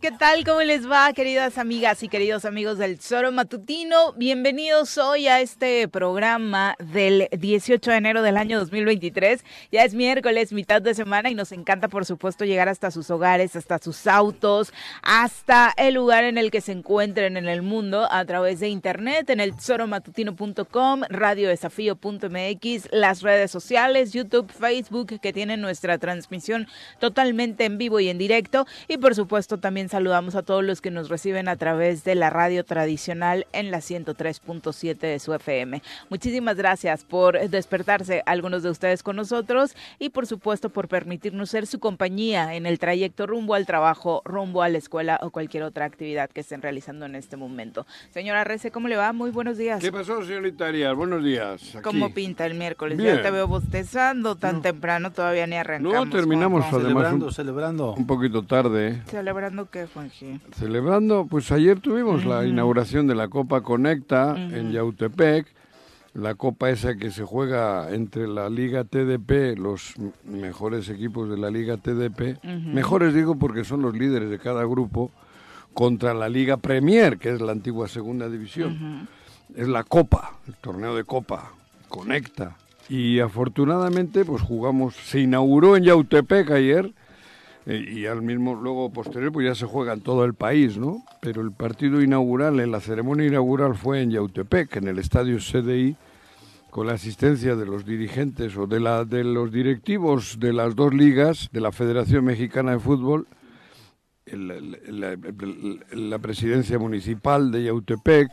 ¿Qué tal? ¿Cómo les va, queridas amigas y queridos amigos del Zoro Matutino? Bienvenidos hoy a este programa del 18 de enero del año 2023. Ya es miércoles, mitad de semana y nos encanta, por supuesto, llegar hasta sus hogares, hasta sus autos, hasta el lugar en el que se encuentren en el mundo a través de internet, en el zoromatutino.com, radiodesafío.mx, las redes sociales, YouTube, Facebook, que tienen nuestra transmisión totalmente en vivo y en directo y por supuesto, también saludamos a todos los que nos reciben a través de la radio tradicional en la 103.7 de su FM. Muchísimas gracias por despertarse algunos de ustedes con nosotros y por supuesto por permitirnos ser su compañía en el trayecto rumbo al trabajo, rumbo a la escuela o cualquier otra actividad que estén realizando en este momento. Señora Rece, ¿cómo le va? Muy buenos días. ¿Qué pasó, señorita Arias? Buenos días. ¿Cómo pinta el miércoles? Ya te veo bostezando tan temprano, todavía ni arrancamos. No, terminamos además celebrando, celebrando. un poquito tarde. ¿Celebrando qué, Juanji? Celebrando, pues ayer tuvimos la inauguración de la Copa Conecta en Yautepec, la copa esa que se juega entre la Liga TDP, los mejores equipos de la Liga TDP, mejores digo porque son los líderes de cada grupo, contra la Liga Premier, que es la antigua segunda división. Es la Copa, el torneo de Copa, Conecta. Y afortunadamente, pues jugamos, se inauguró en Yautepec ayer, eh, y al mismo luego posterior pues ya se juega en todo el país, ¿no? Pero el partido inaugural, en la ceremonia inaugural fue en Yautepec, en el estadio CDI, con la asistencia de los dirigentes o de, la, de los directivos de las dos ligas, de la Federación Mexicana de Fútbol, la presidencia municipal de Yautepec,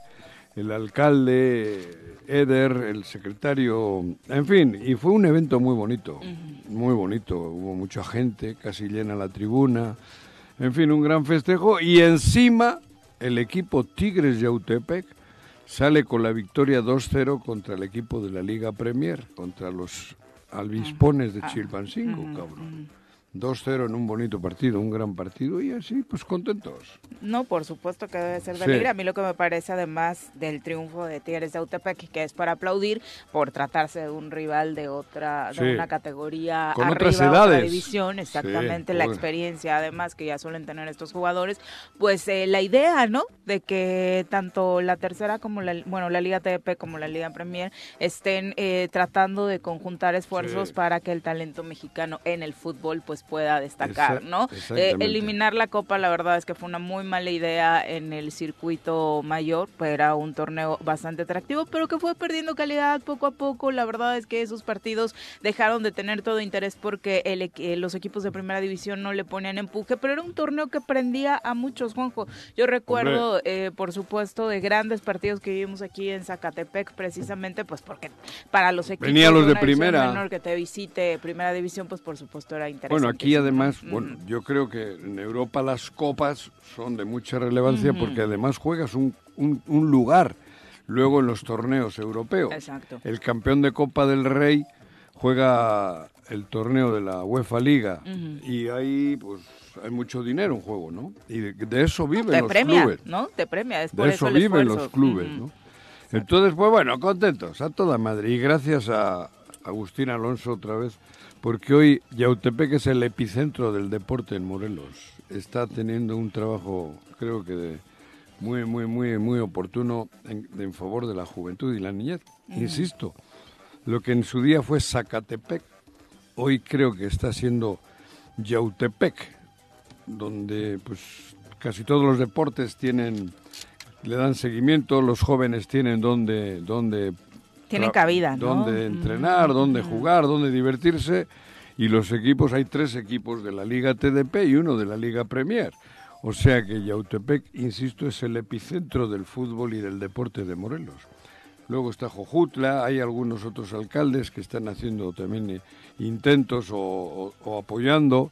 el alcalde Eder, el secretario, en fin, y fue un evento muy bonito, muy bonito, hubo mucha gente, casi llena la tribuna, en fin, un gran festejo, y encima el equipo Tigres de Autepec sale con la victoria 2-0 contra el equipo de la Liga Premier, contra los albispones de Chilpancingo, cabrón. 2-0 en un bonito partido, un gran partido y así, pues contentos. No, por supuesto que debe ser de alegre. A mí lo que me parece, además del triunfo de Tigres de Autepec, que es para aplaudir por tratarse de un rival de otra, de una categoría Con arriba, otras edades. otra división, exactamente la experiencia, además que ya suelen tener estos jugadores, pues eh, la idea, ¿no? De que tanto la tercera como la, bueno, la Liga TDP como la Liga Premier estén eh, tratando de conjuntar esfuerzos Sí. para que el talento mexicano en el fútbol, pues pueda destacar, ¿no? Eh, eliminar la Copa, la verdad es que fue una muy mala idea en el circuito mayor, pues era un torneo bastante atractivo, pero que fue perdiendo calidad poco a poco. La verdad es que esos partidos dejaron de tener todo interés porque el eh, los equipos de primera división no le ponían empuje, pero era un torneo que prendía a muchos, Juanjo. Yo recuerdo, eh, por supuesto, de grandes partidos que vivimos aquí en Zacatepec, precisamente, pues porque para los equipos Venían los de primera. menor que te visite primera división, pues por supuesto era interesante. Bueno, aquí además, bueno, yo creo que en Europa las copas son de mucha relevancia porque además juegas un, un, un lugar. luego en los torneos europeos. Exacto. El campeón de Copa del Rey juega el torneo de la UEFA Liga y ahí pues hay mucho dinero en juego, ¿no? Y de, de eso viven Te los premia, clubes. ¿no? Te premia, es por De eso viven los clubes. ¿no? Entonces, pues bueno, contentos, a toda madre. Y gracias a Agustín Alonso otra vez, porque hoy Yautepec es el epicentro del deporte en Morelos. Está teniendo un trabajo, creo que de- muy, muy, muy, muy oportuno en, en favor de la juventud y la niñez. Insisto, lo que en su día fue Zacatepec, hoy creo que está siendo Yautepec, donde pues casi todos los deportes tienen le dan seguimiento, los jóvenes tienen donde donde Tienen cabida, ¿no? donde entrenar, donde jugar, donde divertirse y los equipos hay tres equipos de la Liga TDP y uno de la Liga Premier. O sea que Yautepec, insisto, es el epicentro del fútbol y del deporte de Morelos. Luego está Jojutla, hay algunos otros alcaldes que están haciendo también eh, intentos o, o- o apoyando,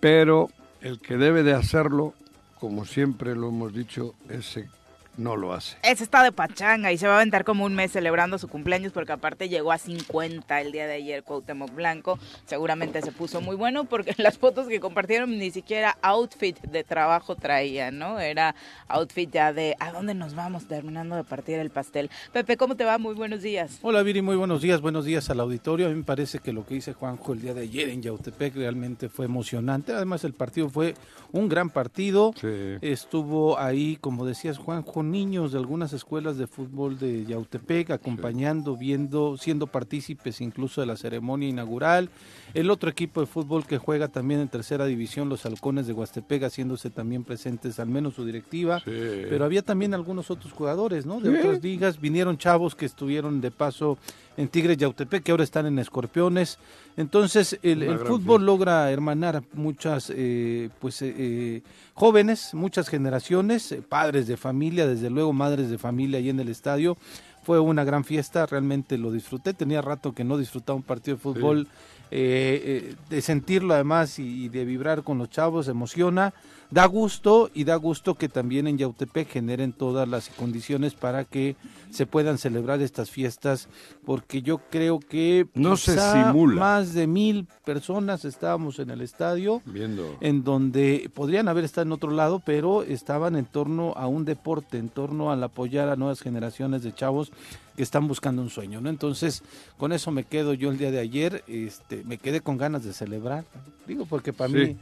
pero el que debe de hacerlo, como siempre lo hemos dicho, ese no lo hace. Ese está de pachanga y se va a aventar como un mes celebrando su cumpleaños porque aparte llegó a 50 el día de ayer Cuauhtémoc Blanco. Seguramente se puso muy bueno porque las fotos que compartieron ni siquiera outfit de trabajo traía, ¿no? Era outfit ya de ¿a dónde nos vamos? Terminando de partir el pastel. Pepe, ¿cómo te va? Muy buenos días. Hola Viri, muy buenos días, buenos días al auditorio. A mí me parece que lo que dice Juanjo el día de ayer en Yautepec realmente fue emocionante. Además el partido fue un gran partido. Sí. Estuvo ahí, como decías Juanjo, niños de algunas escuelas de fútbol de Yautepec acompañando, viendo, siendo partícipes incluso de la ceremonia inaugural. El otro equipo de fútbol que juega también en tercera división, los Halcones de Huastepec, haciéndose también presentes, al menos su directiva. Sí. Pero había también algunos otros jugadores, ¿no? De Sí. otras ligas. Vinieron chavos que estuvieron de paso en Tigres Yautepec, que ahora están en Escorpiones. Entonces, el, fútbol fiesta. logra hermanar muchas, eh, pues, eh, eh, jóvenes, muchas generaciones, eh, padres de familia, desde luego madres de familia ahí en el estadio. Fue una gran fiesta, realmente lo disfruté. Tenía rato que no disfrutaba un partido de fútbol. eh, de sentirlo además y, y de vibrar con los chavos, emociona, da gusto y da gusto que también en Yautepec generen todas las condiciones para que se puedan celebrar estas fiestas, porque yo creo que No se simula. más de mil personas estábamos en el estadio Viendo. en donde podrían haber estado en otro lado, pero estaban en torno a un deporte, en torno al apoyar a nuevas generaciones de chavos que están buscando un sueño, ¿no? Entonces, con eso me quedo yo el día de ayer, este, me quedé con ganas de celebrar, digo, porque para Sí. mí,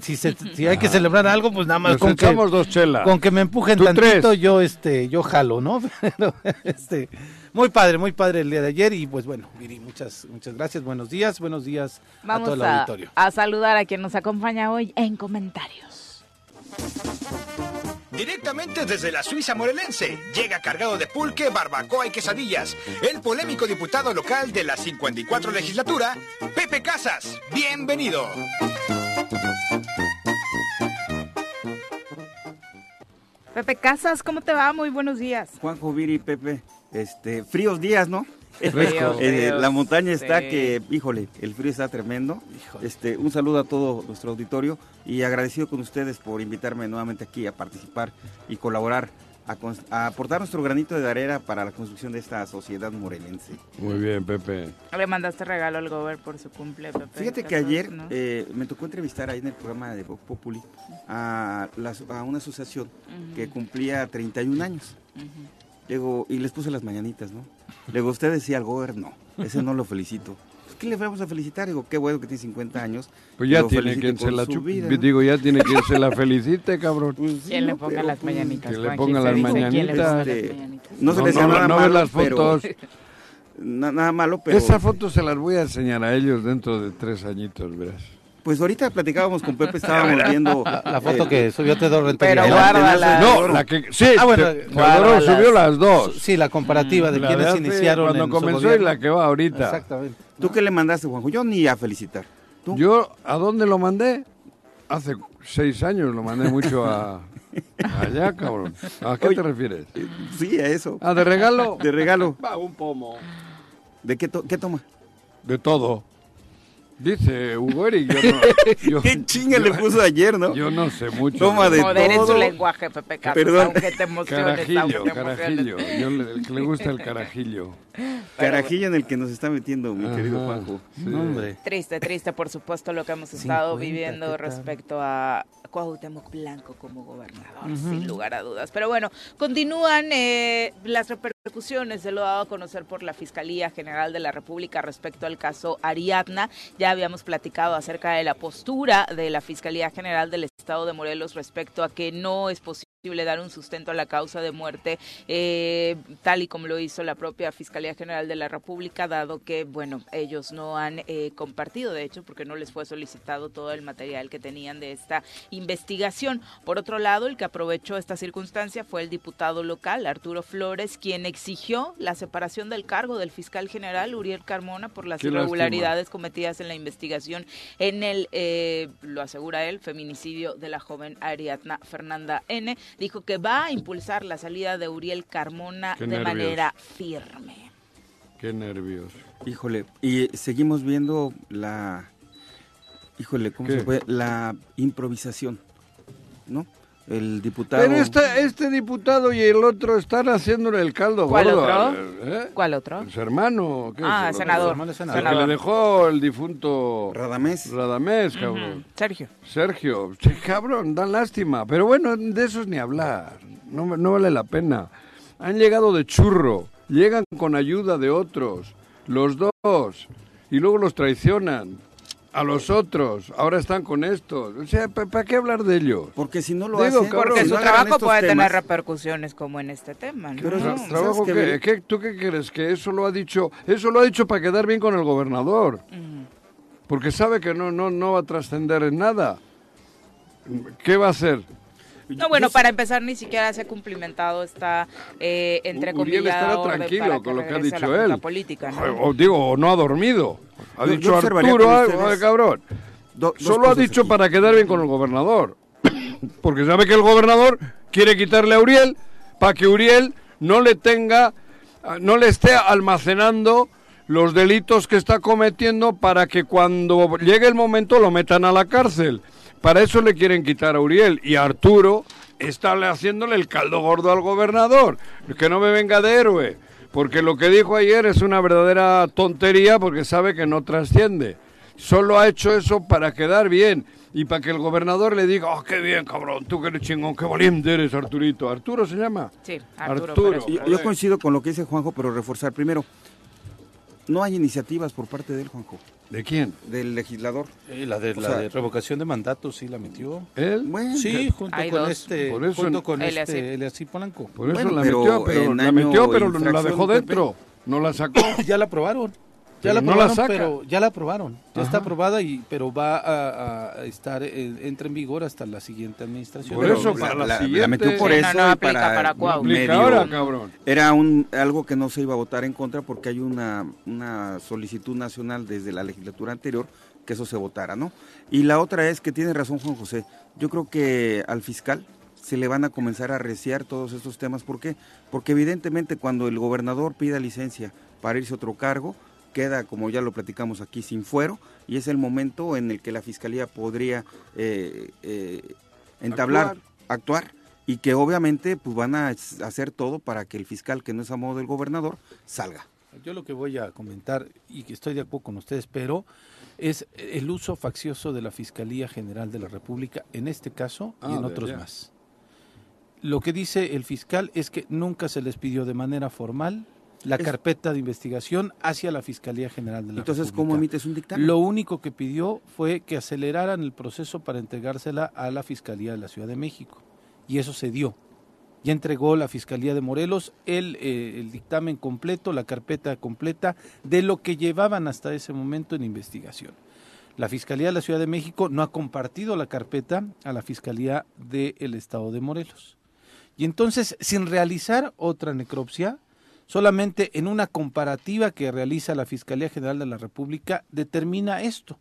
si, se- si hay que celebrar algo, pues nada más Nos con que, dos chelas. con que me empujen Tú tantito, tres. yo, este, yo jalo, ¿no? Pero, este, muy padre, muy padre el día de ayer y pues bueno, Viri, muchas, muchas gracias, buenos días, buenos días a Vamos todo el a, auditorio. a saludar a quien nos acompaña hoy en comentarios. Directamente desde la Suiza morelense, llega cargado de pulque, barbacoa y quesadillas, el polémico diputado local de la 54 legislatura, Pepe Casas. Bienvenido. Pepe Casas, ¿cómo te va? Muy buenos días. Juanjo, Viri, Pepe, este, fríos días, ¿no? Fríos, Eh, fríos, la montaña está sí. que, híjole, el frío está tremendo. Híjole. Este, un saludo a todo nuestro auditorio y agradecido con ustedes por invitarme nuevamente aquí a participar y colaborar, a, aportar nuestro granito de arena para la construcción de esta sociedad morelense. Muy bien, Pepe. Le mandaste regalo al gober por su cumple, Pepe. Fíjate que ayer ¿no? eh, me tocó entrevistar ahí en el programa de Vox Populi a, la- a una asociación que cumplía 31 años. Luego, y les puse las mañanitas, ¿no? Luego usted decía al gober, no, ese no lo felicito. Pues, ¿Qué le vamos a felicitar? Digo, qué bueno que tiene 50 años. Pues que ya tiene quien se la chupe. Digo, ya tiene quien se la felicite, cabrón. Pues, sí, ¿Quién le ¿no? ponga Pero, las pues, mañanitas? que le ponga Se las le mañanitas. Este. No se No, le no, nada no malo, las pero- fotos. na- nada malo, pero... Esa foto se las voy a enseñar a ellos dentro de tres añitos, verás. Pues ahorita platicábamos con Pepe, estábamos viendo... La foto eh, que subió Teodoro Rentería. Pero ¿no? guárdala. No, la que sí, Ah, bueno, Teodoro subió las dos. Sí, la comparativa de La quienes iniciaron cuando en su comenzó y gobierno. la que va ahorita. Exactamente. ¿Tú qué le mandaste, Juanjo? Yo ni a felicitar. ¿Tú? Yo, ¿a dónde lo mandé? Hace seis años lo mandé mucho a allá, cabrón. ¿A qué Oye. te refieres? Sí, a eso. ¿Ah, de regalo? De regalo. Va, un pomo. ¿De qué, to- qué toma? De todo. Dice Hugo Eric, yo no, yo- ¿Qué chinga le puso ayer, no? Yo no sé mucho. Toma de Moderen su todo. lenguaje, Pepe Carlos, Perdón. aunque te emociones, Carajillo, aunque te carajillo. Yo le, gusta el carajillo. Carajillo en el que nos está metiendo, mi querido Juanjo. sí. No, hombre. Triste, triste, por supuesto, lo que hemos estado 50, viviendo respecto a Cuauhtémoc Blanco como gobernador, sin lugar a dudas. Pero bueno, continúan eh, las repercusiones de lo dado a conocer por la Fiscalía General de la República respecto al caso Ariadna. Ya habíamos platicado acerca de la postura de la Fiscalía General del Estado de Morelos respecto a que no es posible dar un sustento a la causa de muerte, eh, tal y como lo hizo la propia Fiscalía General de la República, dado que, bueno, ellos no han eh, compartido, de hecho, porque no les fue solicitado todo el material que tenían de esta investigación. Por otro lado, el que aprovechó esta circunstancia fue el diputado local, Arturo Flores, quien exigió la separación del cargo del fiscal general, Uriel Carmona, por las Qué lástima. irregularidades cometidas en la investigación en el, eh, lo asegura él, feminicidio de la joven Ariadna Fernanda N. Dijo que va a impulsar la salida de Uriel Carmona Qué de nervios. manera firme. Qué nervios. Híjole, y seguimos viendo la, híjole, ¿cómo ¿Qué? se puede? La improvisación, ¿no? El diputado... Pero este, este diputado y el otro están haciéndole el caldo ¿Cuál gordo. otro? al- ¿eh? ¿Cuál otro? Su hermano. ¿qué Ah, es? senador. hermano es El senador. que le dejó el difunto Radamés. Radamés, cabrón. Sergio. Sergio, sí, cabrón, dan lástima. Pero bueno, de esos ni hablar. No, me- no vale la pena. Han llegado de churro. Llegan con ayuda de otros. Los dos. Y luego los traicionan. A los otros. Ahora están con estos. O sea, ¿para qué hablar de ellos? Porque si no lo Digo, hacen... cabrón, Porque si su no trabajo puede tener repercusiones como en este tema, ¿no? Pero Tra- ¿sabes trabajo qué, que, Bel? ¿qué- ¿Tú qué crees? Que eso lo ha dicho, eso lo ha dicho para quedar bien con el gobernador. Porque sabe que no, no, no va a trascender en nada. ¿Qué va a hacer? No, bueno, para empezar, ni siquiera se ha cumplimentado esta, eh, entre Uriel comillas, estará tranquilo con lo que ha dicho él. política, ¿no? O, o digo, o no ha dormido. Ha Yo- dicho yo Arturo algo, ustedes cabrón. do- Solo ha dicho aquí. para quedar bien con el gobernador. Porque sabe que el gobernador quiere quitarle a Uriel para que Uriel no le tenga, no le esté almacenando los delitos que está cometiendo para que cuando llegue el momento lo metan a la cárcel. Para eso le quieren quitar a Uriel. Y Arturo está le- haciéndole el caldo gordo al gobernador. Que no me venga de héroe. Porque lo que dijo ayer es una verdadera tontería porque sabe que no trasciende. Solo ha hecho eso para quedar bien y para que el gobernador le diga, oh, qué bien, cabrón, tú que eres chingón, qué valiente eres, Arturito. ¿Arturo se llama? Sí, Arturo. Yo, yo coincido con lo que dice Juanjo, pero reforzar primero. No hay iniciativas por parte de él, Juanjo, ¿De quién? del legislador. Eh, la de, O la sea- de revocación de mandato sí la metió. ¿Él? Bueno, Sí, junto con dos. este, Por eso junto con este Eliasip Polanco. Por eso Bueno, la pero metió, pero la año metió, pero la dejó dentro. No la sacó. ya la aprobaron. Ya la no la aprobaron, saca. pero ya la aprobaron. Ya está aprobada y pero va a, a estar eh, entra en vigor hasta la siguiente administración. Por eso, para la la, siguiente- la metió por Sí, eso no, no y para, para medio- ahora, cabrón. Era un algo que no se iba a votar en contra porque hay una, una solicitud nacional desde la legislatura anterior que eso se votara, ¿no? Y la otra es que tiene razón Juan José. Yo creo que al fiscal se le van a comenzar a reciar todos estos temas. ¿Por qué? Porque evidentemente cuando el gobernador pida licencia para irse a otro cargo, queda, como ya lo platicamos aquí, sin fuero y es el momento en el que la fiscalía podría eh, eh, entablar, actuar. y que obviamente pues van a hacer todo para que el fiscal que no es a modo del gobernador salga. Yo lo que voy a comentar, y que estoy de acuerdo con ustedes, pero es el uso faccioso de la Fiscalía General de la República, en este caso y Ah, en de otros más. Lo que dice el fiscal es que nunca se les pidió de manera formal la Es- carpeta de investigación hacia la Fiscalía General de la Entonces, República. ¿cómo emites un dictamen? Lo único que pidió fue que aceleraran el proceso para entregársela a la Fiscalía de la Ciudad de México. Y eso se dio. Ya entregó la Fiscalía de Morelos el, eh, el dictamen completo, la carpeta completa de lo que llevaban hasta ese momento en investigación. La Fiscalía de la Ciudad de México no ha compartido la carpeta a la Fiscalía del Estado de Morelos. Y entonces, sin realizar otra necropsia, solamente en una comparativa que realiza la Fiscalía General de la República, determina esto,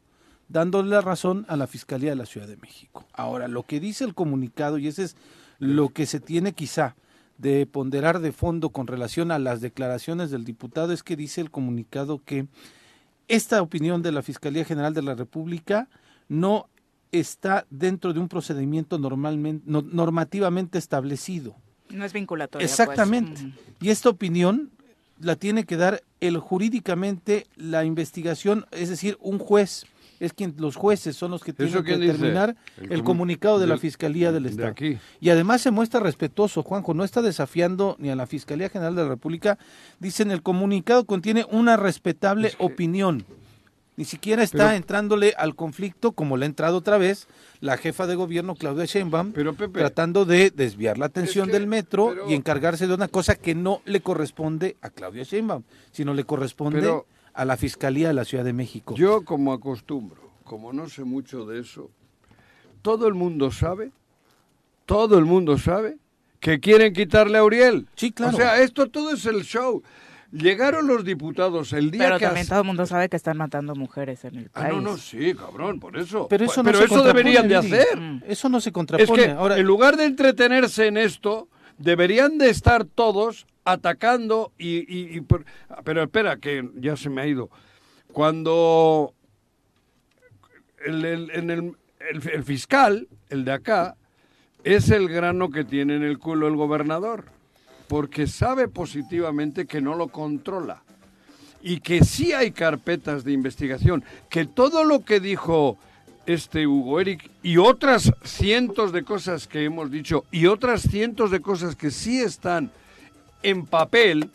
dándole la razón a la Fiscalía de la Ciudad de México. Ahora, lo que dice el comunicado, y ese es lo que se tiene quizá de ponderar de fondo con relación a las declaraciones del diputado, es que dice el comunicado que esta opinión de la Fiscalía General de la República no está dentro de un procedimiento normalmente, no- normativamente establecido. No es vinculatoria. pues. Exactamente. Y esta opinión la tiene que dar el jurídicamente la investigación, es decir, un juez. Es quien los jueces son los que tienen que determinar El el, comu- comunicado de la Fiscalía del de Estado. aquí. Y además se muestra respetuoso, Juanjo, no está desafiando ni a la Fiscalía General de la República. Dicen el comunicado contiene una respetable Es que- opinión. Ni siquiera está Pero- entrándole al conflicto como le ha entrado otra vez la jefa de gobierno Claudia Sheinbaum, Pero, Pepe, tratando de desviar la atención que- del metro pero- y encargarse de una cosa que no le corresponde a Claudia Sheinbaum, sino le corresponde Pero- a la Fiscalía de la Ciudad de México. Yo, como acostumbro, como no sé mucho de eso, todo el mundo sabe, todo el mundo sabe que quieren quitarle a Uriel. Sí, claro. O sea, esto todo es el show. Llegaron los diputados el día Pero que... también as- todo el mundo sabe que están matando mujeres en el Ah, país. no, no, sí, cabrón, por eso. Pero eso, no se eso deberían de hacer. Mm. Eso no se Es contrapone. que Ahora, en lugar de entretenerse en esto, deberían de estar todos atacando y, y- y por- pero espera que ya se me ha ido. Cuando el, el- en el, el- el fiscal, el de acá, es el grano que tiene en el culo el gobernador, porque sabe positivamente que no lo controla y que sí hay carpetas de investigación, que todo lo que dijo este Hugo Eric y otras cientos de cosas que hemos dicho y otras cientos de cosas que sí están en papel,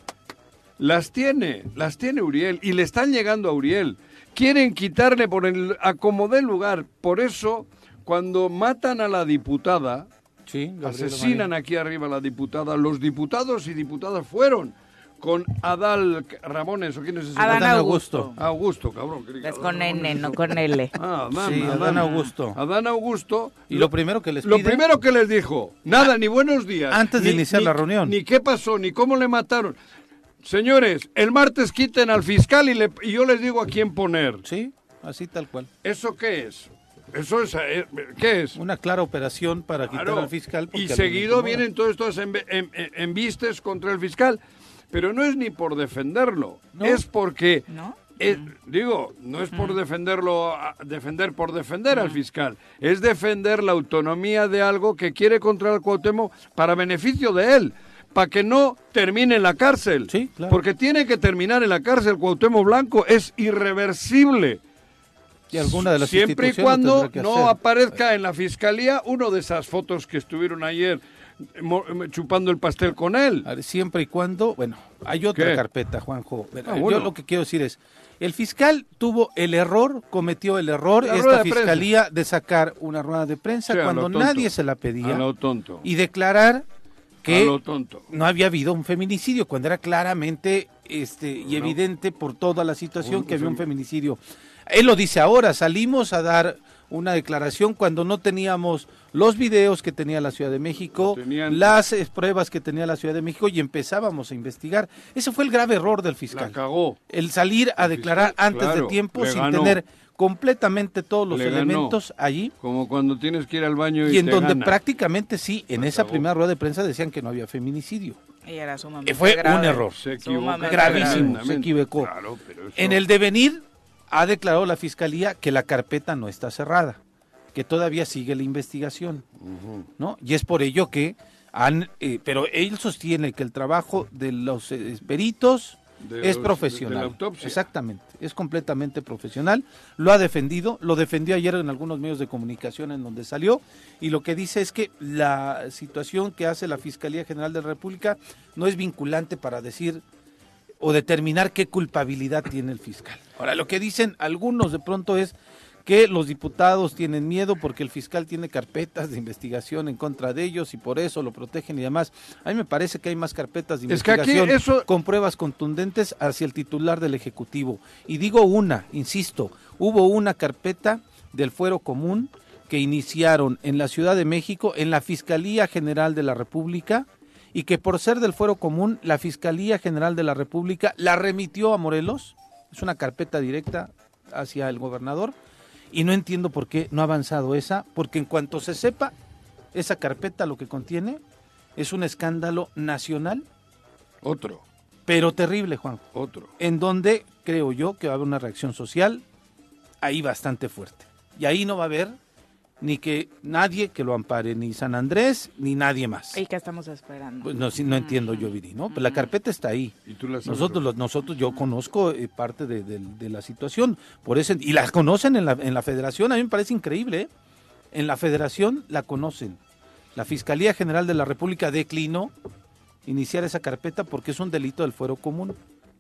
las tiene, las tiene Uriel y le están llegando a Uriel. Quieren quitarle por el acomodé lugar. Por eso, cuando matan a la diputada, sí, asesinan aquí arriba a la diputada, los diputados y diputadas fueron con Adal Ramones, ¿o quién es ese? Adán Augusto. Augusto. Augusto, cabrón. Es con N, no con L. Ah, Adán, Sí, Adán Augusto. Adán Augusto. Y lo primero que les Lo primero que les dijo, nada, ni buenos días. Antes de ni- iniciar ni- la reunión. Ni qué pasó, ni cómo le mataron. Señores, el martes quiten al fiscal y, le- y yo les digo a quién poner. Sí, así tal cual. ¿Eso qué es? ¿Eso es? eh, ¿Qué es? Una clara operación para quitar Claro. al fiscal. Y seguido vienen todos estos em- em- embistes contra el fiscal. Pero no es ni por defenderlo, No. es porque, ¿No? es- digo, no es por defenderlo, a- defender por defender al fiscal, es defender la autonomía de algo que quiere contra el Cuauhtémoc para beneficio de él, para que no termine en la cárcel. Sí, claro. Porque tiene que terminar en la cárcel Cuauhtémoc Blanco, es irreversible. Y alguna de las Siempre y cuando no hacer. aparezca en la fiscalía uno de esas fotos que estuvieron ayer mo- chupando el pastel con él. Ver, Siempre y cuando, bueno, hay otra ¿Qué? carpeta, Juanjo. Ah, bueno. Yo lo que quiero decir es, el fiscal tuvo el error, cometió el error, La esta de prensa. fiscalía, de sacar una rueda de prensa Sí, cuando nadie se la pedía tonto. y declarar que tonto. no había habido un feminicidio, cuando era claramente este, y No. evidente por toda la situación Un que había un femi- feminicidio. Él lo dice ahora, salimos a dar una declaración cuando no teníamos los videos que tenía la Ciudad de México, Tenían- las pruebas que tenía la Ciudad de México y empezábamos a investigar. Ese fue el grave error del La fiscal. cagó. El salir a El declarar fiscal, antes claro, de tiempo sin ganó. tener completamente todos los Le ganó. elementos allí. Como cuando tienes que ir al baño y, Y en te donde gana. prácticamente sí, en La esa cagó. primera rueda de prensa decían que no había feminicidio. Y era fue grave. un error. Se Gravísimo, se equivocó. Claro, pero eso- En el devenir ha declarado la fiscalía que la carpeta no está cerrada, que todavía sigue la investigación, ¿no? Y es por ello que han, eh, pero él sostiene que el trabajo de los eh, peritos De es los- profesional. de. Exactamente, es completamente profesional. Lo ha defendido, lo defendió ayer en algunos medios de comunicación en donde salió y lo que dice es que la situación que hace la Fiscalía General de la República no es vinculante para decir o determinar qué culpabilidad tiene el fiscal. Ahora, lo que dicen algunos de pronto es que los diputados tienen miedo porque el fiscal tiene carpetas de investigación en contra de ellos y por eso lo protegen y demás. A mí me parece que hay más carpetas de Es que aquí investigación eso- con pruebas contundentes hacia el titular del Ejecutivo. Y digo una, insisto, hubo una carpeta del fuero común que iniciaron en la Ciudad de México, en la Fiscalía General de la República, y que por ser del fuero común, la Fiscalía General de la República la remitió a Morelos. Es una carpeta directa hacia el gobernador. Y no entiendo por qué no ha avanzado esa, porque en cuanto se sepa, esa carpeta lo que contiene es un escándalo nacional, Otro, pero terrible, Juan otro. en donde creo yo que va a haber una reacción social ahí bastante fuerte. Y ahí no va a haber ni que nadie que lo ampare, ni San Andrés, ni nadie más. ¿Y qué estamos esperando? Pues no, sí, no entiendo yo, Viri, ¿no? Pero la carpeta está ahí. ¿Y tú la sabes? Nosotros, los- nosotros, yo conozco eh, parte de, de- de la situación, por eso, y las conocen en la, en la federación, a mí me parece increíble, ¿eh? En la federación la conocen. La Fiscalía General de la República declinó iniciar esa carpeta porque es un delito del fuero común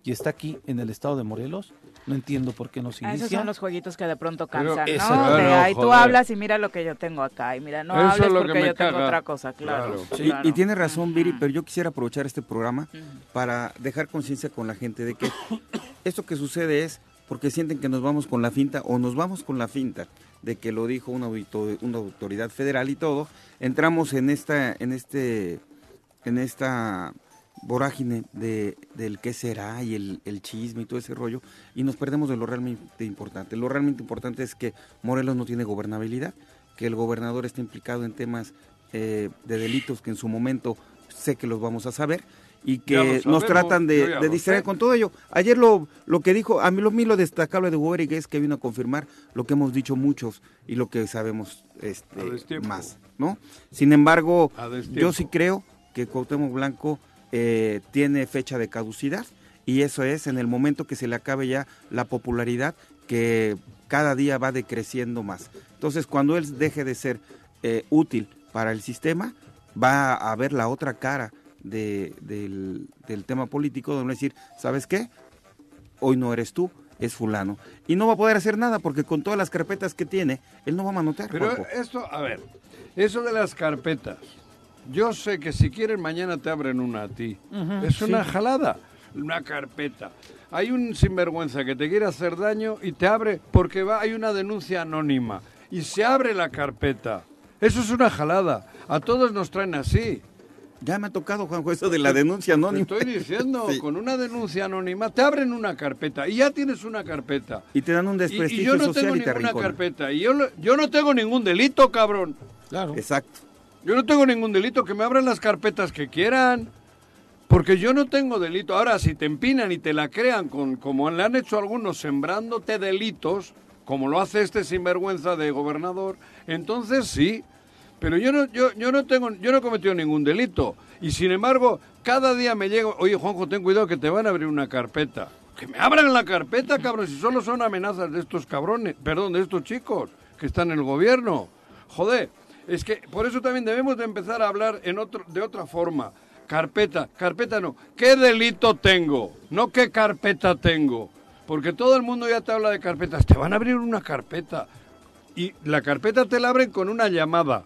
y está aquí en el estado de Morelos. No entiendo por qué no se Ah, esos inicia. son los jueguitos que de pronto cansan, ¿no? Claro, de ahí tú hablas y mira lo que yo tengo acá y mira, no Eso hables porque yo tengo otra cosa, claro. Claro. Y- claro. Y, tiene razón, Viri, pero yo quisiera aprovechar este programa para dejar conciencia con la gente de que esto que sucede es porque sienten que nos vamos con la finta o nos vamos con la finta de que lo dijo una, una autoridad federal y todo, entramos en esta, en este, en esta vorágine de, del qué será y el, el chisme y todo ese rollo y nos perdemos de lo realmente importante. Lo realmente importante es que Morelos no tiene gobernabilidad, que el gobernador está implicado en temas eh, de delitos que en su momento sé que los vamos a saber y que nos tratan de, de distraer con todo ello. Ayer lo, lo que dijo, a mí lo, mí lo destacable de Hugo Eric es que vino a confirmar lo que hemos dicho muchos y lo que sabemos este, más, ¿no? Sin embargo, yo sí creo que Cuauhtémoc Blanco eh, tiene fecha de caducidad y eso es en el momento que se le acabe ya la popularidad que cada día va decreciendo más. Entonces, cuando él deje de ser eh, útil para el sistema, va a haber la otra cara de- del, del tema político, donde va a decir, ¿sabes qué? Hoy no eres tú, es fulano. Y no va a poder hacer nada porque con todas las carpetas que tiene, él no va a manotear. Pero Juanjo. esto, a ver, eso de las carpetas, yo sé que si quieren mañana te abren una a ti. es una jalada, una carpeta. Hay un sinvergüenza que te quiere hacer daño y te abre porque va, hay una denuncia anónima y se abre la carpeta. Eso es una jalada. A todos nos traen así. Ya me ha tocado, Juanjo, eso de la denuncia Te anónima. estoy diciendo, Sí. con una denuncia anónima te abren una carpeta y ya tienes una carpeta. Y te dan un Y, y desprestigio yo no social tengo y te ninguna carpeta. Y yo, lo- yo no tengo ningún delito, cabrón. Claro. Exacto. Yo no tengo ningún delito, que me abran las carpetas que quieran. Porque yo no tengo delito. Ahora, si te empinan y te la crean, con, como le han hecho algunos, sembrándote delitos, como lo hace este sinvergüenza de gobernador, entonces sí. Pero yo no, yo, no tengo, yo no he cometido ningún delito. Y sin embargo, cada día me llega, oye Juanjo, ten cuidado que te van a abrir una carpeta. Que me abran la carpeta, cabrón, si solo son amenazas de estos cabrones, perdón, de estos chicos que están en el gobierno. Joder, es que por eso también debemos de empezar a hablar en otro, de otra forma. Carpeta, carpeta no. ¿Qué delito tengo? No qué carpeta tengo. Porque todo el mundo ya te habla de carpetas. Te van a abrir una carpeta. Y la carpeta te la abren con una llamada.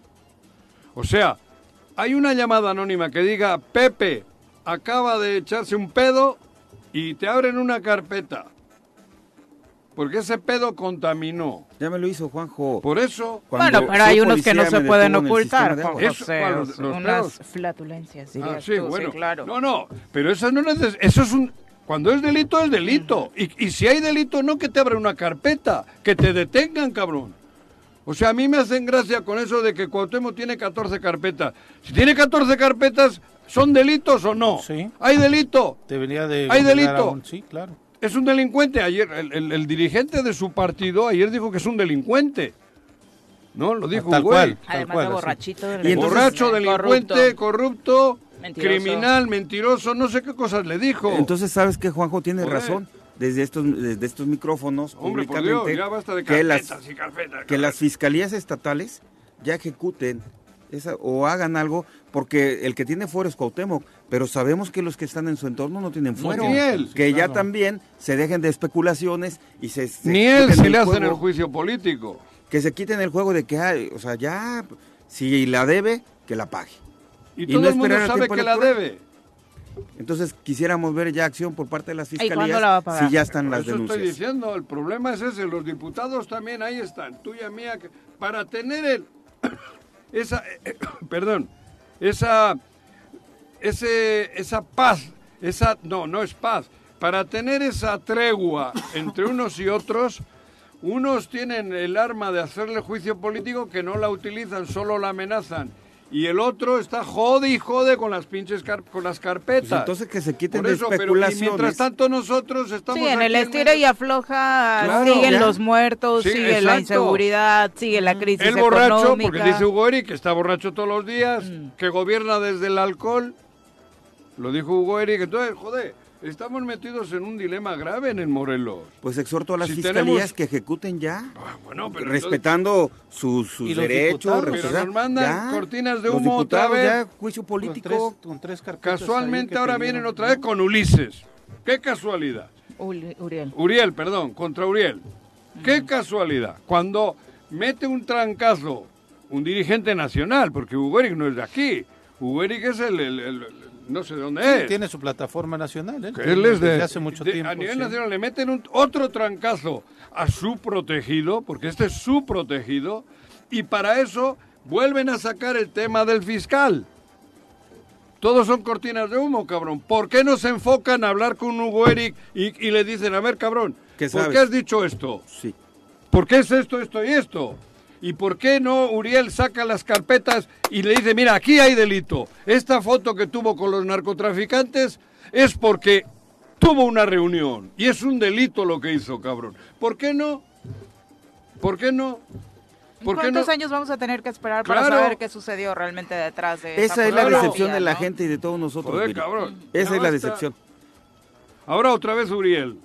O sea, hay una llamada anónima que diga, Pepe acaba de echarse un pedo y te abren una carpeta. Porque ese pedo contaminó. Ya me lo hizo Juanjo. Por eso... Cuando bueno, pero hay unos que no se pueden ocultar, Juan. Eso, José, ¿cuál? Los- los unas pedos. flatulencias, dirías Ah, sí, tú, bueno. claro. No, no, pero eso no neces- eso es un cuando es delito es delito. Y, y si hay delito no que te abran una carpeta, que te detengan, cabrón. O sea, a mí me hacen gracia con eso de que Cuauhtémoc tiene 14 carpetas. Si tiene 14 carpetas, ¿son delitos o no? Sí. ¿Hay delito? Debería de... ¿Hay delito? un- Sí, claro. Es un delincuente. Ayer el, el- el dirigente de su partido ayer dijo que es un delincuente. ¿No? Lo dijo Tal un güey. cual. Además cual, de borrachito, Y entonces- Borracho, delincuente, corrupto, Mentiroso. criminal, mentiroso, no sé qué cosas le dijo. Entonces, ¿sabes qué, Juanjo? Tiene razón. Desde estos, desde estos micrófonos, Hombre, por públicamente, Dios, ya basta de que, carpetas las, y carpetas. que las fiscalías estatales ya ejecuten esa, o hagan algo, porque el que tiene fuero es Cuauhtémoc, pero sabemos que los que están en su entorno no tienen fuero. Ni él. que ya claro. también se dejen de especulaciones y se... se Ni él se el le hacen juego, el juicio político. Que se quiten el juego de que, ay, o sea, ya, si la debe, que la pague. Y, Y todo no el mundo sabe que la debe. Entonces quisiéramos ver ya acción por parte de las fiscalías la si ya están las eso estoy denuncias. diciendo, el problema es ese, los diputados también ahí están, tuya, mía, para tener el, esa, eh, perdón, esa, ese, esa paz, esa, no, no es paz, para tener esa tregua entre unos y otros, unos tienen el arma de hacerle juicio político que no la utilizan, solo la amenazan. Y el otro está jode y jode con las pinches car- con las carpetas. Pues entonces que se quiten Por de eso, pero y especulaciones. mientras tanto nosotros estamos Sí, en el estira y afloja Claro, siguen ya. los muertos, Sí, sigue la inseguridad, sigue la crisis el borracho, económica. porque dice Hugo Eric que está borracho todos los días, Mm. que gobierna desde el alcohol. Lo dijo Hugo Eric, entonces, joder, estamos metidos en un dilema grave en el Morelos. Pues exhorto a las Si fiscalías tenemos- que ejecuten ya. Ah, bueno, pero respetando sus, sus ¿Y los derechos. Pero nos mandan cortinas de humo otra vez. ya, juicio Con político. tres, con tres ahí Casualmente ahora vienen otra ¿no? vez con Ulises. Qué casualidad. Uriel. Uriel, perdón, contra Uriel. Qué casualidad. Cuando mete un trancazo un dirigente nacional, porque Hugo Eric no es de aquí. Hugo Eric es el, el- el- no sé de dónde Sí, es. tiene su plataforma nacional, ¿eh? Que él es de, Desde hace mucho de- tiempo. A nivel sí. nacional le meten un- otro trancazo a su protegido, porque este es su protegido, y para eso vuelven a sacar el tema del fiscal. Todos son cortinas de humo, cabrón. ¿Por qué no se enfocan a hablar con Hugo Eric y, y le dicen, a ver, cabrón, ¿Qué ¿por qué has dicho esto? Sí. ¿Por qué es esto, esto y esto? ¿Y por qué no Uriel saca las carpetas y le dice, mira, aquí hay delito? Esta foto que tuvo con los narcotraficantes es porque tuvo una reunión y es un delito lo que hizo, cabrón. ¿Por qué no? ¿Por qué no? ¿Por no? ¿Cuántos años vamos a tener que esperar para saber qué sucedió realmente detrás de Esa es la decepción de la gente y de todos nosotros. Joder, cabrón. Esa Ya es la decepción. Ahora otra vez Uriel.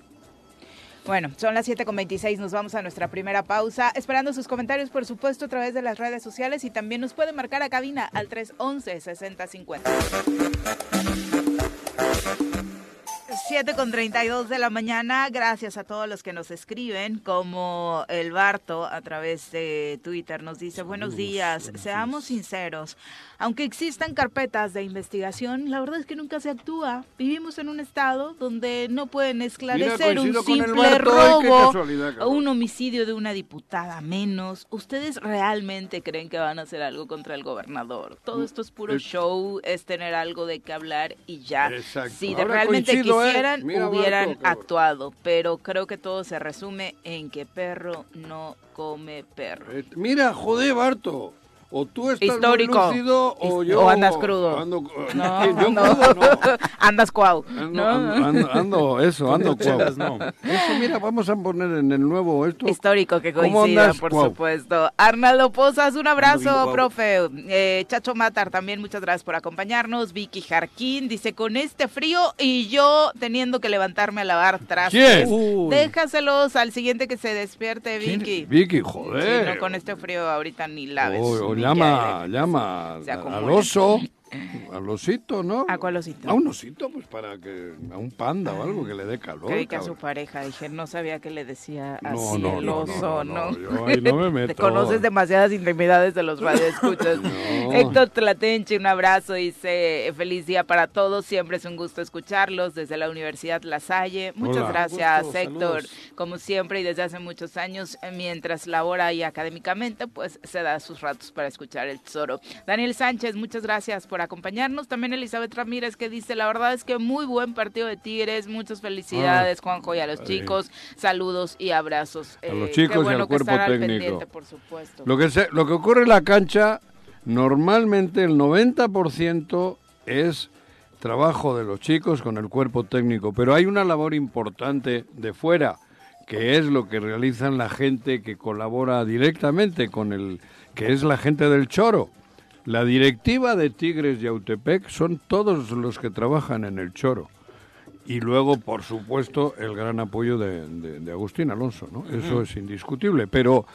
Bueno, son las 7.26, nos vamos a nuestra primera pausa. Esperando sus comentarios, por supuesto, a través de las redes sociales y también nos pueden marcar a cabina al 311-6050. 7 con 32 de la mañana. Gracias a todos los que nos escriben, como el Barto a través de Twitter nos dice, buenos días, seamos sinceros. Aunque existan carpetas de investigación, la verdad es que nunca se actúa. Vivimos en un estado donde no pueden esclarecer un simple robo o un homicidio de una diputada menos. ¿Ustedes realmente creen que van a hacer algo contra el gobernador? Todo esto es puro Mm, es- show, es tener algo de qué hablar y ya. Exacto. Si de Ahora realmente coincido, ¿eh? Quisieran, Mira, hubieran actuado. Pero creo que todo se resume en que perro no come perro. Eh, mira, joder, Barto. O tú estás muy Histórico. lúcido o yo... o andas crudo. Ando, No, yo no. crudo no. Andas cuau. Ando, ¿no? ando, ando- ando- eso, ando cuau. chelas, no. Eso, mira, vamos a poner en el nuevo esto. Histórico que ¿Cómo coincida, andas, por Cuau? supuesto. Arnaldo Pozas, un abrazo, profe. Eh, Chacho Matar, también muchas gracias por acompañarnos. Vicky Jarquín dice, con este frío y yo teniendo que levantarme a lavar trastes. Déjaselos al siguiente que se despierte, ¿Quién? Vicky. Vicky, Sí, joder. no, con este frío ahorita ni laves. O, o ni llama, llama Se al acumulan. oso, al osito, ¿no? ¿A cuál osito? A un osito, pues para que, a un panda o algo que le dé calor. Creí que a su pareja, dije, no sabía que le decía así no, el no, oso, no, ¿no? no, yo ahí me Te meto. conoces demasiadas intimidades de los radioescuchas. Héctor Tlatenche, un abrazo, dice, feliz día para todos, siempre es un gusto escucharlos desde la Universidad La Salle. Muchas Hola. gracias, Gusto, Héctor. saludos. Como siempre y desde hace muchos años, eh, mientras labora ahí académicamente, pues se da sus ratos para escuchar el tesoro. Daniel Sánchez, muchas gracias por acompañarnos. También Elizabeth Ramírez que dice, la verdad es que muy buen partido de Tigres, muchas felicidades, Juanjo, y a los chicos, saludos y abrazos. A los Eh, chicos y al cuerpo al técnico. por supuesto. Lo que, se- lo que ocurre en la cancha, normalmente el 90% es trabajo de los chicos con el cuerpo técnico, pero hay una labor importante de fuera, que es lo que realizan la gente que colabora directamente con el, que es la gente del Choro. La directiva de Tigres y Autepec son todos los que trabajan en el Choro. Y luego, por supuesto, el gran apoyo de, de- de Agustín Alonso, ¿no? Eso es indiscutible. Pero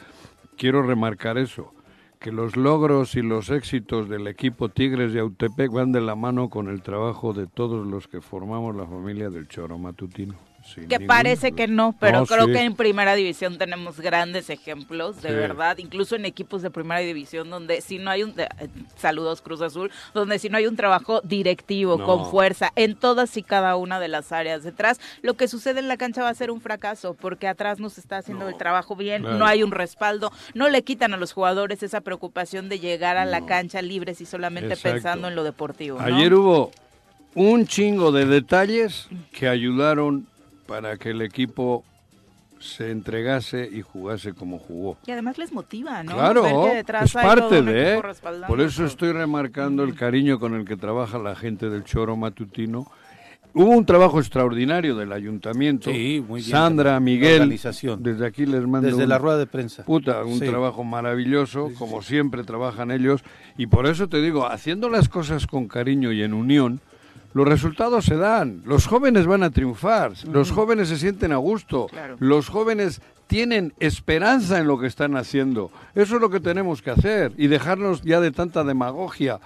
quiero remarcar eso, que los logros y los éxitos del equipo Tigres de Autepec van de la mano con el trabajo de todos los que formamos la familia del Choro Matutino. Sin Que ningún- parece que no, pero No, creo sí. que en primera división tenemos grandes ejemplos, de Sí. verdad, incluso en equipos de primera división donde si no hay un, eh, saludos Cruz Azul, donde si no hay un trabajo directivo, No. con fuerza, en todas y cada una de las áreas detrás, lo que sucede en la cancha va a ser un fracaso, porque atrás no se está haciendo el trabajo bien, claro. no hay un respaldo, no le quitan a los jugadores esa preocupación de llegar a la cancha libres y solamente Exacto. pensando en lo deportivo. Ayer hubo un chingo de detalles que ayudaron para que el equipo se entregase y jugase como jugó. Y además les motiva, ¿no? Claro, es parte de. respaldando Por eso estoy remarcando el cariño con el que trabaja la gente del Choro Matutino. Hubo un trabajo extraordinario del ayuntamiento. Sí, muy bien. Sandra, Miguel, organización. desde aquí les mando Desde un- la rueda de prensa. Puta, un Sí. trabajo maravilloso, como siempre trabajan ellos, y por eso te digo, haciendo las cosas con cariño y en unión, los resultados se dan. Los jóvenes van a triunfar, los jóvenes se sienten a gusto, Claro. los jóvenes tienen esperanza en lo que están haciendo. Eso es lo que tenemos que hacer y dejarnos ya de tanta demagogia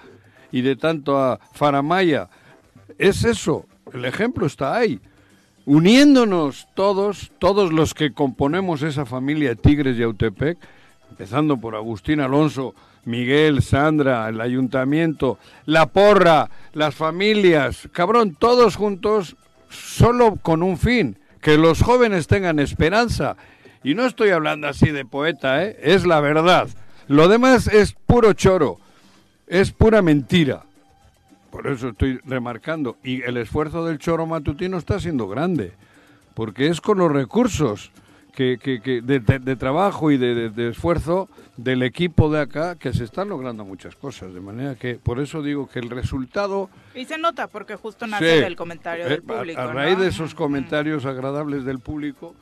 y de tanta faramaya. Es eso, el ejemplo está ahí uniéndonos todos, todos los que componemos esa familia de Tigres y Autepec, empezando por Agustín Alonso, Miguel, Sandra, el ayuntamiento, la porra, las familias, cabrón, todos juntos, solo con un fin, que los jóvenes tengan esperanza. Y no estoy hablando así de poeta, ¿eh? es la verdad. Lo demás es puro choro, es pura mentira. Por eso estoy remarcando. Y el esfuerzo del choro matutino está siendo grande, porque es con los recursos que, que- que de, de- de trabajo y de, de- de esfuerzo del equipo de acá que se están logrando muchas cosas. De manera que, por eso digo que el resultado... Y se nota porque justo nace Sí, del comentario eh, del público. a, raíz de esos Ujú. comentarios agradables del público,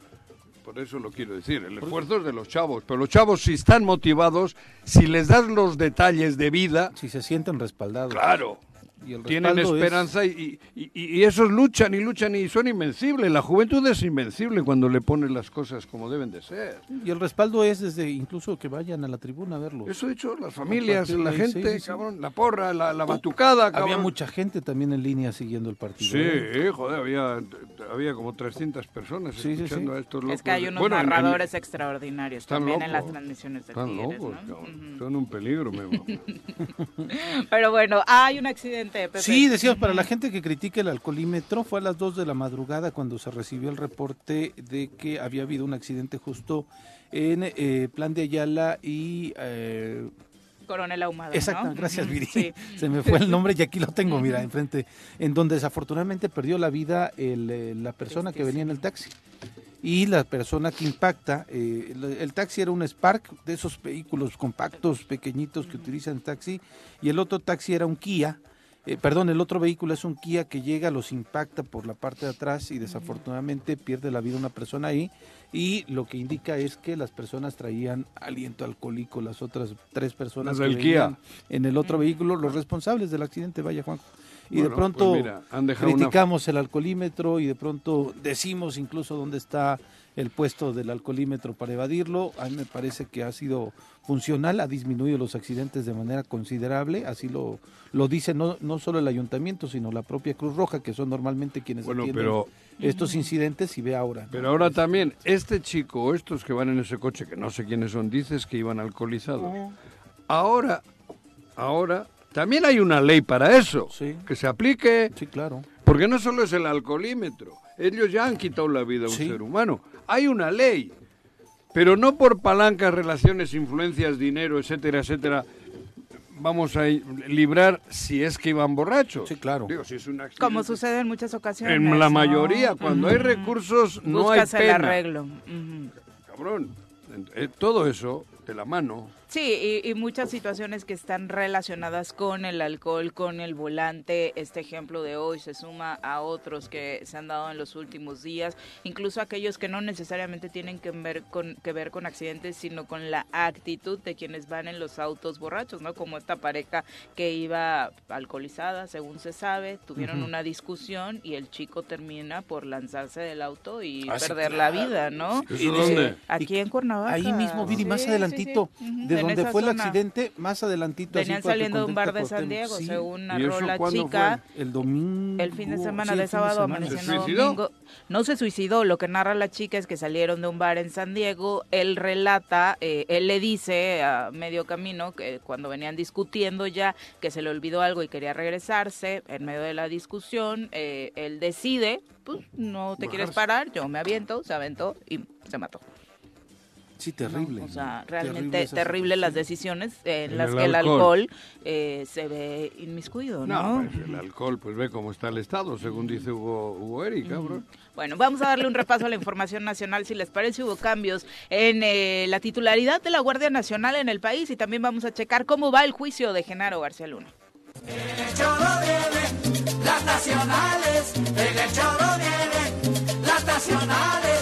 por eso lo quiero decir, el esfuerzo es de los chavos, pero los chavos si están motivados, si les das los detalles de vida, Si se sienten respaldados. claro, Y el tienen es- esperanza y, y- esos luchan y luchan y son invencibles. La juventud es invencible cuando le pones las cosas como deben de ser. Y el respaldo es desde incluso que vayan a la tribuna a verlo. Eso he dicho, las familias, la ahí, gente, sí, sí, sí. cabrón, la porra, la, la batucada, cabrón. Había mucha gente también en línea siguiendo el partido. Sí, ¿eh? joder, había, había como 300 personas Sí, escuchando sí. a estos Es locos. que hay unos Bueno, en- en- narradores extraordinarios también en las transmisiones de Están Tigres, locos, ¿no? cabrón. Ujú. Son un peligro, Memo. Pero bueno, hay un accidente, Pepe. Sí, decíamos, para la gente que critique el alcoholímetro, fue a las 2 de la madrugada cuando se recibió el reporte de que había habido un accidente justo en eh, Plan de Ayala y... eh, Coronel Ahumada, ¿no? Exacto, gracias Viri. Sí. Se me fue el nombre y aquí lo tengo, mira, enfrente, en donde desafortunadamente perdió la vida el, eh, la persona que venía en el taxi. Y la persona que impacta, eh, el, el taxi era un Spark, de esos vehículos compactos, pequeñitos que utilizan taxi, y el otro taxi era un Kia, eh, perdón, el otro vehículo es un Kia que llega, los impacta por la parte de atrás y desafortunadamente pierde la vida una persona ahí. Y lo que indica es que las personas traían aliento alcohólico, las otras tres personas que del Kia. en el otro vehículo, los responsables del accidente, vaya Juanjo. Y de pronto pues mira, una- criticamos el alcoholímetro y de pronto decimos incluso dónde está el puesto del alcoholímetro para evadirlo. A mí me parece que ha sido funcional, ha disminuido los accidentes de manera considerable, así lo, lo dice no, no solo el ayuntamiento, sino la propia Cruz Roja, que son normalmente quienes Bueno, atienden pero- estos incidentes y ve ahora. ¿no? Pero ahora también, este chico o estos que van en ese coche, que no sé quiénes son, dices que iban alcoholizados. Ahora, ahora, también hay una ley para eso. Sí. Que se aplique, Sí, claro. porque no solo es el alcoholímetro. Ellos ya han quitado la vida a un Sí. ser humano. Hay una ley. Pero no por palancas, relaciones, influencias, dinero, etcétera, etcétera, vamos a librar si es que iban borrachos. Sí, claro. Digo, si es un accidente. Como sucede en muchas ocasiones. En la ¿no? mayoría, cuando hay recursos, no Buscas hay el pena. arreglo. Ujú. Cabrón, eh, todo eso de la mano. Sí, y, y muchas situaciones que están relacionadas con el alcohol, con el volante. Este ejemplo de hoy se suma a otros que se han dado en los últimos días, incluso aquellos que no necesariamente tienen que ver con, que ver con accidentes, sino con la actitud de quienes van en los autos borrachos, ¿no? Como esta pareja que iba alcoholizada, según se sabe, tuvieron una discusión y el chico termina por lanzarse del auto y Ah, sí, perder claro. la vida, ¿no? ¿Eso Y de- dónde? Aquí en Cuernavaca. Ahí mismo, Viri, más Sí, adelantito, sí, sí. Ujú, de donde fue el accidente, más adelantito. Venían saliendo de un bar de San. Diego, Sí, según ¿Y narró la chica. El domingo. El fin de semana sí, de sábado semana. amaneció ¿Se en suicidó? domingo. No se suicidó, lo que narra la chica es que salieron de un bar en San Diego, él relata, eh, él le dice a medio camino que cuando venían discutiendo ya que se le olvidó algo y quería regresarse, en medio de la discusión, eh, él decide, pues no te quieres parar, yo me aviento, se aventó y se mató. Sí, terrible. O sea, realmente terrible, las decisiones en En las el que el alcohol. alcohol eh, se ve inmiscuido, ¿no? No, pues el alcohol, pues ve cómo está el estado, según dice Hugo, Hugo Eri, cabrón. Bueno, vamos a darle un repaso a la información nacional. Si les parece, hubo cambios en eh, la titularidad de la Guardia Nacional en el país y también vamos a checar cómo va el juicio de Genaro García Luna. Las nacionales, en el choro vienen las nacionales,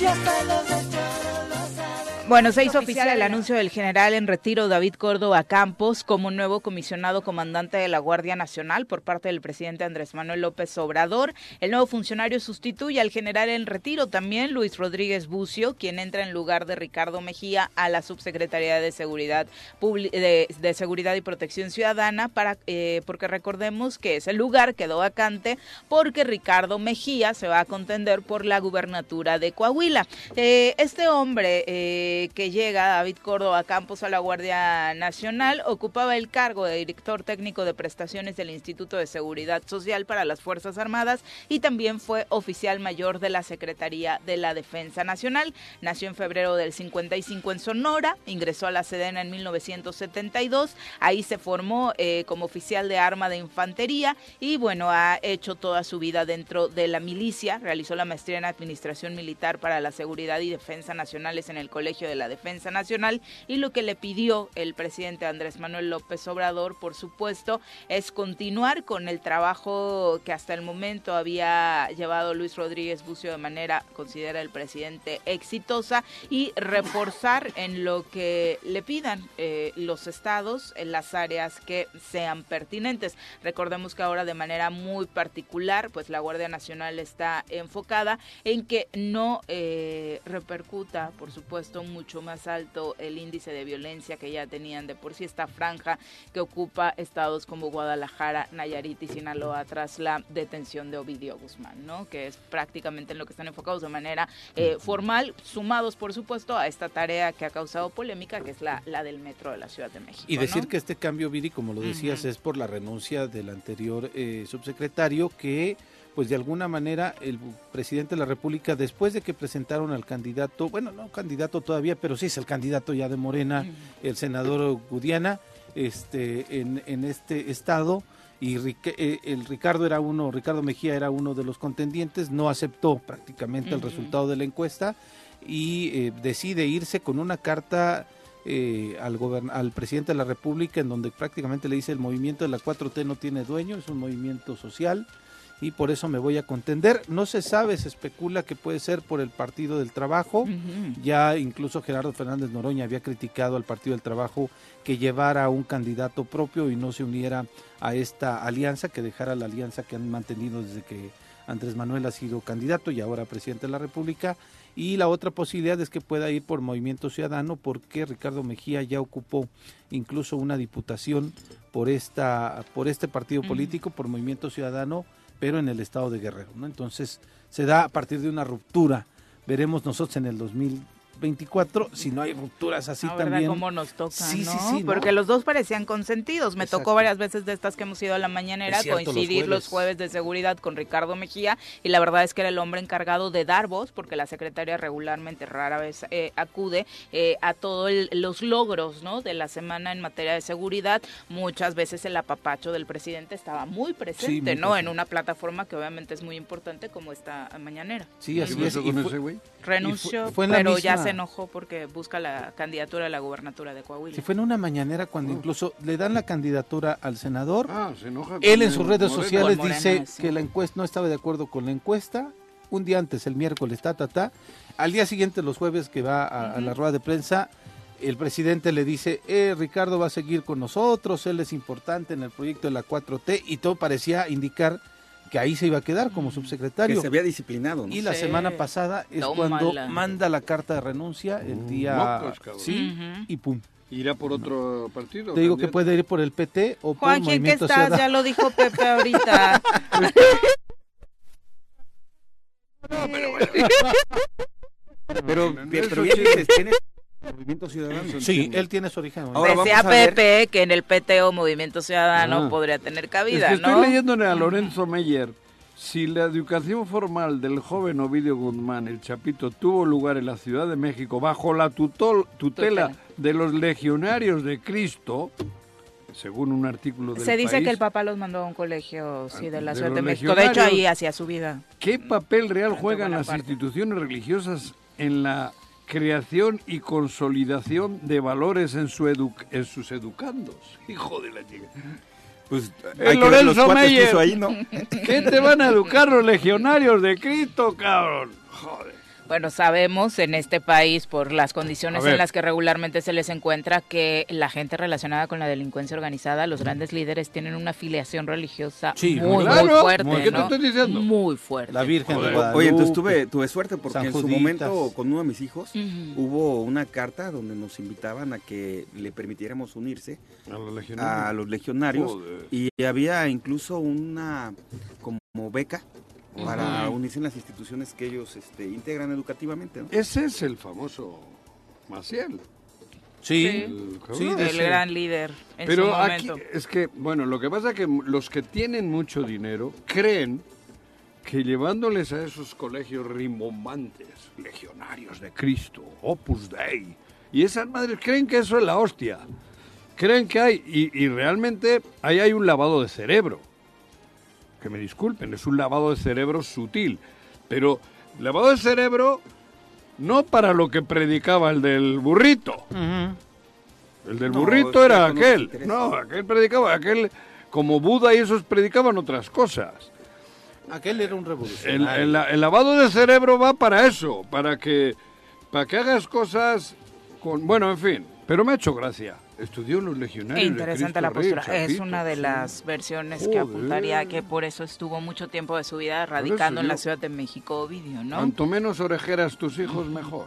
Si hasta los del choro lo saben. Bueno, se hizo oficial el anuncio del general en retiro David Córdoba Campos como nuevo comisionado comandante de la Guardia Nacional por parte del presidente Andrés Manuel López Obrador. El nuevo funcionario sustituye al general en retiro también Luis Rodríguez Bucio, quien entra en lugar de Ricardo Mejía a la subsecretaría de Seguridad Publi- de, de Seguridad y Protección Ciudadana para eh, porque recordemos que ese lugar quedó vacante porque Ricardo Mejía se va a contender por la gubernatura de Coahuila. Eh, este hombre eh, que llega, David Córdoba Campos, a la Guardia Nacional, ocupaba el cargo de director técnico de prestaciones del Instituto de Seguridad Social para las Fuerzas Armadas y también fue oficial mayor de la Secretaría de la Defensa Nacional. Nació en febrero del 55 en Sonora, ingresó a la Sedena en 1972, ahí se formó eh, como oficial de arma de infantería y bueno, ha hecho toda su vida dentro de la milicia, realizó la maestría en Administración Militar para la Seguridad y Defensa Nacionales en el Colegio de la Defensa Nacional y lo que le pidió el presidente Andrés Manuel López Obrador, por supuesto, es continuar con el trabajo que hasta el momento había llevado Luis Rodríguez Bucio de manera, considera el presidente, exitosa y reforzar en lo que le pidan eh, los estados en las áreas que sean pertinentes. Recordemos que ahora de manera muy particular, pues la Guardia Nacional está enfocada en que no eh, repercuta, por supuesto, mucho más alto el índice de violencia que ya tenían de por sí esta franja que ocupa estados como Guadalajara, Nayarit y Sinaloa tras la detención de Ovidio Guzmán, ¿no? Que es prácticamente en lo que están enfocados de manera eh, formal, sumados, por supuesto, a esta tarea que ha causado polémica, que es la, la del metro de la Ciudad de México. Y decir ¿no? que este cambio, Viri, como lo decías, es por la renuncia del anterior eh, subsecretario que, pues de alguna manera, el presidente de la República, después de que presentaron al candidato, bueno, no candidato todavía, pero sí es el candidato ya de Morena, el senador Gudiana, este, en, en este estado, y eh, el Ricardo era uno, Ricardo Mejía era uno de los contendientes, no aceptó prácticamente el resultado de la encuesta y eh, decide irse con una carta eh, al, al presidente de la República en donde prácticamente le dice el movimiento de la 4T no tiene dueño, es un movimiento social y por eso me voy a contender. No se sabe, se especula que puede ser por el Partido del Trabajo. Ya incluso Gerardo Fernández Noroña había criticado al Partido del Trabajo que llevara un candidato propio y no se uniera a esta alianza, que dejara la alianza que han mantenido desde que Andrés Manuel ha sido candidato y ahora presidente de la República. Y la otra posibilidad es que pueda ir por Movimiento Ciudadano porque Ricardo Mejía ya ocupó incluso una diputación por esta por este partido político, por Movimiento Ciudadano, pero en el estado de Guerrero, ¿no? Entonces, se da a partir de una ruptura. Veremos nosotros en el 2024 si no hay rupturas así Ah, ¿verdad? también. Cómo nos toca, Sí, ¿no? sí, sí, ¿no? Porque los dos parecían consentidos. Me Exacto. tocó varias veces de estas que hemos ido a la mañanera cierto, coincidir los jueves. jueves. de seguridad con Ricardo Mejía y la verdad es que era el hombre encargado de dar voz, porque la secretaria regularmente rara vez eh, acude eh, a todos los logros ¿no? de la semana en materia de seguridad. Muchas veces el apapacho del presidente estaba muy presente, muy ¿no? En una plataforma que obviamente es muy importante como esta mañanera. Sí, ¿Qué así es. y fue- ese güey? Renunció, fue en la pero ya misma- se enojó porque busca la candidatura a la gubernatura de Coahuila. Si fue en una mañanera cuando incluso le dan la candidatura al senador, Ah, se enoja. él en sus redes Morena. sociales Morena, dice sí. que la encuesta no estaba de acuerdo con la encuesta. Un día antes, el miércoles, ta, ta, ta. Al día siguiente, los jueves que va a, a la rueda de prensa, el presidente le dice, eh, Ricardo va a seguir con nosotros, él es importante en el proyecto de la 4T y todo parecía indicar que ahí se iba a quedar como Que subsecretario. se había disciplinado, ¿no? Y la Sí. semana pasada es Tómala. cuando manda la carta de renuncia el Mm, día sí y pum. ¿Irá por otro partido? Te digo que puede ir por el PT o por Juan, ¿quién que Movimiento estás? Ciudadano. Ya lo dijo Pepe ahorita. Pero, No, pero no, bien eso dices, sí. tienes Movimiento Ciudadano. Sí, él tiene su origen. Ahora Decía vamos a ver- Pepe que en el PTO Movimiento Ciudadano Ah. podría tener Es cabida, que estoy ¿no? leyéndole a Lorenzo Meyer. Si la educación formal del joven Ovidio Guzmán, el Chapito, tuvo lugar en la Ciudad de México bajo la tutol- tutela Tutela. de los legionarios de Cristo, según un artículo del Se dice país, que el papá los mandó a un colegio, sí, de la De Ciudad de México. De hecho, ahí hacía su vida. ¿Qué papel real juegan las Bonaparte. instituciones religiosas en la creación y consolidación de valores en, su edu- en sus educandos? Hijo de la chica. Pues El hay que ver los Lorenzo Meyer. ahí, ¿no? ¿Qué te van a educar los legionarios de Cristo, cabrón? Joder. Bueno, sabemos en este país, por las A condiciones en las que regularmente se les encuentra, que la gente relacionada con la delincuencia organizada, los grandes líderes, tienen una afiliación religiosa Sí, muy, claro. muy fuerte. Muy- ¿qué te estoy diciendo? Muy fuerte. La Virgen de. Guadalupe. Oye, entonces tuve, tuve suerte porque en su momento con uno de mis hijos hubo una carta donde nos invitaban a que le permitiéramos unirse A los a legionarios. los legionarios y había incluso una como beca para unirse en las instituciones que ellos este, integran educativamente. ¿no? Ese es el famoso Maciel. Sí, El sí, el ese- gran líder en Pero su aquí momento. es que, bueno, lo que pasa es que los que tienen mucho dinero creen que llevándoles a esos colegios rimbombantes, legionarios de Cristo, Opus Dei, y esas madres creen que eso es la hostia. Creen que hay, y, y realmente ahí hay un lavado de cerebro. Que me disculpen, es un lavado de cerebro sutil. Pero lavado de cerebro no para lo que predicaba el del burrito. El del No, burrito era aquel. No, aquel predicaba, aquel como Buda y esos predicaban otras cosas. Aquel era un El, revolucionario. el- el lavado de cerebro va para eso, para que para que hagas cosas con bueno, en fin. Pero me ha hecho gracia. Estudió en los legionarios. Interesante la Rey, postura. Es una de sí. las versiones que apuntaría que por eso estuvo mucho tiempo de su vida radicando en la Ciudad de México, Ovidio, ¿no? Cuanto menos orejeras tus hijos, mejor.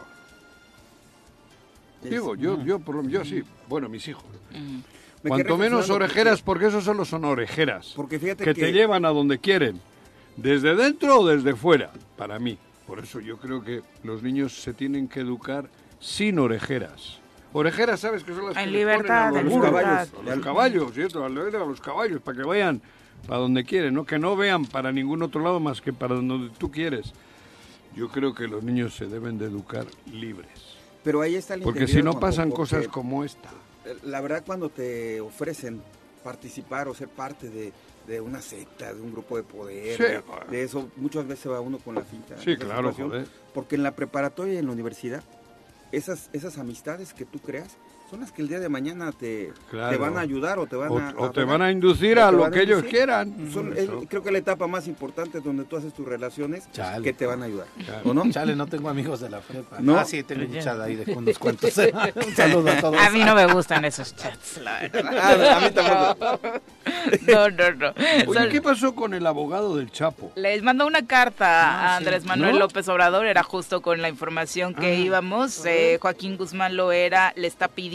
Digo, yo, yo, por lo- yo sí. Bueno, mis hijos. Mm. Me Cuanto menos orejeras, porque esos solo son orejeras. Porque fíjate que, que, te llevan a donde quieren, desde dentro o desde fuera, para mí. Por eso yo creo que los niños se tienen que educar sin orejeras. Orejeras, ¿sabes que son las En que les libertad, ponen a en los burros, libertad. a los caballos, ¿cierto? A los a los caballos, para que vayan para donde quieren, ¿no? Que no vean para ningún otro lado más que para donde tú quieres. Yo creo que los niños se deben de educar libres. pero ahí está el Porque si no pasan porque cosas como esta. La verdad cuando te ofrecen participar o ser parte de, de una secta, de un grupo de poder, Sí, de, de eso, muchas veces va uno con la finta. Sí, claro, joder. Porque en la preparatoria y en la universidad, esas, esas amistades que tú creas son las que el día de mañana te, Claro. te van a ayudar o te van O, a... o te frenar. van a inducir a te lo a que ellos inducir. quieran. Son- Por es- creo que la etapa más importante es donde tú haces tus relaciones Chale. que te van a ayudar. Claro. ¿O no? Chale, no tengo amigos de la prepa. ¿No? Ah, sí, tengo muchada ahí de unos cuantos. un saludo a todos. A mí no me gustan esos chats, la verdad. Ah, a mí tampoco. No, no, no. Oye, ¿qué pasó con el abogado del Chapo? Les mandó una carta a Andrés Manuel ¿No? López Obrador, era justo con la información que Ah, íbamos. Eh, Joaquín Guzmán Loera le está pidiendo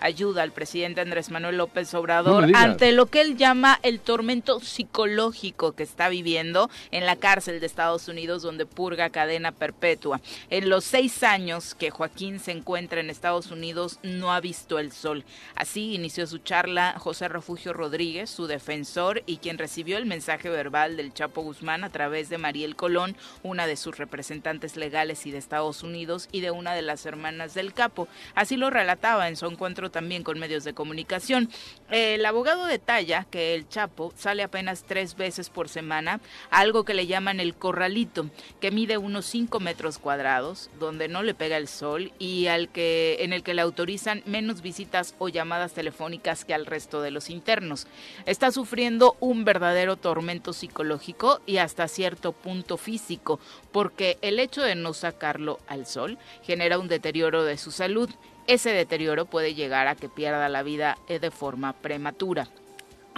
ayuda al presidente Andrés Manuel López Obrador ante lo que él llama el tormento psicológico que está viviendo en la cárcel de Estados Unidos donde purga cadena perpetua. En los seis años que Joaquín se encuentra en Estados Unidos no ha visto el sol. Así inició su charla José Refugio Rodríguez, su defensor y quien recibió el mensaje verbal del Chapo Guzmán a través de Mariel Colón, una de sus representantes legales y de Estados Unidos y de una de las hermanas del capo. Así lo en su encuentro también con medios de comunicación. El abogado detalla que el Chapo sale apenas tres veces por semana algo que le llaman el corralito, que mide unos 5 metros cuadrados, donde no le pega el sol y al que, en el que le autorizan menos visitas o llamadas telefónicas que al resto de los internos. Está sufriendo un verdadero tormento psicológico y hasta cierto punto físico, porque el hecho de no sacarlo al sol genera un deterioro de su salud. Ese deterioro puede llegar a que pierda la vida eh, de forma prematura.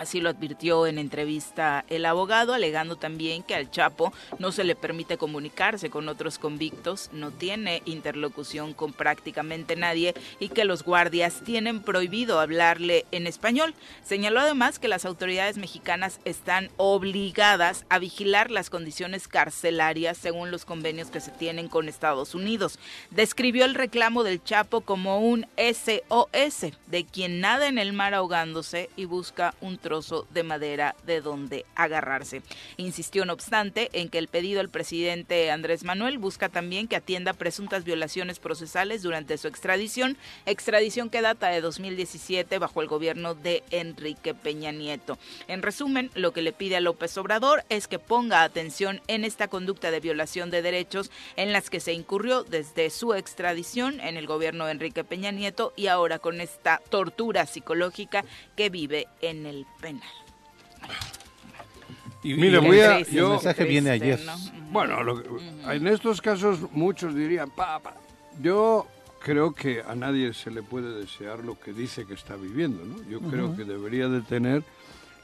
Así lo advirtió en entrevista el abogado, alegando también que al Chapo no se le permite comunicarse con otros convictos, no tiene interlocución con prácticamente nadie y que los guardias tienen prohibido hablarle en español. Señaló además que las autoridades mexicanas están obligadas a vigilar las condiciones carcelarias según los convenios que se tienen con Estados Unidos. Describió el reclamo del Chapo como un SOS, de quien nada en el mar ahogándose y busca un de madera de donde agarrarse. Insistió, no obstante, en que el pedido al presidente Andrés Manuel busca también que atienda presuntas violaciones procesales durante su extradición, extradición que data de 2017 bajo el gobierno de Enrique Peña Nieto. En resumen, lo que le pide a López Obrador es que ponga atención en esta conducta de violación de derechos en las que se incurrió desde su extradición en el gobierno de Enrique Peña Nieto y ahora con esta tortura psicológica que vive en el penal. Y, Mire, y voy a- el yo- mensaje viene ayer. ¿no? Bueno, lo que- en estos casos muchos dirían, "Pa, pa". yo creo que a nadie se le puede desear lo que dice que está viviendo, ¿no? Yo creo que debería de tener,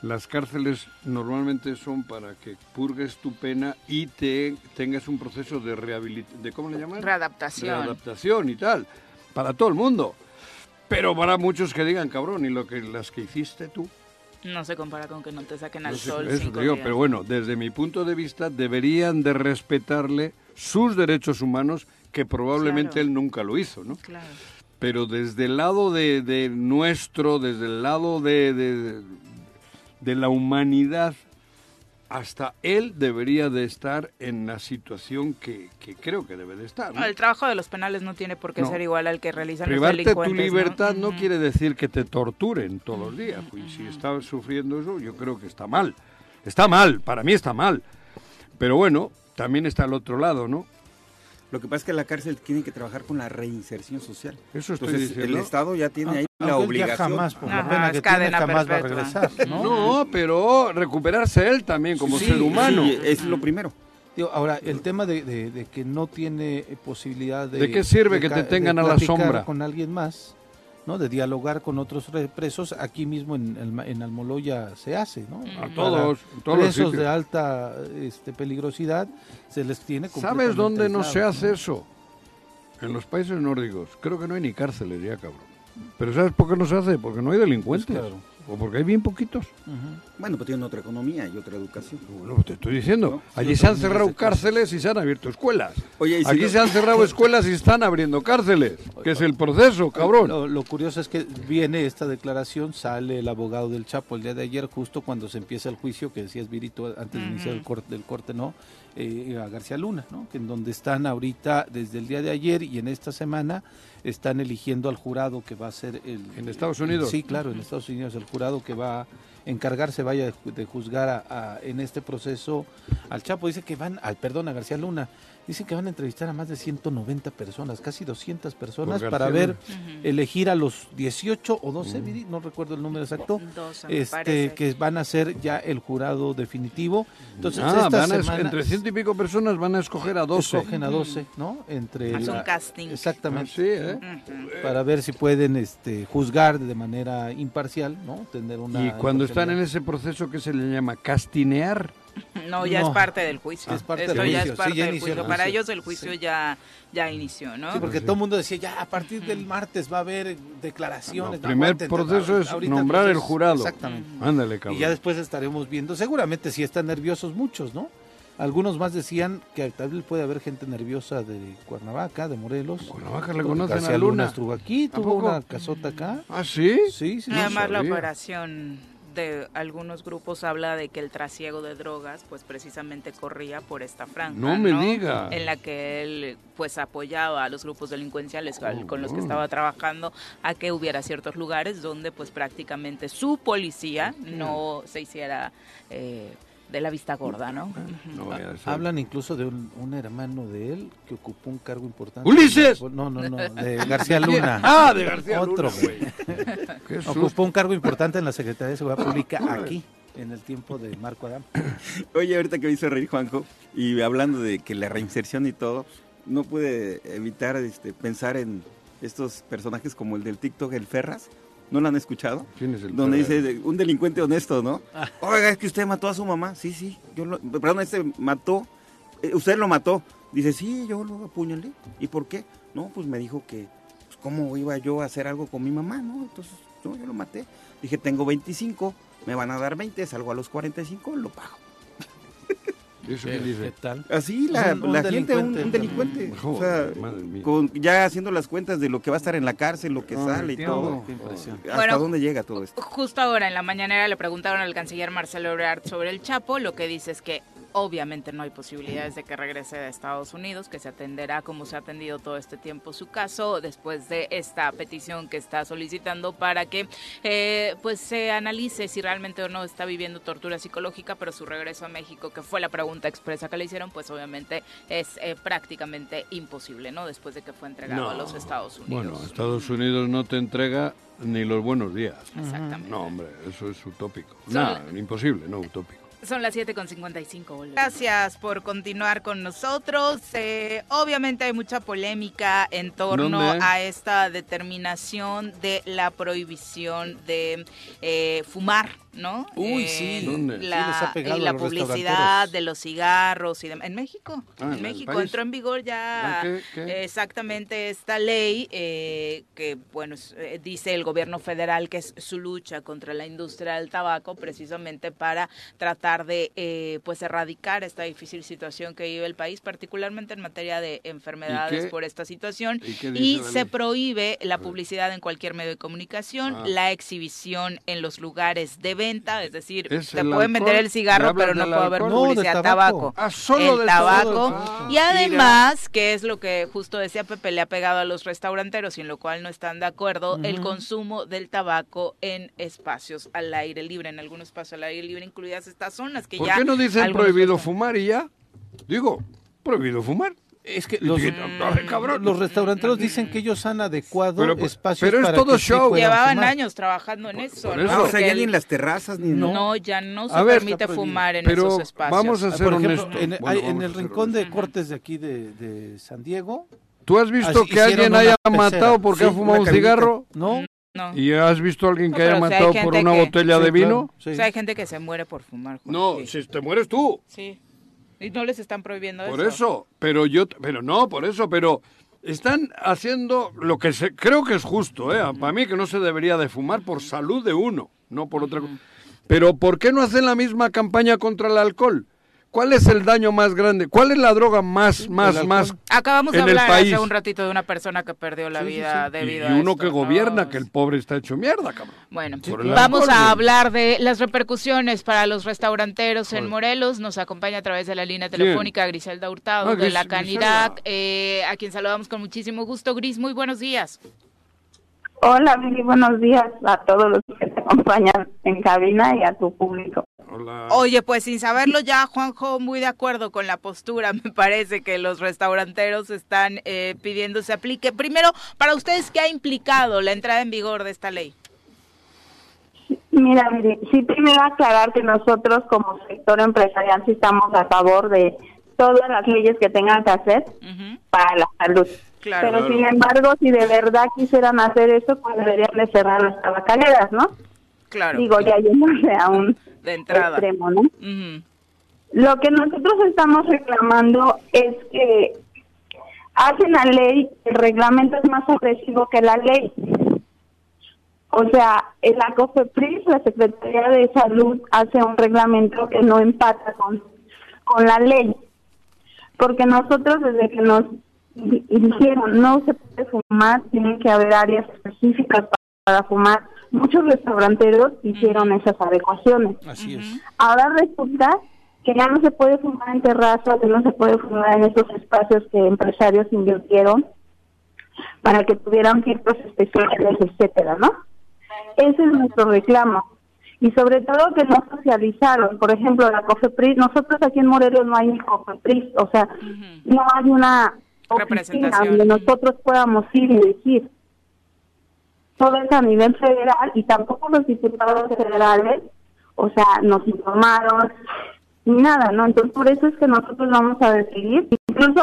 las cárceles normalmente son para que purgues tu pena y te tengas un proceso de rehabilitación, de ¿cómo le llaman? Readaptación. Readaptación y tal, para todo el mundo. Pero para muchos que digan, cabrón, y lo que las que hiciste tú. No se compara con que no te saquen al No sé, sol. eso cinco te digo, días. pero bueno, desde mi punto de vista deberían de respetarle sus derechos humanos que probablemente Claro. él nunca lo hizo, ¿no? Claro. Pero desde el lado de, de nuestro, desde el lado de, de, de la humanidad, hasta él debería de estar en la situación que, que creo que debe de estar. el trabajo de los penales no tiene por qué No. ser igual al que realizan los Privarte tu delincuentes. libertad no, quiere decir que te torturen todos los días. Pues si estás sufriendo eso, yo creo que está mal. Está mal, para mí está mal. Pero bueno, también está el otro lado, ¿no? Lo que pasa es que la cárcel tiene que trabajar con la reinserción social. Eso estoy Entonces, diciendo. el Estado ya tiene ahí Aunque la obligación. jamás, por la Ajá, pena es que tiene, jamás va a regresar, ¿no? No, pero recuperarse él también como Sí, ser humano. sí, es lo primero. Digo, ahora, el tema de, de- de que no tiene posibilidad de... ¿De qué sirve que te tengan a la sombra? con alguien más, ¿no? De dialogar con otros re- presos, aquí mismo en, en Almoloya se hace, ¿no? A Para todos, los presos de alta este, peligrosidad se les tiene ¿Sabes dónde no se hace eso? En los países nórdicos. Creo que no hay ni cárceles ya, cabrón. Pero ¿sabes por qué no se hace? Porque no hay delincuentes. Pues claro. O porque hay bien poquitos. Bueno, pues tienen otra economía y otra educación. Bueno, te estoy diciendo. ¿No? Allí se han cerrado cárceles y se han abierto escuelas. Oye, y si Aquí no- se han cerrado escuelas y están abriendo cárceles. Que es el proceso, cabrón. Lo, lo curioso es que viene esta declaración, sale el abogado del Chapo el día de ayer, justo cuando se empieza el juicio, que decías Virito antes de iniciar el corte, del corte, ¿no? Eh, a García Luna, ¿no? Que en donde están ahorita, desde el día de ayer y en esta semana, están eligiendo al jurado que va a ser el... ¿En Estados Unidos? Sí, claro, en Estados Unidos, el jurado que va a encargarse, vaya, de, ju- de juzgar a- a- en este proceso al Chapo. Dice que van, al perdón, a García Luna, dice que van a entrevistar a más de 190 personas, casi 200 personas, Por para García ver, Luna. elegir a los 18 o 12, Viri, no recuerdo el número exacto, Doce, me este parece. que van a ser ya el jurado definitivo. Entonces, Ah, esta van a semana entre ciento y pico personas van a escoger a 12. escogen a 12, ¿no? Entre Haz un casting. Ah, Exactamente. sí, ¿eh? Ujú. Para ver si pueden este, juzgar de manera imparcial, ¿no? Tener una Y cuando están en ese proceso que se le llama castinear, No, ya No. es parte del juicio. Es parte Esto del ya juicio, es sí, parte ya del juicio. Para ellos el juicio Sí. ya, ya inició, ¿no? Sí, porque todo el mundo decía, ya a partir del martes va a haber declaraciones. el no, primer aguanten, proceso es ahorita nombrar el jurado. Exactamente. ándale, cabrón. Y ya después estaremos viendo, seguramente si están nerviosos muchos, ¿no? Algunos más decían que tal vez puede haber gente nerviosa de Cuernavaca, de Morelos. Cuernavaca le conocen a Luna. estuvo aquí, ¿A tuvo una casota acá. ¿Ah, sí? Sí, sí, sí. Además, la sabía. operación de algunos grupos habla de que el trasiego de drogas, pues precisamente corría por esta franja. No me diga. En la que él, pues apoyaba a los grupos delincuenciales al- Oh, con los que oh. estaba trabajando a que hubiera ciertos lugares donde, pues prácticamente su policía no se hiciera eh, de la vista gorda, ¿no? Ujú. No vaya a ser. Hablan incluso de un, un hermano de él que ocupó un cargo importante. ¡Ulises! No, no, no, de García Luna. Ah, de García Otro, Luna, güey. Qué susto. Ocupó un cargo importante en la Secretaría de Seguridad Pública aquí, en el tiempo de Marco Adán. Oye, ahorita que me hizo reír Juanjo, y hablando de que la reinserción y todo, no pude evitar este, pensar en estos personajes como el del TikTok, el Ferras, ¿No la han escuchado? ¿Quién es el Donde dice, de- un delincuente honesto, ¿no? Ah. Oiga, es que usted mató a su mamá. Sí, sí, yo lo, perdón, este mató, eh, usted lo mató. Dice, sí, yo lo apuñalé. ¿Y por qué? No, pues me dijo que, pues, ¿cómo iba yo a hacer algo con mi mamá, no? Entonces, no, yo lo maté. Dije, tengo 25, me van a dar 20, salgo a los 45, lo pago. ¿Y eso ¿Qué, dice? qué tal? Así la, Un- un la gente, un, delincuente. un delincuente. o sea, Joder, madre mía. con- ya haciendo las cuentas de lo que va a estar en la cárcel, lo que Ay, sale y todo. Qué impresión. ¿Hasta Bueno, dónde llega todo esto? Justo ahora en la mañanera le preguntaron al canciller Marcelo Ebrard sobre el Chapo, lo que dice es que obviamente no hay posibilidades de que regrese de Estados Unidos, que se atenderá como se ha atendido todo este tiempo su caso, después de esta petición que está solicitando para que eh, pues se analice si realmente o no está viviendo tortura psicológica, pero su regreso a México, que fue la pregunta expresa que le hicieron, pues obviamente es eh, prácticamente imposible, ¿no? Después de que fue entregado a los Estados Unidos. Bueno, Estados Unidos no te entrega ni los buenos días. Exactamente. No, hombre, eso es utópico. Nada, imposible, no utópico. Son las 7.55. Gracias por continuar con nosotros. Eh, obviamente hay mucha polémica en torno ¿Dónde? a esta determinación de la prohibición de eh, fumar, ¿no? Uy, Eh, sí. ¿Dónde? Sí, La, pegado y la publicidad de los cigarros y demás. En México. Ah, en ¿en el México país? entró en vigor ya Ah, ¿qué? ¿Qué? exactamente esta ley eh, que, bueno, eh, dice el gobierno federal que es su lucha contra la industria del tabaco precisamente para tratar de, eh, pues, erradicar esta difícil situación que vive el país, particularmente en materia de enfermedades por esta situación. ¿Y se prohíbe la publicidad en cualquier medio de comunicación, Ah. la exhibición en los lugares de venta, es decir, ¿Es te pueden vender alcohol? el cigarro, ¿Me hablas pero no puede haber? No, de publicidad de tabaco. tabaco. Ah, solo el del tabaco. tabaco. Y además, que es lo que justo decía Pepe, le ha pegado a los restauranteros y en lo cual no están de acuerdo, el consumo del tabaco en espacios al aire libre, en algunos espacios al aire libre, incluidas estas zonas que ¿Por ya... qué no dicen prohibido fumar y ya? Digo, prohibido fumar. Es que los, cabrón. los restauranteros dicen que ellos han adecuado Pero, pues, espacios pero es para todo que show. Llevaban fumar. años trabajando en eso, por ¿no? eso. Ah, o sea, ya el- ni en las terrazas ni no, ya no se ver, permite fumar en Pero esos espacios. vamos a Ah, ser honestos. en, Bueno, en el rincón de cortes de aquí de, de San Diego, ¿Tú has visto Así que alguien haya pecera. matado porque Sí, ha fumado un cigarro? ¿no? No. ¿Y has visto a alguien No, que haya pero si hay matado por una que- botella de Sí, vino? claro, sí. O sea, hay gente que se muere por fumar. Juan. No, Sí. si te mueres tú. Sí. Y no les están prohibiendo Por eso. eso, pero yo, pero no, por eso, pero están haciendo lo que se, creo que es justo, ¿eh? Para mí que no se debería de fumar por salud de uno, no por otra cosa. Pero ¿por qué no hacen la misma campaña contra el alcohol? ¿Cuál es el daño más grande? ¿Cuál es la droga más, más, más Acabamos de en el hablar país? hace un ratito de una persona que perdió la Sí, sí, vida sí. Y, debido y a uno esto, que ¿no? gobierna, que el pobre está hecho mierda, cabrón. Bueno, vamos alcohol, a hablar de las repercusiones para los restauranteros en. Morelos. Nos acompaña a través de la línea ¿Quién? telefónica Griselda Hurtado Ah, de Gris- la Canidad, eh, a quien saludamos con muchísimo gusto. Gris, muy buenos días. Hola, Billy, buenos días a todos los que te acompañan en cabina y a tu público. Hola. Oye, pues sin saberlo ya, Juanjo, muy de acuerdo con la postura. Me parece que los restauranteros están eh, pidiendo se aplique. Primero, para ustedes, ¿qué ha implicado la entrada en vigor de esta ley? Mira, Billy, sí primero aclarar que nosotros como sector empresarial sí estamos a favor de todas las leyes que tengan que hacer para la salud. Claro. Pero sin embargo, si de verdad quisieran hacer eso, pues deberían de cerrar las tabacaleras, ¿no? claro, Digo, ya yéndose a un de entrada. extremo, ¿no? Lo que nosotros estamos reclamando es que hacen la ley, el reglamento es más agresivo que la ley. O sea, el ACOFEPRIS, la Secretaría de Salud, hace un reglamento que no empata con, con la ley. Porque nosotros desde que nos di- dijeron no se puede fumar, tienen que haber áreas específicas pa- para fumar, muchos restauranteros hicieron esas adecuaciones. Así es. Ahora resulta que ya no se puede fumar en terrazas, que no se puede fumar en esos espacios que empresarios invirtieron para que tuvieran filtros especiales, etcétera, ¿no? Ese es nuestro reclamo. Y sobre todo que no socializaron. Por ejemplo, la COFEPRIS, nosotros aquí en Morelos no hay ni COFEPRIS, o sea, no hay una oficina donde nosotros podamos ir y decir. Todo es a nivel federal y tampoco los diputados federales, o sea, nos informaron ni nada, ¿no? Entonces, por eso es que nosotros vamos a decidir, incluso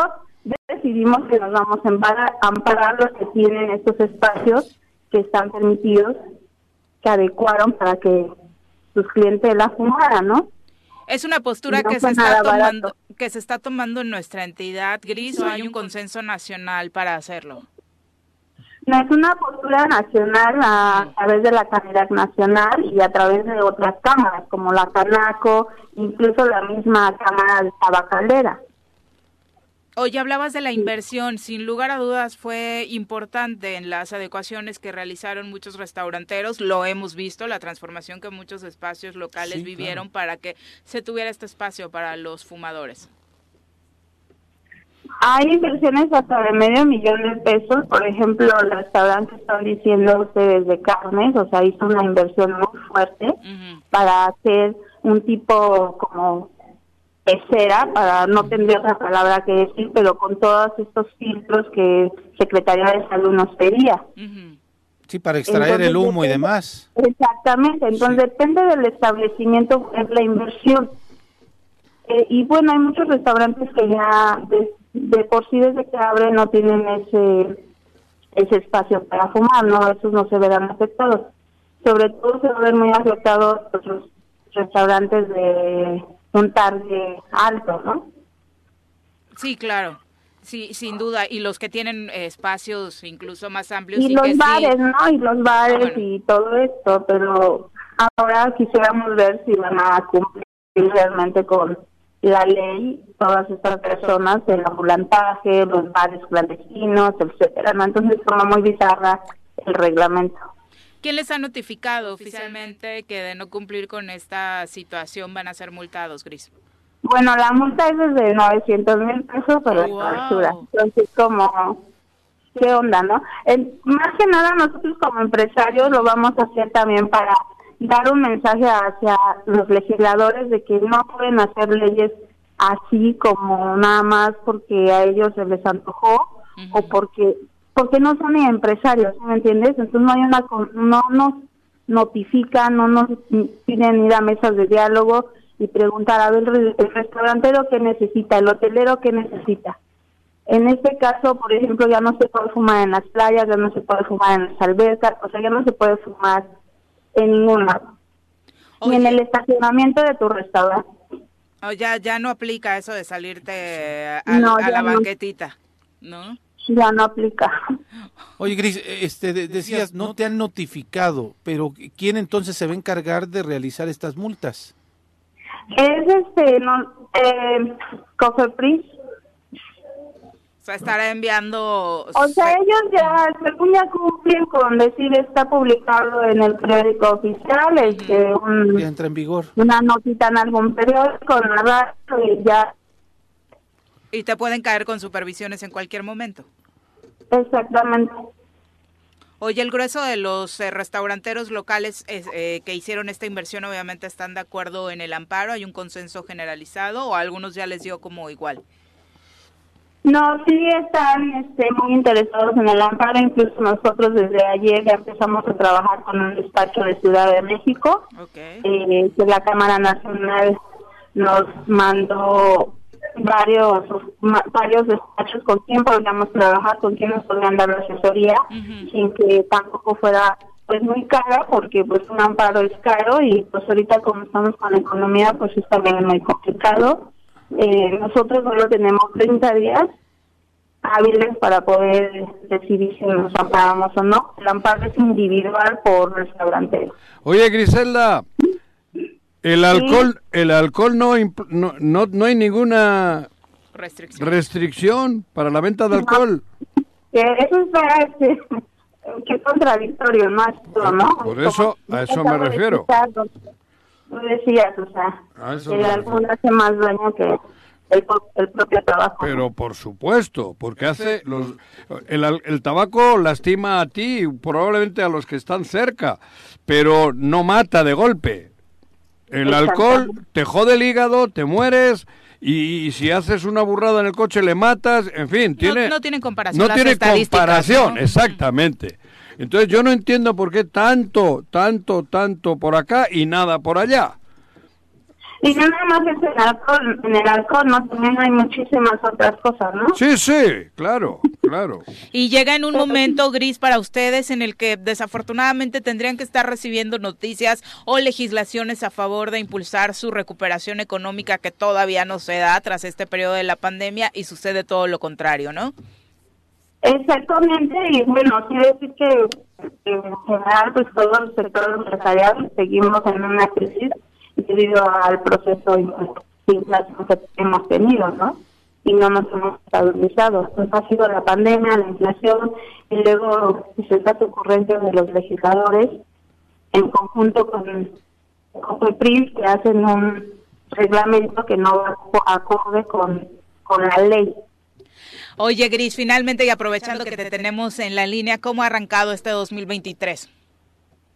decidimos que nos vamos a amparar, a amparar los que tienen estos espacios que están permitidos que adecuaron para que sus clientes la fumaran, ¿no? Es una postura No que se está barato. tomando que se está tomando en nuestra entidad gris o hay un consenso nacional para hacerlo. No es una postura nacional a, través de la Cámara Nacional y a través de otras cámaras, como la Canaco, incluso la misma Cámara de Tabacalera. Oye, hablabas de la inversión, sin lugar a dudas fue importante en las adecuaciones que realizaron muchos restauranteros, lo hemos visto, la transformación que muchos espacios locales Sí, vivieron para que se tuviera este espacio para los fumadores. Hay inversiones hasta de medio millón de pesos, por ejemplo, el restaurante están diciendo ustedes de carnes, o sea, hizo una inversión muy fuerte para hacer un tipo como pecera, para no tendría otra palabra que decir, pero con todos estos filtros que Secretaría de Salud nos pedía. Sí, para extraer el humo y demás. Exactamente, entonces depende del establecimiento, es la inversión. Eh, y bueno, hay muchos restaurantes que ya de, de por sí desde que abren no tienen ese ese espacio para fumar, ¿no? Esos no se verán afectados. Sobre todo se van a ver muy afectados los restaurantes de un target alto, ¿no? Sí, claro. Sí, sin duda. Y los que tienen espacios incluso más amplios y los que sí- bares, ¿no? Y los bares bueno. y todo esto, pero ahora quisiéramos ver si van a cumplir realmente con la ley todas estas personas, el ambulantaje, los bares clandestinos, etcétera, ¿no? Entonces como muy bizarra el reglamento. ¿Quién les ha notificado oficialmente que de no cumplir con esta situación van a ser multados, Gris? Bueno, la multa es desde 900 mil pesos por la Wow. clausura. Entonces, como, ¿qué onda, no? El- más que nada, nosotros como empresarios lo vamos a hacer también para dar un mensaje hacia los legisladores de que no pueden hacer leyes así como nada más porque a ellos se les antojó o porque porque no son ni empresarios, ¿sí ¿me entiendes? Entonces no hay una no nos notifican, no nos piden ir a mesas de diálogo y preguntar a ver el restaurantero qué necesita, el hotelero qué necesita. En este caso, por ejemplo, ya no se puede fumar en las playas, ya no se puede fumar en las albercas, o sea, ya no se puede fumar en ningún lado. Ni en el estacionamiento de tu restaurante. O ya, ya no aplica eso de salirte a, No, a ya la banquetita, ¿no? Ya no aplica. Oye, Gris, este, de- decías, no te han notificado, pero ¿quién entonces se va a encargar de realizar estas multas? Es este, no, eh, Cofepris. O sea, estará enviando... O sea, se- ellos ya, según ya cumplen con decir, está publicado en el periódico oficial, este, un- Ya entra en vigor. una notita en algún periódico, en la radio, y ya, Y te pueden caer con supervisiones en cualquier momento. exactamente. Oye, el grueso de los eh, restauranteros locales es, eh, que hicieron esta inversión obviamente están de acuerdo en el amparo, hay un consenso generalizado o a algunos ya les dio como igual. No, sí están este, muy interesados en el amparo, incluso nosotros desde ayer ya empezamos a trabajar con un despacho de Ciudad de México, Ok. eh, que la Cámara Nacional nos mandó varios varios despachos con quien podríamos trabajar, con quien nos podrían dar la asesoría, sin que tampoco fuera pues muy cara, porque pues un amparo es caro y pues ahorita como estamos con la economía pues es también muy complicado. Eh, nosotros solo tenemos 30 días hábiles para poder decidir si nos amparamos o no. El amparo es individual por restaurante. Oye, Griselda, el alcohol, el alcohol no, no, no, no hay ninguna Restricción. restricción para la venta de alcohol. Que eso está, este, qué contradictorio, ¿no? Esto, ¿no? Por eso, a eso me refiero. que Tú decías, o sea, eso que el alcohol hace más daño que el, pro- el propio trabajo. Pero por supuesto, porque hace los el, al- el tabaco lastima a ti, y probablemente a los que están cerca, pero no mata de golpe. El alcohol te jode el hígado, te mueres y, y si haces una burrada en el coche le matas, en fin, tiene no tienen comparación No tiene comparación, ¿no? exactamente. Entonces yo no entiendo por qué tanto, tanto, tanto por acá y nada por allá. Y no nada más es el alcohol, en el alcohol, ¿no? También hay muchísimas otras cosas, ¿no? Sí, sí, claro, claro. Y llega en un momento gris para ustedes en el que desafortunadamente tendrían que estar recibiendo noticias o legislaciones a favor de impulsar su recuperación económica que todavía no se da tras este periodo de la pandemia y sucede todo lo contrario, ¿no? Exactamente, y bueno, quiere decir que, que en general, pues todo el sector empresarial seguimos en una crisis debido al proceso de inflación que hemos tenido, ¿no? Y no nos hemos estabilizado. Entonces ha sido la pandemia, la inflación, y luego pues, el caso ocurrente de los legisladores, en conjunto con, con el PRI, que hacen un reglamento que no va acorde con, con la ley. Oye, Gris, finalmente y aprovechando que te tenemos en la línea, ¿cómo ha arrancado este 2023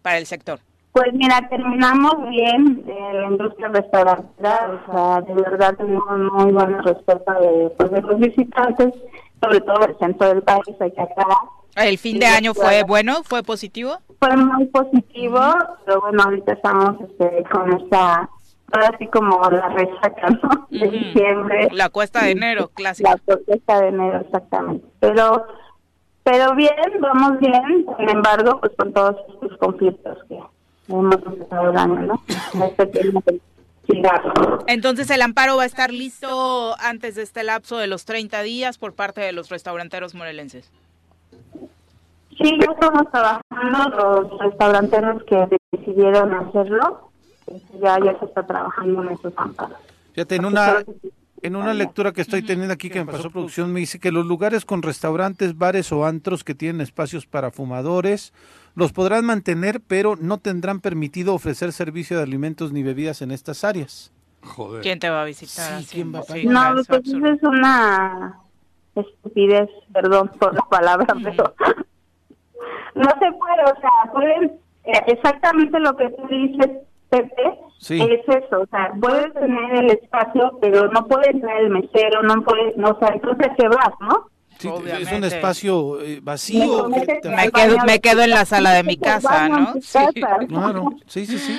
para el sector? Pues mira, terminamos bien en la industria restaurantera, o sea, de verdad tenemos muy buena respuesta de, pues, de los visitantes, sobre todo el centro del país, hay que aclarar. ¿El fin de año fue bueno? ¿Fue positivo? Fue muy positivo, pero bueno, ahorita estamos este, con esta ahora sí como la resaca, ¿no? De diciembre. La cuesta de enero, clásica. La cuesta de enero, exactamente. Pero pero bien, vamos bien, sin embargo, pues con todos estos conflictos que hemos el año, ¿no? Este Entonces el amparo va a estar listo antes de este lapso de los 30 días por parte de los restauranteros morelenses. Sí, ya estamos trabajando los restauranteros que decidieron hacerlo ya, ya se está trabajando en esos amparos. Fíjate, en una, en una lectura que estoy teniendo aquí que me pasó producción, me dice que los lugares con restaurantes, bares o antros que tienen espacios para fumadores, los podrán mantener, pero no tendrán permitido ofrecer servicio de alimentos ni bebidas en estas áreas. Joder. ¿Quién te va a visitar? Sí, ¿quién va a no, pues eso es una estupidez, perdón por la palabra, pero no se puede, o sea, pueden, eh, exactamente lo que tú dices, Pepe, es eso, o sea, puedes tener el espacio, pero no puede entrar el mesero, no puede, no, o sea, entonces te vas, ¿no? Sí, es un espacio eh, vacío. Me, quedo, me quedo en la sala de mi casa, ¿no? Sí, claro, sí, sí, sí.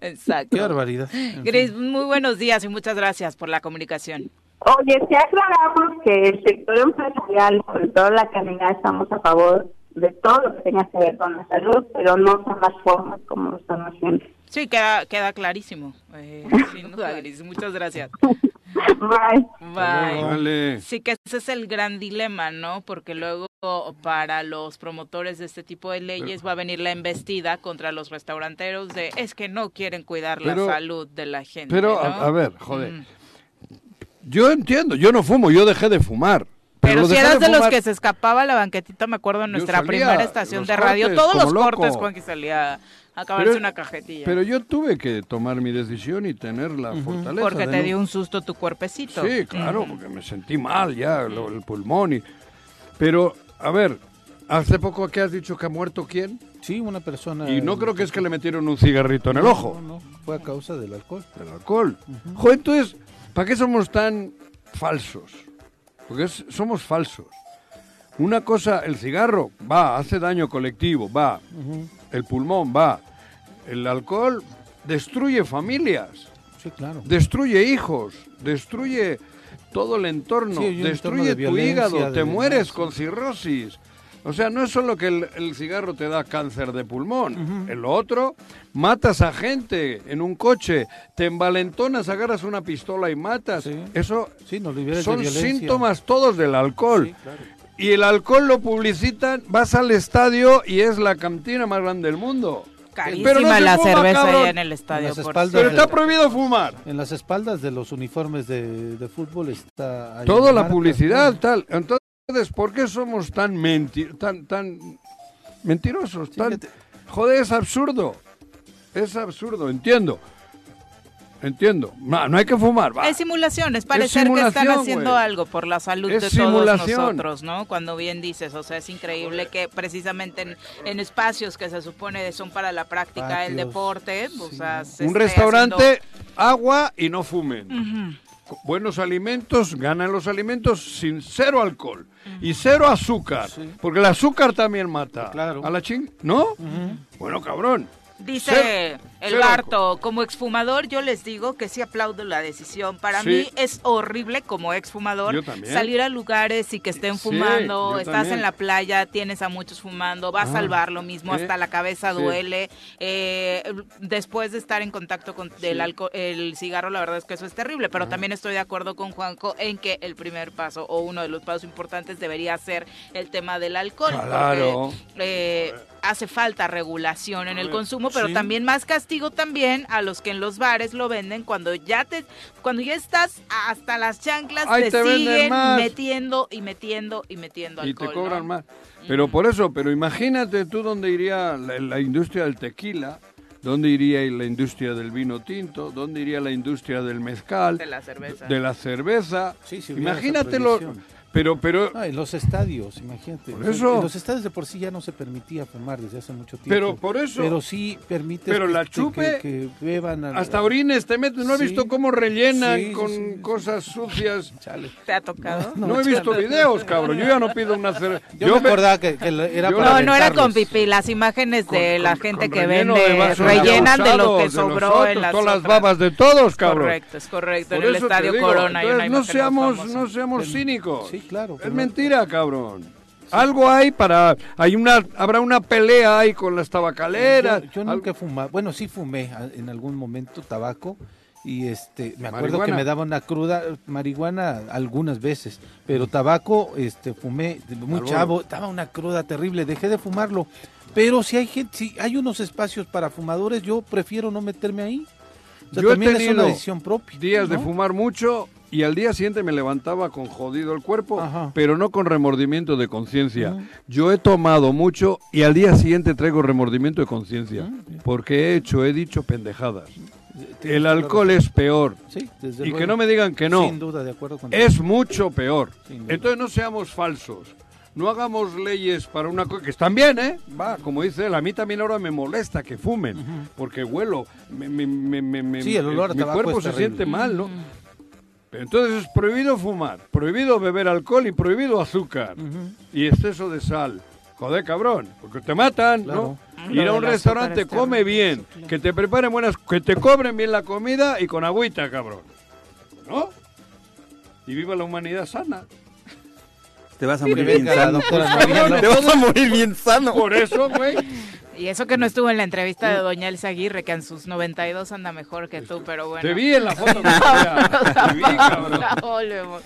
Exacto. Qué barbaridad. Gris, muy buenos días y muchas gracias por la comunicación. Oye, si aclaramos que el sector empresarial, sobre todo la calidad, estamos a favor de todo lo que tenga que ver con la salud, pero no son las formas como lo están haciendo. Sí, queda, queda clarísimo. Eh, sin duda, Gris. Muchas gracias. Bye. Bye. Sí, que ese es el gran dilema, ¿no? Porque luego para los promotores de este tipo de leyes va a venir la embestida contra los restauranteros de es que no quieren cuidar la salud de la gente. Pero, a, ver, joder. Yo entiendo, yo no fumo, yo dejé de fumar. Pero, si eras de, los que se escapaba la banquetita, me acuerdo en nuestra primera estación de radio, todos los cortes, Juan, que salía acabarse una cajetilla. Pero yo tuve que tomar mi decisión y tener la fortaleza. Porque te dio un susto tu cuerpecito. Sí, claro, porque me sentí mal ya, el pulmón. Y... Pero, a ver, hace poco que has dicho que ha muerto quién? Sí, una persona. Y no creo que es que le metieron un cigarrito en el ojo. No, no, fue a causa del alcohol. Del alcohol. Joder, entonces, ¿para qué somos tan falsos? Porque somos falsos. Una cosa, el cigarro va, hace daño colectivo, va. El pulmón va. El alcohol destruye familias. Sí, claro. Destruye hijos, destruye todo el entorno, destruye tu hígado, te mueres con cirrosis. O sea, no es solo que el, cigarro te da cáncer de pulmón, el otro, matas a gente en un coche, te envalentonas, agarras una pistola y matas. Eso sí, son síntomas todos del alcohol. Y el alcohol lo publicitan, vas al estadio y es la cantina más grande del mundo. Carísima la cerveza en el estadio. pero está prohibido fumar. En las espaldas de los uniformes de, fútbol está... Toda la publicidad, tal. Entonces, ¿por qué somos tan, tan, tan mentirosos? Tan... Joder, es absurdo. Es absurdo, entiendo. Entiendo. No, no hay que fumar. Va. Es simulación, es parecer que están haciendo algo por la salud de todos nosotros, ¿no? Cuando bien dices, o sea, es increíble que precisamente en, espacios que se supone son para la práctica del deporte, o sea, Un restaurante, agua y no fumen. Buenos alimentos, ganan los alimentos sin cero alcohol y cero azúcar, porque el azúcar también mata. Claro. A la ching, ¿no? Bueno, cabrón. Dice El Barto, como exfumador, yo les digo que sí aplaudo la decisión. Para Sí. mí es horrible como exfumador salir a lugares y que estén fumando, estás también. en la playa, tienes a muchos fumando, va a Ah, salvar lo mismo, sí, hasta la cabeza sí. duele. Eh, después de estar en contacto con el, Sí. alco- el cigarro, la verdad es que eso es terrible, pero también estoy de acuerdo con Juanjo en que el primer paso o uno de los pasos importantes debería ser el tema del alcohol. porque, Claro. eh, hace falta regulación en el consumo, pero también más castigo también a los que en los bares lo venden cuando ya te cuando ya estás hasta las chanclas Ahí te, siguen metiendo y metiendo y metiendo y alcohol. te cobran ¿no? más. Pero por eso, pero imagínate tú dónde iría la, la industria del tequila, dónde iría la industria del vino tinto, dónde iría la industria del mezcal, de la cerveza. de la cerveza. Sí, Imagínatelo. prohibición. Pero, pero, Ah, en los estadios, imagínate. Por eso. En los estadios de por sí ya no se permitía fumar desde hace mucho tiempo. Pero por eso. Pero sí permite Pero que, la que- chupe, que, beban. al- hasta orines te meten. ¿No Sí. visto cómo rellenan Sí, sí, con sí. cosas sucias? Chale. ¿Te ha tocado? No, he visto videos, cabrón. Yo ya no pido una cerveza. Yo, me acordaba que, que era yo para No, no era con pipí, las imágenes de Con- la con- gente con que vende de rellenan de lo que de sobró otros, en las todas las babas de todos, cabrón. Correcto, es correcto. Por en el Estadio Corona no no seamos cínicos. Sí, claro. Es pero- mentira, cabrón. Algo hay para, hay una, habrá una pelea ahí con las tabacaleras. Yo, yo nunca he fumado. Bueno, sí fumé en algún momento tabaco. Y este, me acuerdo Marihuana. que me daba una cruda, marihuana algunas veces, pero tabaco, este, fumé muy chavo, daba una cruda terrible, dejé de fumarlo. Pero si hay gente, si hay unos espacios para fumadores, yo prefiero no meterme ahí. O sea, Yo he también es una tenido decisión propia. días de fumar mucho y al día siguiente me levantaba con jodido el cuerpo, Ajá. pero no con remordimiento de conciencia. Ujú. Yo he tomado mucho y al día siguiente traigo remordimiento de conciencia, porque he hecho, he dicho pendejadas. El alcohol es peor. Sí, desde Y que luego. no me digan que no. Sin duda, de acuerdo contigo. Es mucho peor. Entonces no seamos falsos. No hagamos leyes para una cosa que están bien, ¿eh? Va, como dice él, a mí también ahora me molesta que fumen, porque huelo, me, me- me- Sí, el olor a mi cuerpo se terrible. siente mal, ¿no? Pero entonces es prohibido fumar, prohibido beber alcohol y prohibido azúcar y exceso de sal. Joder, cabrón, porque te matan, Claro. ¿no? Ir a un restaurante, come bien, que te preparen buenas, que te cobren bien la comida y con agüita, cabrón. ¿No? Y viva la humanidad sana. Te vas a morir bien sano. Te vas a morir bien sano. Por eso, güey. Y eso que no estuvo en la entrevista de Doña Elsa Aguirre, que en sus 92 anda mejor que tú, pero bueno. Te vi en la foto. Te vi, cabrón. Ya volvemos.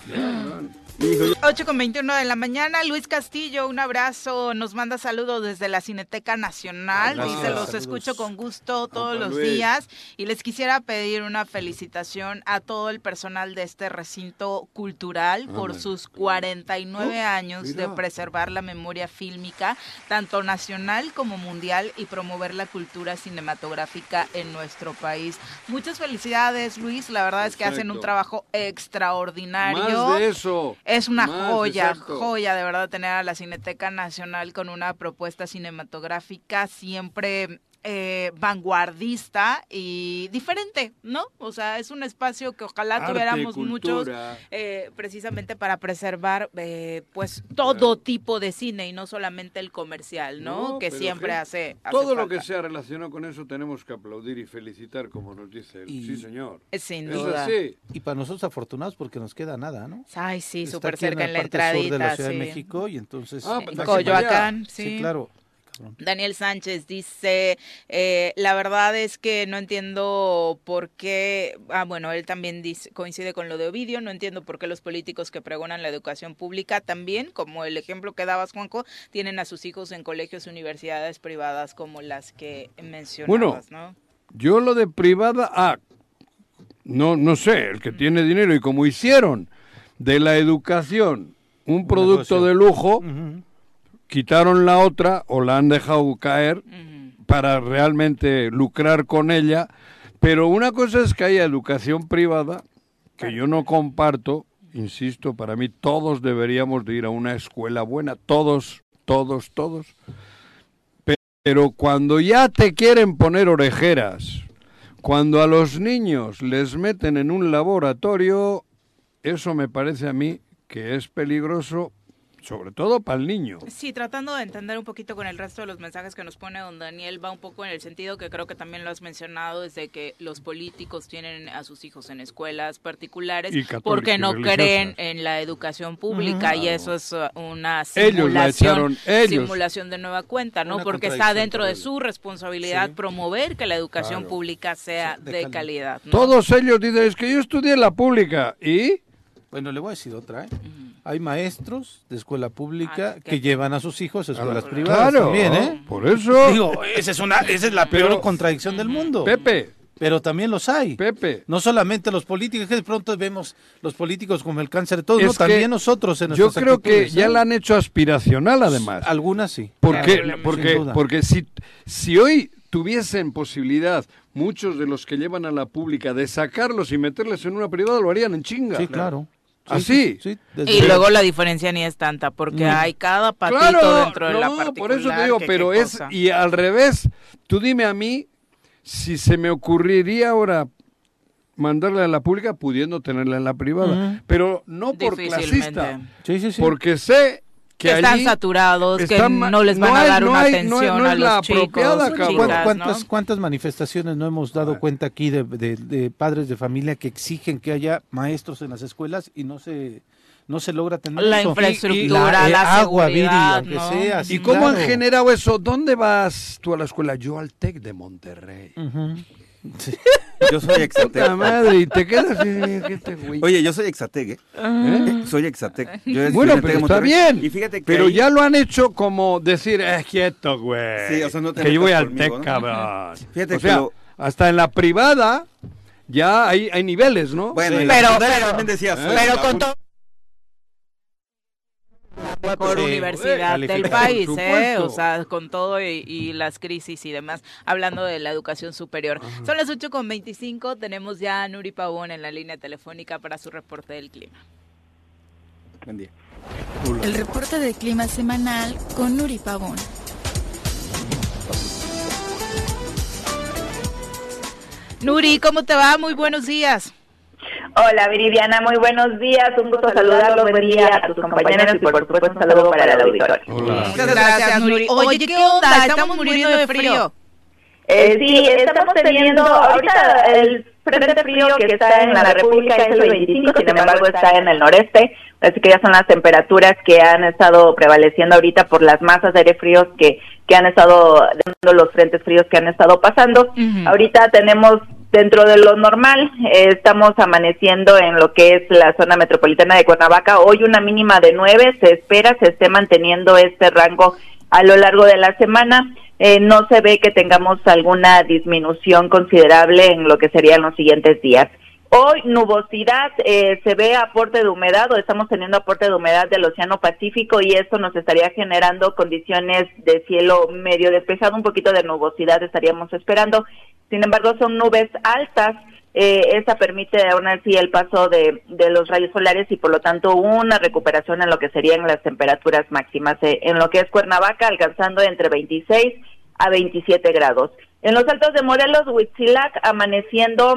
8 con 21 de la mañana, Luis Castillo, un abrazo, nos manda saludos desde la Cineteca Nacional, Gracias. dice, los Saludos. escucho con gusto todos los Luis. días y les quisiera pedir una felicitación a todo el personal de este recinto cultural por Ándale. sus 49 años de preservar la memoria fílmica, tanto nacional como mundial, y promover la cultura cinematográfica en nuestro país. Muchas felicidades, Luis, la verdad es que hacen un trabajo extraordinario. Más de eso. Es una Más, joya, exacto. joya de verdad tener a la Cineteca Nacional con una propuesta cinematográfica siempre eh, vanguardista y diferente, ¿no? O sea, es un espacio que ojalá Arte, tuviéramos muchos eh, precisamente para preservar eh, pues todo tipo de cine y no solamente el comercial, ¿no? No, que siempre que hace, hace Todo lo que sea relacionado con eso tenemos que aplaudir y felicitar, como nos dice él. Y- Sí, señor. Sin Es duda. así. Y para nosotros afortunados porque nos queda nada, ¿no? Ay, sí, súper cerca en la parte sur entradita, de la Ciudad sí. de México y entonces... Ah, En pues. Coyoacán, sí, sí. claro. Cabrón. Daniel Sánchez dice, eh, la verdad es que no entiendo por qué, ah bueno, él también dice, coincide con lo de Ovidio, no entiendo por qué los políticos que pregonan la educación pública también, como el ejemplo que dabas Juanco, tienen a sus hijos en colegios y universidades privadas como las que mencionabas, ¿no? Yo lo de privada, ah, no, no sé, el que tiene dinero y como hicieron de la educación un producto negocio. de lujo. Quitaron la otra o la han dejado caer para realmente lucrar con ella. Pero una cosa es que haya educación privada, que yo no comparto, insisto, para mí todos deberíamos de ir a una escuela buena, todos, todos, todos. Pe- Pero cuando ya te quieren poner orejeras, cuando a los niños les meten en un laboratorio, eso me parece a mí que es peligroso sobre todo para el niño. Sí, tratando de entender un poquito con el resto de los mensajes que nos pone don Daniel, va un poco en el sentido que creo que también lo has mencionado, es de que los políticos tienen a sus hijos en escuelas particulares Y porque no religiosas. creen en la educación pública y eso es uh, una simulación, ellos. simulación de nueva cuenta, ¿no? Una Porque está dentro de su responsabilidad Sí. promover que la educación Claro. pública sea Sí, de de, calidad. calidad. ¿no? Todos ellos dicen, es que yo estudié en la pública. ¿Y? Bueno, le voy a decir otra, ¿eh? Hay maestros de escuela pública Ah, que llevan a sus hijos a escuelas privadas Claro, también, ¿eh? por eso. Digo, esa es, una, esa es la peor Pero- contradicción del mundo. Pepe, Pero también los hay. Pepe. No solamente los políticos, que de pronto vemos los políticos como el cáncer de todos, no, también nosotros en Yo creo que ya ¿eh? la han hecho aspiracional además. Algunas sí. Porque, Claro, porque, porque si, si hoy tuviesen posibilidad muchos de los que llevan a la pública de sacarlos y meterles en una privada, lo harían en chinga. Sí, claro. ¿Así? sí, sí, Y luego. luego la diferencia ni es tanta, porque No. hay cada patito Claro, dentro de la particular. por eso te digo, que pero es, cosa. y al revés, tú dime a mí si se me ocurriría ahora mandarla a la pública pudiendo tenerla en la privada, pero no por clasista, Sí, sí, sí. porque sé que, que están saturados, que están no les van no a dar no una hay- no- atención no es a la los chicos, apropiada, cabrón. ¿Cuán- chicas, ¿Cuántas, ¿no? ¿Cuántas manifestaciones no hemos dado cuenta aquí de, de- de padres de familia que exigen que haya maestros en las escuelas y no se no se logra tener La eso? infraestructura, Y- y la agua, Viri, seguridad, aunque ¿no? sea, ¿Y cómo han generado eso? ¿Dónde vas tú a la escuela? Yo al TEC de Monterrey. Sí. Yo soy exatec. madre, y te quedas así, ¿qué este güey? Oye, yo soy exatec, ¿eh? ¿Eh? Soy exatec. Yo Bueno, pero está bien. Y fíjate que Pero ahí- ya lo han hecho como decir, es quieto, güey. Sí, o sea, no te que yo voy al TEC, ¿no? cabrón. Fíjate o que sea, lo- hasta en la privada ya hay, hay niveles, ¿no? Bueno, Sí. Pero- pero- también decía, soy Pero con un- mejor Sí, universidad del país, ¿eh? O sea, con todo y, y las crisis y demás, hablando de la educación superior. Son las 8 con 25, tenemos ya a Nuri Pavón en la línea telefónica para su reporte del clima. Buen día. El reporte de clima semanal con Nuri Pavón. Nuri, ¿cómo te va? Muy buenos días. Hola Viridiana, muy buenos días, un gusto saludarlos, buen día a tus compañeros y por supuesto un saludo para el auditorio. Hola. Muchas gracias, Nuri. Oye, ¿qué onda? Estamos muriendo de frío. Eh, sí, estamos teniendo ahorita el frente frío que está en la República es el 25, sin embargo está en el noreste, así que ya son las temperaturas que han estado prevaleciendo ahorita por las masas de aire fríos que, que han estado dando los frentes fríos que han estado pasando. Ujú. Ahorita tenemos dentro de lo normal, eh, estamos amaneciendo en lo que es la zona metropolitana de Cuernavaca, hoy una mínima de 9, se espera se esté manteniendo este rango a lo largo de la semana. Eh, no se ve que tengamos alguna disminución considerable en lo que serían los siguientes días. Hoy nubosidad, eh, se ve aporte de humedad o estamos teniendo aporte de humedad del Océano Pacífico y esto nos estaría generando condiciones de cielo medio despejado, un poquito de nubosidad estaríamos esperando. Sin embargo, son nubes altas. Eh, esta permite aún así el paso de, de los rayos solares y por lo tanto una recuperación en lo que serían las temperaturas máximas eh, en lo que es Cuernavaca alcanzando entre 26 a 27 grados. En los altos de Morelos, Huitzilac amaneciendo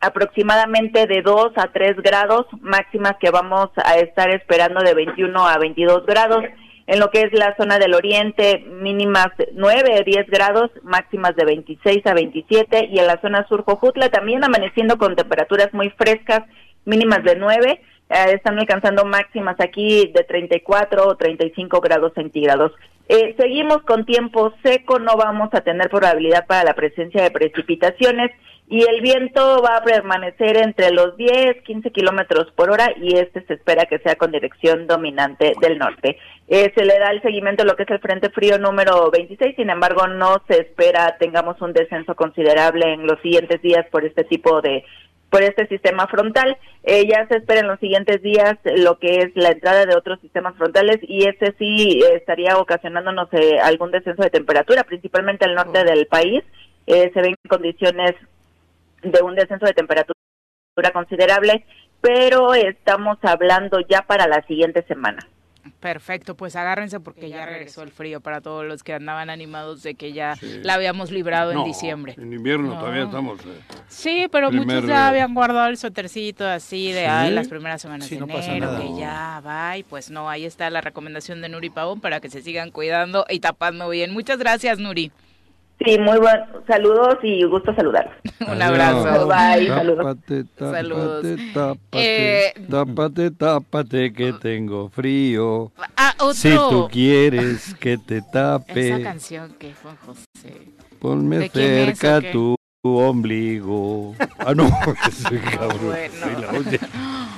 aproximadamente de 2 a 3 grados, máximas que vamos a estar esperando de 21 a 22 grados. En lo que es la zona del oriente, mínimas 9 a 10 grados, máximas de 26 a 27. Y en la zona sur, Jojutla, también amaneciendo con temperaturas muy frescas, mínimas de 9. eh, están alcanzando máximas aquí de 34 o 35 grados centígrados. Eh, seguimos con tiempo seco, no vamos a tener probabilidad para la presencia de precipitaciones y el viento va a permanecer entre los 10, 15 kilómetros por hora y este se espera que sea con dirección dominante del norte. Eh, se le da el seguimiento a lo que es el Frente Frío número 26, sin embargo no se espera tengamos un descenso considerable en los siguientes días por este tipo de por este sistema frontal. Eh, ya se espera en los siguientes días lo que es la entrada de otros sistemas frontales y ese sí eh, estaría ocasionándonos eh, algún descenso de temperatura, principalmente al norte del país. Eh, se ven condiciones de un descenso de temperatura considerable, pero estamos hablando ya para la siguiente semana. Perfecto, pues agárrense porque ya regresó el frío para todos los que andaban animados de que ya la habíamos librado en No, diciembre. En invierno No. todavía estamos. eh, Sí, pero Primer, muchos eh, ya habían guardado el suétercito así de ¿Sí? ay, las primeras semanas Sí, de no pasa enero, nada. que ya va, y pues no, ahí está la recomendación de Nuri Pavón para que se sigan cuidando y tapando bien. Muchas gracias, Nuri. Sí, muy buen saludos y gusto saludarlos. Un abrazo. Bye, saludos. Tápate, tápate, Saludos. tápate, Eh, tápate, tápate, que tengo frío. Ah, otro. Si tú quieres que te Esa tape, canción que fue José. ponme ¿De quién es, o cerca qué? Tu ombligo. Ah, no, ese cabrón. Bueno. Sí, la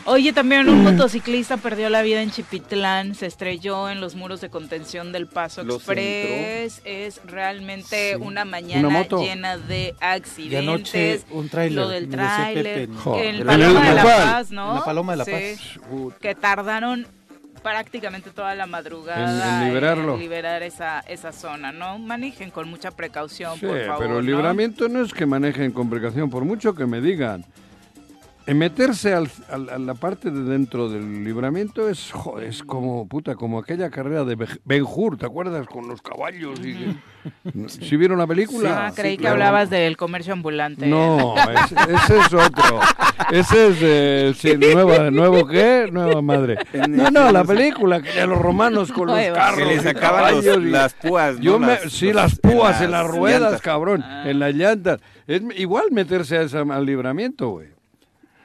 oye. También un motociclista perdió la vida en Chipitlán, se estrelló en los muros de contención del Paso Lo Express. Es realmente Sí. una mañana Una moto. llena de Y anoche accidentes. un tráiler. Lo del me decía tráiler, Pepe, Joder. en ¿En Paloma de la? Paz, ¿no? En la Paloma de la Sí, Paz. Que tardaron prácticamente toda la madrugada En- en liberarlo. liberar esa, esa zona, ¿no? Manejen con mucha precaución, Sí, por favor. pero el ¿no? libramiento ¿no? es que manejen con precaución, por mucho que me digan. En meterse al- al- a la parte de dentro del libramiento es, jo, es como, puta, como aquella carrera de Ben Hur, ¿te acuerdas? Con los caballos. Y, ¿Sí vieron la película? Ah, creí que claro. hablabas del comercio ambulante. No, ese, ese es otro. Ese es de sí, nueva, nuevo qué, nueva madre. No, no, la película que los romanos con los carros, Se les y los- las púas, ¿no? Yo me, Las- sí, las púas en las las ruedas, llantas. cabrón, Ah. en las llantas. Es igual meterse a esa- al libramiento, güey.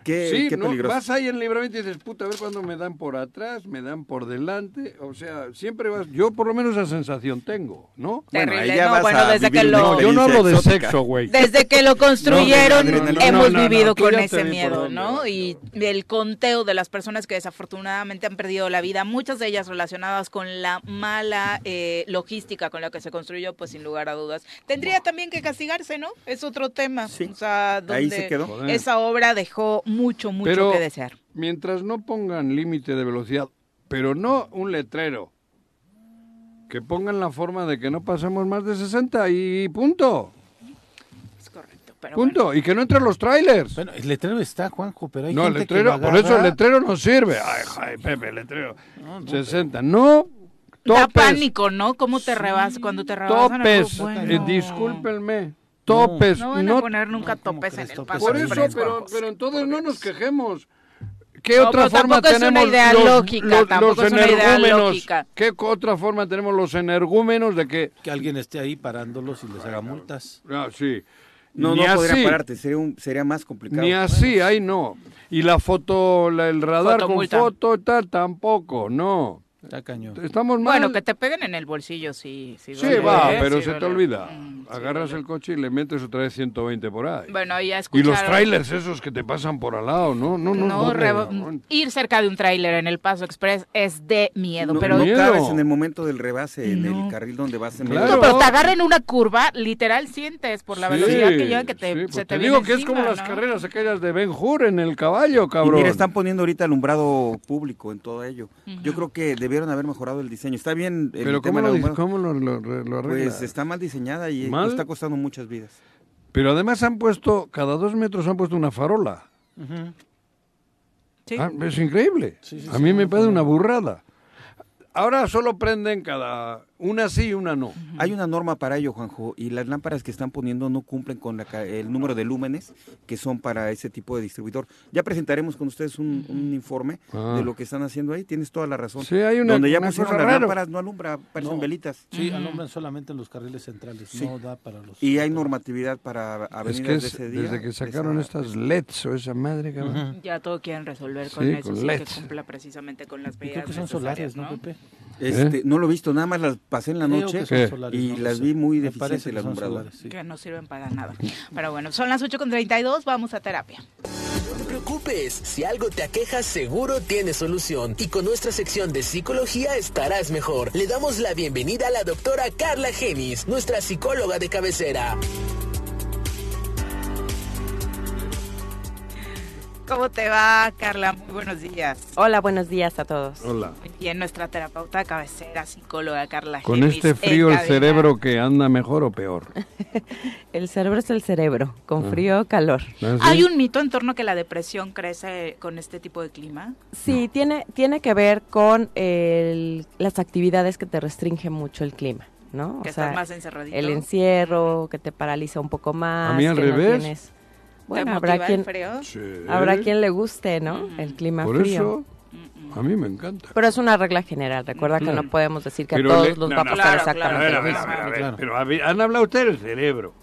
Qué, Sí, qué no, peligroso. vas ahí en el libramiento y dices, puta, a ver cuándo me dan por atrás, me dan por delante. O sea, siempre vas. Yo por lo menos esa sensación tengo, ¿no? Bueno, Terrible, ahí ya no, vas bueno, a desde que lo- No, yo no hablo de experiencia sexo, exótica. güey. Desde que lo construyeron No, no, no, hemos no, no, vivido con ese miedo, ¿no? Y el conteo de las personas que desafortunadamente han perdido la vida, muchas de ellas relacionadas con la mala eh, logística con la que se construyó, pues sin lugar a dudas. Tendría también que castigarse, ¿no? Es otro tema. Sí. O sea, donde Ahí se quedó. Esa obra dejó mucho, mucho Pero que desear. mientras no pongan límite de velocidad, pero no un letrero, que pongan la forma de que no pasemos más de 60 y punto. Es correcto. Pero Punto. Y que no entren los trailers. Bueno, el letrero está, Juanjo, pero hay No, el gente que letrero, lo por eso el agarra- letrero no sirve. Ay, ay, Pepe, el letrero. 60. No, Da topes. pánico, ¿no? ¿Cómo te rebas cuando te rebasan? Topes. Bueno. Eh, discúlpenme. Topes. No van no- a poner nunca No, ¿cómo topes en el paso por eso, pero, pero entonces no nos quejemos. ¿Qué No, otra forma tampoco es una tenemos idea los, lógica, los- tampoco los es una idea energúmenos? lógica. ¿Qué otra forma tenemos los energúmenos de que... Que alguien esté ahí parándolos y les haga multas. Ah, sí. No, Ni no podría así, pararte, sería, un, sería más complicado. Ni así, ahí no. Y la foto, la- el radar Fotomulta. con foto, tal, tampoco, no. Está cañón. Estamos mal. Bueno, que te peguen en el bolsillo, sí. Sí, Sí, duele, va, ¿eh? pero Sí se te olvida. Mm, sí Agarras el coche y le metes otra vez 120 por ahí. Bueno, ya y escucharon. los trailers esos que te pasan por al lado, no, no, no. No, no, reba- no. ir cerca de un tráiler en el Paso Express es de miedo, No, pero... no Miedo. cabes en el momento del rebase, en No. el carril donde vas en Claro. No, pero te agarren una curva, literal sientes por la Sí, velocidad que llevan que te, sí, se pues te, te viene digo que es como las carreras aquellas de Ben Hur en el caballo, Y cabrón. mira, están poniendo ahorita alumbrado público en todo ello. Yo creo que debieron haber mejorado el diseño. Está bien el Pero tema ¿cómo, lo, cómo lo, lo- lo arregla? Pues está mal diseñada y ¿Mal? está costando muchas vidas. Pero además han puesto, cada dos metros han puesto una farola. Sí. Ah, es increíble. Sí, sí, a sí, mí me parece una burrada. Ahora solo prenden cada... Una sí y una no. Hay una norma para ello, Juanjo, y las lámparas que están poniendo no cumplen con la ca- el número de lúmenes que son para ese tipo de distribuidor. Ya presentaremos con ustedes un, un informe Ah. de lo que están haciendo ahí. Tienes toda la razón. Sí, hay una- Donde ya una pusieron cosa las rara. lámparas, no alumbra, parecen No. velitas. Sí, alumbran solamente en los carriles centrales, Sí. no da para los... Y hay normatividad para Es avenidas que de es ese día. desde que de sacaron esa- estas LEDs o esa madre, cabrón. Ya todo quieren resolver con Sí, eso, con sí, que LEDs. cumpla precisamente con las Y creo medidas que son necesarias, solares, ¿no, Pepe? Este, ¿Eh? No lo he visto, nada más las pasé en la Creo noche y no las sé. vi muy Me deficiente parece el que son alumbrado. solares, sí. Que no sirven para nada. Pero bueno, son las 8.32, vamos a terapia. No te preocupes, si algo te aqueja seguro tiene solución y con nuestra sección de psicología estarás mejor. Le damos la bienvenida a la doctora Carla Genis, nuestra psicóloga de cabecera. ¿Cómo te va, Carla? Muy buenos días. Hola, buenos días a todos. Hola. Muy bien, nuestra terapeuta de cabecera, psicóloga Carla Con Gemis, este frío el cerebro que anda mejor o peor. El cerebro es el cerebro, con Ah. frío o calor. ¿Ah, sí? ¿Hay un mito en torno a que la depresión crece con este tipo de clima? Sí, tiene, tiene que ver con el- las actividades que te restringen mucho el clima, ¿no? Que estás más encerradito. El encierro, que te paraliza un poco más. A mí al que no revés. tienes- ¿Te Bueno, habrá el quien, frío? Sí. habrá quien le guste, ¿no? Mm. El clima Por frío. eso, a mí me encanta. Pero es una regla general. Recuerda que Claro. no podemos decir que Pero a todos le- los no, va a pasar claro, exactamente A ver, a lo ver, mismo. a ver, a ver. Claro. Pero han hablado ustedes del cerebro.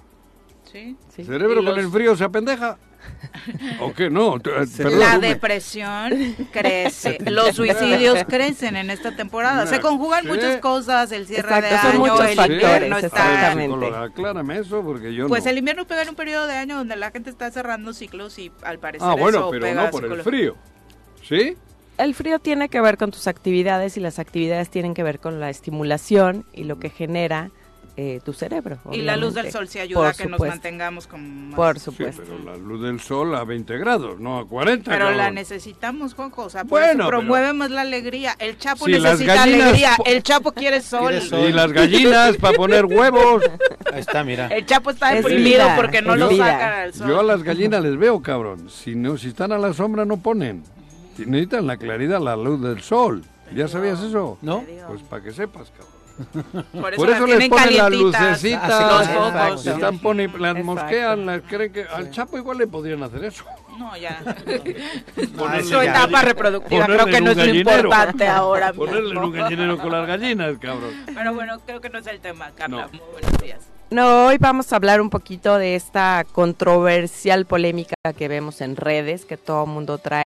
Sí. Sí. ¿El cerebro con los- el frío se apendeja? ¿O qué? No, eh, perdón. La depresión crece, los suicidios crecen en esta temporada. Se conjugan Sí. muchas cosas, el cierre Exacto, de son año, muchos el factores, invierno está... aclárame eso porque yo Pues no. el invierno pega en un periodo de año donde la gente está cerrando ciclos y al parecer Ah, bueno, eso pero pega no por el frío. ¿Sí? El frío tiene que ver con tus actividades y las actividades tienen que ver con la estimulación y lo que genera eh, tu cerebro. Y la luz del sol sí ayuda a que nos mantengamos como más- Por Sí, supuesto. pero la luz del sol a 20 grados, no a 40 Pero la necesitamos, Juanjo, o sea, Bueno, pero- promueve más la alegría. El Chapo Si necesita gallinas alegría, el Chapo quiere sol. Quiere sol. Y las gallinas para poner huevos. Ahí está, mira. El Chapo está Es deprimido vida, porque no lo vida. sacan al sol. Yo a las gallinas les veo, cabrón. Si no, si están a la sombra no ponen. Si Necesitan la claridad, la luz del sol. ¿Ya sabías eso? ¿No? Pues para que sepas, cabrón. Por eso, Por eso les ponen las lucecitas. Los sí, están poni- las Exacto. mosquean, las creen que al Chapo igual le podrían hacer eso. No, ya. Ponerle Su etapa reproductiva creo ponerle que en no es lo importante ahora Ponerle en un mismo. gallinero con las gallinas, cabrón. Pero bueno, creo que no es el tema, Carla. No. Muy buenos días. No, hoy vamos a hablar un poquito de esta controversial polémica que vemos en redes, que todo el mundo trae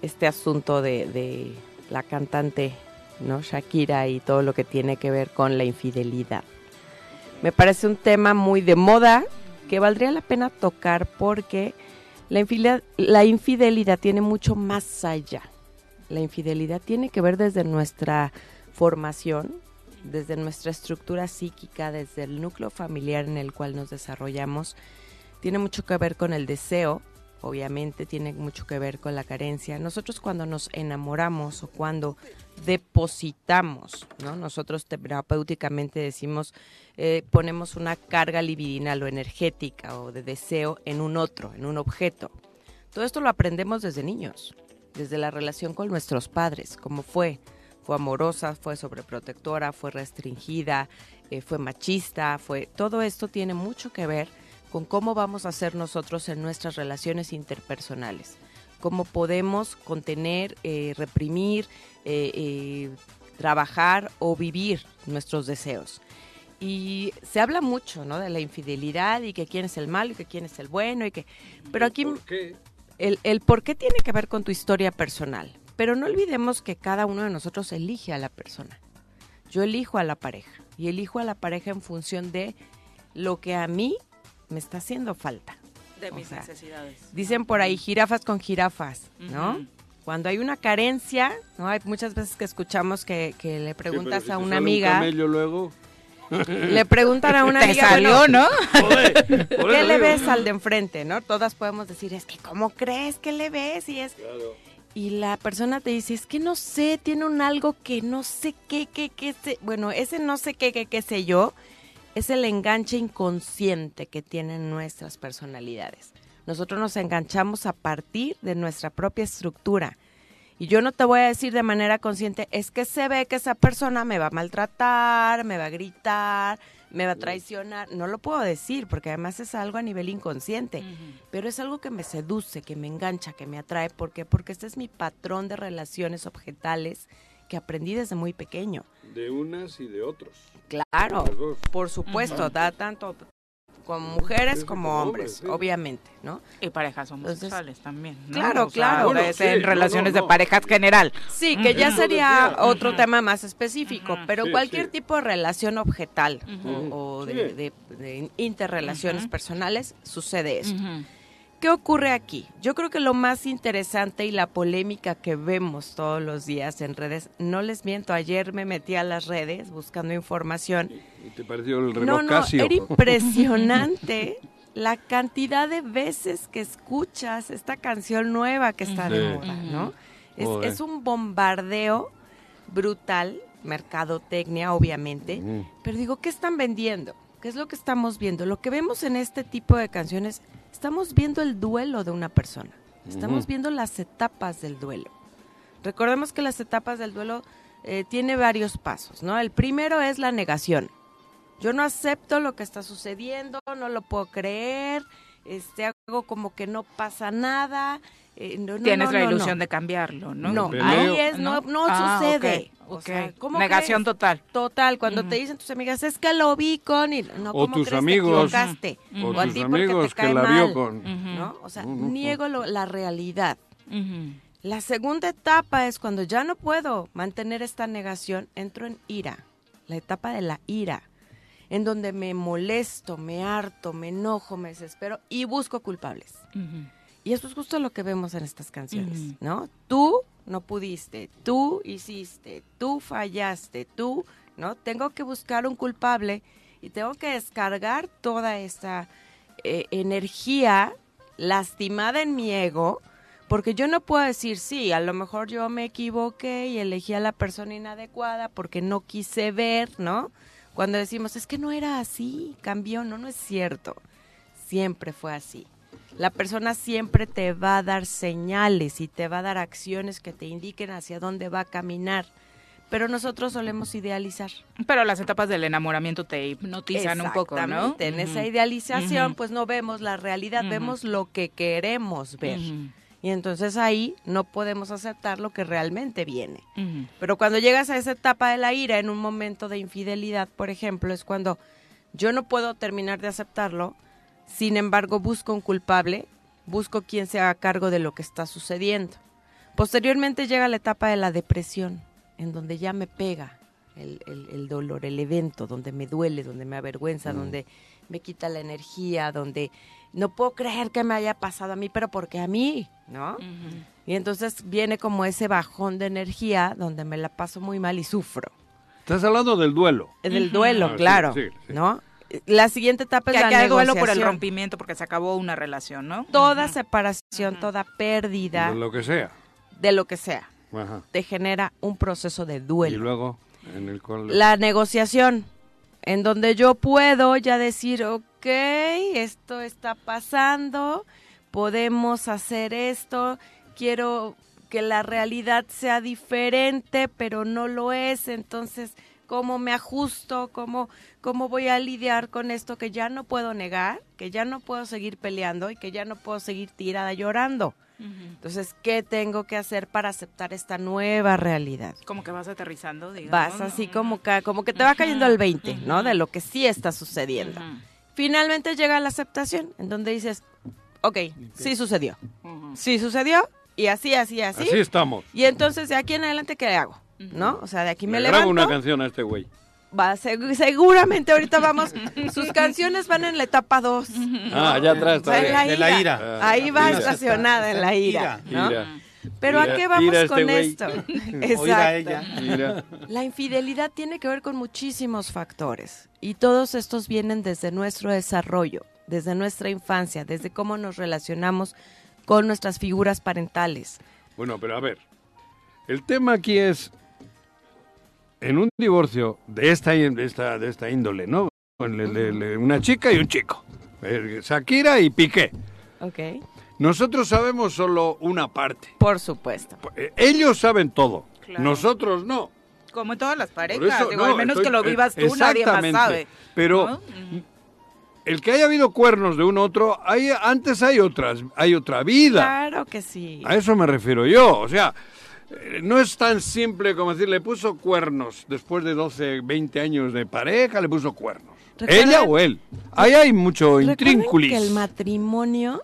este asunto de, de la cantante, ¿no? Shakira y todo lo que tiene que ver con la infidelidad. Me parece un tema muy de moda que valdría la pena tocar porque la infidelidad, la infidelidad tiene mucho más allá. La infidelidad tiene que ver desde nuestra formación, desde nuestra estructura psíquica, desde el núcleo familiar en el cual nos desarrollamos. Tiene mucho que ver con el deseo, obviamente, tiene mucho que ver con la carencia. Nosotros cuando nos enamoramos o cuando depositamos, ¿no? Nosotros terapéuticamente decimos, eh, ponemos una carga libidinal o energética o de deseo en un otro, en un objeto. Todo esto lo aprendemos desde niños, desde la relación con nuestros padres, cómo fue. Fue amorosa, fue sobreprotectora, fue restringida, eh, fue machista, fue... Todo esto tiene mucho que ver con cómo vamos a ser nosotros en nuestras relaciones interpersonales, cómo podemos contener, eh, reprimir, eh, eh, trabajar o vivir nuestros deseos. Y se habla mucho, ¿no? De la infidelidad y que quién es el malo y que quién es el bueno y que... Pero aquí ¿Por qué? el, el por qué tiene que ver con tu historia personal. Pero no olvidemos que cada uno de nosotros elige a la persona. Yo elijo a la pareja y elijo a la pareja en función de lo que a mí me está haciendo falta. De O mis sea, necesidades. Dicen por ahí jirafas con jirafas, ¿no? Cuando hay una carencia, ¿no? Hay muchas veces que escuchamos que, que le preguntas Sí, pero si a una un amiga, camello luego. le preguntan a una Te amiga, salió, bueno, ¿no? ¿Qué le ves al de enfrente, no? Todas podemos decir, es que ¿cómo crees que le ves? Y es Claro. y la persona te dice, es que no sé, tiene un algo que no sé qué, qué, qué, sé. bueno, ese no sé qué, qué, qué sé yo, es el enganche inconsciente que tienen nuestras personalidades. Nosotros nos enganchamos a partir de nuestra propia estructura. Y yo no te voy a decir de manera consciente, es que se ve que esa persona me va a maltratar, me va a gritar, me va a traicionar. No lo puedo decir porque además es algo a nivel inconsciente pero es algo que me seduce, que me engancha, que me atrae. ¿Por qué? Porque este es mi patrón de relaciones objetales que aprendí desde muy pequeño. De unas y de otros. Claro, por supuesto, da tanto como mujeres como hombres, obviamente, ¿no? Y parejas Entonces, homosexuales también. ¿no? claro, O sea, claro. ves Bueno, sí, en no, relaciones no, no. de parejas general. Sí, que ya sería otro tema más específico, pero Sí, cualquier sí. tipo de relación objetal o, o Sí. de, de- de interrelaciones personales sucede esto. ¿Qué ocurre aquí? Yo creo que lo más interesante y la polémica que vemos todos los días en redes, no les miento, ayer me metí a las redes buscando información. ¿Y te pareció el reloj No, no, Casio? era impresionante la cantidad de veces que escuchas esta canción nueva que está de Sí. moda, ¿no? Es, un bombardeo brutal, mercadotecnia, obviamente. Mm. Pero digo, ¿qué están vendiendo? ¿Qué es lo que estamos viendo? Lo que vemos en este tipo de canciones, estamos viendo el duelo de una persona. Estamos viendo las etapas del duelo. Recordemos que las etapas del duelo eh, tiene varios pasos, ¿no? El primero es la negación. Yo no acepto lo que está sucediendo, no lo puedo creer, este, hago como que no pasa nada. Eh, no, no, Tienes no, la no, ilusión no. de cambiarlo, ¿no? No, ahí es, no, no Ah, sucede. O sea, ¿cómo Negación crees? total. Total, cuando te dicen tus amigas, es que lo vi con... Y, no, O ¿cómo tus crees? amigos. Te equivocaste. O O a tus ti porque amigos te que cae la vio mal, con- ¿no? O sea, niego lo- la realidad. La segunda etapa es cuando ya no puedo mantener esta negación, entro en ira, la etapa de la ira, en donde me molesto, me harto, me enojo, me desespero y busco culpables. Y eso es justo lo que vemos en estas canciones. ¿no? Tú no pudiste, tú hiciste, tú fallaste, tú, ¿no? Tengo que buscar un culpable y tengo que descargar toda esta eh, energía lastimada en mi ego, porque yo no puedo decir, sí, a lo mejor yo me equivoqué y elegí a la persona inadecuada porque no quise ver, ¿no? Cuando decimos, es que no era así, cambió, no, no es cierto. Siempre fue así. La persona siempre te va a dar señales y te va a dar acciones que te indiquen hacia dónde va a caminar. Pero nosotros solemos idealizar. Pero las etapas del enamoramiento te hipnotizan un poco, ¿no? Exactamente, En esa idealización, pues no vemos la realidad, vemos lo que queremos ver. Y entonces ahí no podemos aceptar lo que realmente viene. Pero cuando llegas a esa etapa de la ira, en un momento de infidelidad, por ejemplo, es cuando yo no puedo terminar de aceptarlo, sin embargo busco un culpable, busco quien se haga cargo de lo que está sucediendo. Posteriormente llega la etapa de la depresión, en donde ya me pega el, el- el dolor, el evento, donde me duele, donde me avergüenza, Mm. donde me quita la energía, donde no puedo creer que me haya pasado a mí, pero porque a mí, ¿no? Y entonces viene como ese bajón de energía donde me la paso muy mal y sufro. Estás hablando del duelo. Del duelo, Ah, sí, claro, sí, sí. ¿no? La siguiente etapa Que es la acá hay duelo por el negociación. rompimiento, porque se acabó una relación, ¿no? Toda separación, toda pérdida, De lo que sea. de lo que sea, Ajá. te genera un proceso de Y duelo. luego, en el cual... La negociación, en donde yo puedo ya decir, ok, esto está pasando, podemos hacer esto, quiero que la realidad sea diferente, pero no lo es, entonces, ¿cómo me ajusto? ¿Cómo, ¿Cómo voy a lidiar con esto que ya no puedo negar, que ya no puedo seguir peleando y que ya no puedo seguir tirada llorando? Entonces, ¿qué tengo que hacer para aceptar esta nueva realidad? Como que vas aterrizando, digamos. Vas así como que, como que te va cayendo el 20, ¿no? De lo que sí está sucediendo. Finalmente llega la aceptación, en donde dices, ok, sí sucedió. Sí sucedió, y así, así, así. Así estamos. Y entonces, de aquí en adelante, ¿qué hago? ¿No? O sea, de aquí me, Le grabo levanto. una canción a este güey. Va, seg- seguramente ahorita vamos. Sus canciones van en la etapa 2. Ah, allá atrás está en la bien. ira. De la ira. Ahí va Ira. estacionada en la ira. ¿no? Ira. Pero ¿a qué vamos ira este con esto? O ira a ella. Ira. La infidelidad tiene que ver con muchísimos factores y todos estos vienen desde nuestro desarrollo, desde nuestra infancia, desde cómo nos relacionamos con nuestras figuras parentales. Bueno, pero a ver, el tema aquí es, en un divorcio de esta, de esta, de esta índole, ¿no? Con le- le- le- una chica y un chico, eh, Shakira y Piqué. ¿Ok? Nosotros sabemos solo una parte. Por supuesto. Eh, Ellos saben todo, Claro. nosotros no. Como en todas las parejas, eso, digo, no, al menos estoy- que lo vivas tú, nadie más sabe. Pero ¿no? el que haya habido cuernos de un otro, hay, antes hay otras, hay otra vida. Claro que sí. A eso me refiero yo. O sea, eh, no es tan simple como decir, le puso cuernos después de 12, 20 años de pareja, le puso cuernos. ¿Ella o él? Ahí hay mucho intrínculis. que el matrimonio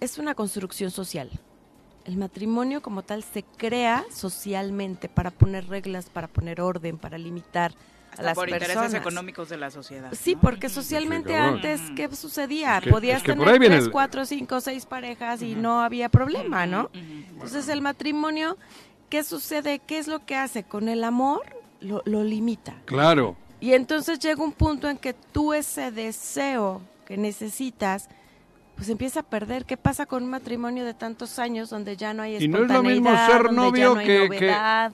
es una construcción social. El matrimonio como tal se crea socialmente para poner reglas, para poner orden, para limitar a las por personas. intereses económicos de la sociedad. Sí, porque socialmente antes, ¿qué sucedía? Es que- Podías es que por tener tres, el- cuatro, cinco, seis parejas y no había problema, ¿no? Entonces el matrimonio, ¿qué sucede? ¿Qué es lo que hace? Con el amor lo, lo limita. Claro. Y entonces llega un punto en que tú ese deseo que necesitas, pues empieza a perder. ¿Qué pasa con un matrimonio de tantos años donde ya no hay Y no es lo mismo espontaneidad, ser donde ya no hay que- que- novedad,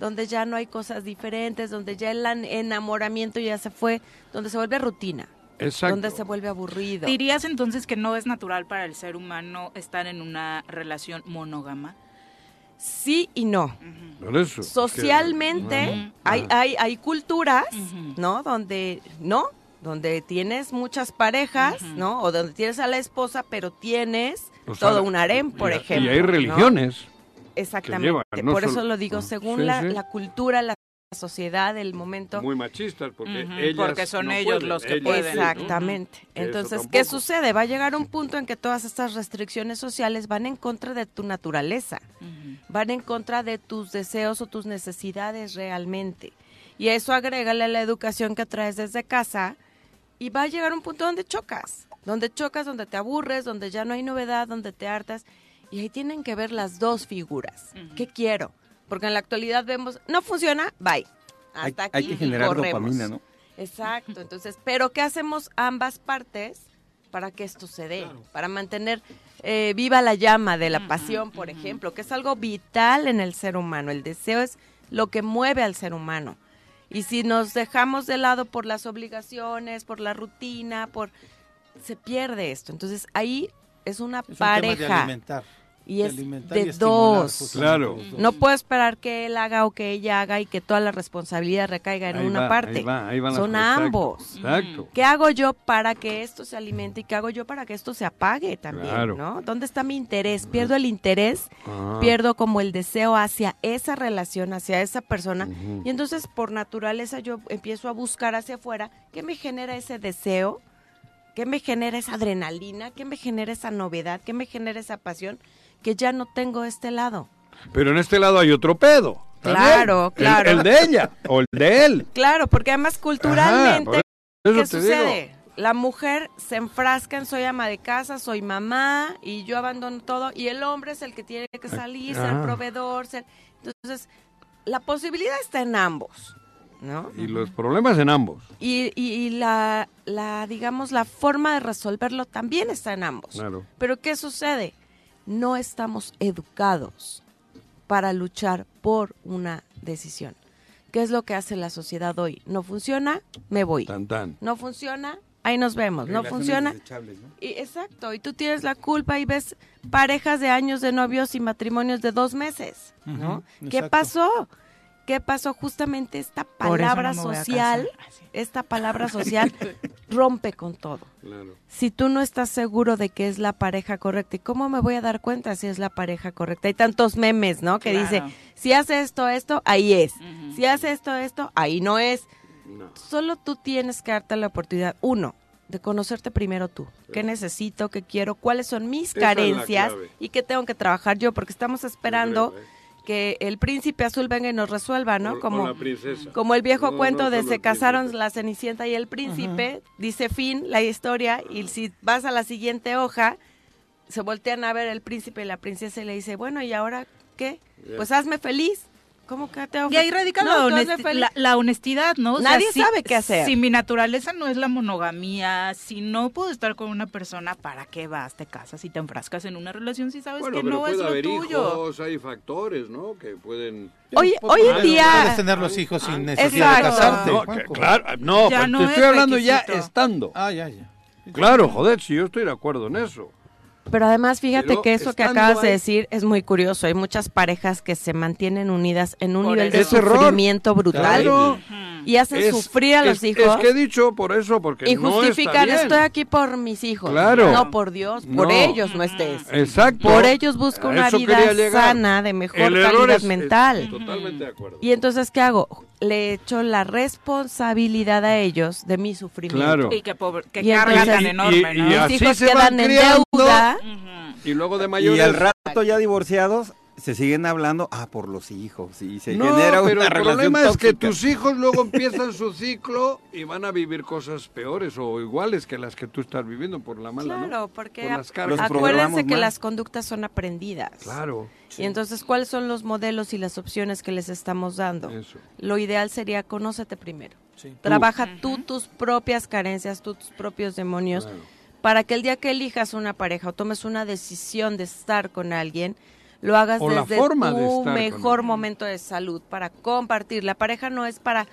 donde ya no hay cosas diferentes, donde ya el enamoramiento ya se fue, donde se vuelve rutina, Exacto. donde se vuelve aburrido? ¿Dirías entonces que no es natural para el ser humano estar en una relación monógama? Sí y no. Por eso. Socialmente hay, hay, hay culturas, ¿no? Donde no, donde tienes muchas parejas, ¿no? O donde tienes a la esposa, pero tienes O sea, todo un harem, por y- ejemplo. Y hay ¿no? religiones. Exactamente. llevan, no por solo- eso lo digo, Ah, según sí, la, sí. la cultura, la sociedad, el momento. Muy machistas, porque Ujú, ellas porque son no ellos pueden, los que ellas pueden. sí, ¿no? Exactamente. Entonces, ¿qué sucede? Va a llegar un punto en que todas estas restricciones sociales van en contra de tu naturaleza, van en contra de tus deseos o tus necesidades realmente. Y a eso agrégale la educación que traes desde casa y va a llegar un punto donde chocas, donde chocas, donde te aburres, donde ya no hay novedad, donde te hartas. Y ahí tienen que ver las dos figuras. ¿Qué quiero? Porque en la actualidad vemos, no funciona, bye. Hay, Hasta aquí hay que y generar corremos. dopamina, ¿no? Exacto, entonces, pero ¿qué hacemos ambas partes para que esto se dé? Para mantener eh, viva la llama de la pasión, por ejemplo, que es algo vital en el ser humano. El deseo es lo que mueve al ser humano. Y si nos dejamos de lado por las obligaciones, por la rutina, por se pierde esto. Entonces ahí es una Es un tema de pareja alimentar, y es de y dos. Claro. No puedo esperar que él haga o que ella haga y que toda la responsabilidad recaiga en Ahí una va, parte. ahí va, ahí van las Son ambos. Exacto. ¿Qué hago yo para que esto se alimente y qué hago yo para que esto se apague también? Claro. ¿no? ¿Dónde está mi interés? Pierdo el interés, Ah. pierdo como el deseo hacia esa relación, hacia esa persona. Y entonces por naturaleza yo empiezo a buscar hacia afuera qué me genera ese deseo, qué me genera esa adrenalina, qué me genera esa novedad, qué me genera esa pasión que ya no tengo este lado. Pero en este lado hay otro pedo. ¿también? Claro, claro. El, de ella o el de él. Claro, porque además culturalmente, Ajá, por eso ¿qué sucede? digo. La mujer se enfrasca en soy ama de casa, soy mamá y yo abandono todo y el hombre es el que tiene que salir, ser proveedor, ser... Entonces, la posibilidad está en ambos, ¿no? Y los problemas en ambos. Y, y- y la, la, digamos, la forma de resolverlo también está en ambos. Claro. Pero ¿qué sucede? No estamos educados para luchar por una decisión. ¿Qué es lo que hace la sociedad hoy? ¿No funciona? Me voy. Tan tan. ¿No funciona? Ahí nos vemos. ¿No funciona? Y, exacto. Y tú tienes la culpa y ves parejas de años de novios y matrimonios de dos meses. ¿no? ¿Qué exacto. pasó? ¿Qué pasó? Justamente esta palabra no social. Así. esta palabra social rompe con todo Claro. si tú no estás seguro de que es la pareja correcta, ¿y cómo me voy a dar cuenta si es la pareja correcta? Hay tantos memes, ¿no? Que Claro. dice, si hace esto, esto, ahí es. Si hace esto, esto, ahí no es. No. Solo tú tienes que darte la oportunidad, uno, de conocerte primero tú. ¿Qué necesito? ¿Qué quiero? ¿Cuáles son mis Esa carencias? ¿Y qué tengo que trabajar yo? Porque estamos esperando creo, ¿eh? Que el príncipe azul venga y nos resuelva, ¿no? O- o Como, la princesa. como el viejo No, cuento no de se casaron la cenicienta y el príncipe, dice fin la historia y si vas a la siguiente hoja, se voltean a ver el príncipe y la princesa y le dice, bueno, ¿y ahora qué? Pues hazme feliz. ¿Cómo que te Y ahí radica la, No, honesti- la- la honestidad, ¿no? O sea, Nadie si- sabe qué hacer. Si mi naturaleza no es la monogamía, si no puedo estar con una persona, ¿para qué vas, te casas y te enfrascas en una relación si sabes Bueno, que pero no es puede lo haber tuyo? hijos, hay factores, ¿no? Que pueden... Hoy, Pues, hoy en día... Puedes tener los hijos sin necesidad de casarte. No, que- claro, no, Ya pero no te es estoy hablando ya estando. Ah, ya, ya. Claro, joder, si yo estoy de acuerdo en eso. Pero además, fíjate Pero que eso que acabas de decir es muy curioso. Hay muchas parejas que se mantienen unidas en un Por nivel de error. sufrimiento brutal Claro. y hacen Es- sufrir a los es- hijos. Es que he dicho por eso, porque y no justifican, está estoy aquí por mis hijos. Claro. No por Dios, por No. ellos no estés. Exacto. Por ellos busco A una vida sana, de mejor El calidad es- es mental. totalmente de acuerdo. Y entonces, ¿qué hago? Le echo la responsabilidad a ellos de mi sufrimiento. Claro. Y que, pobre- que Y carga entonces- tan enorme, y- ¿no? y Mis así hijos se quedan van en criando. Y luego de Y mayores... al rato ya divorciados, se siguen hablando, ah, por los hijos. Y se no, genera una pero el relación problema es que tus hijos luego empiezan su ciclo y van a vivir cosas peores o iguales que las que tú estás viviendo por la mala, ¿no? Claro, porque Por las acuérdense que mal. las conductas son aprendidas. Claro, Y entonces, ¿cuáles son los modelos y las opciones que les estamos dando? eso. Lo ideal sería conócete primero. Trabaja tú tus propias carencias, tú tus propios demonios, Claro. Para que el día que elijas una pareja o tomes una decisión de estar con alguien, lo hagas O desde de tu mejor momento de salud, para compartir. La pareja no es para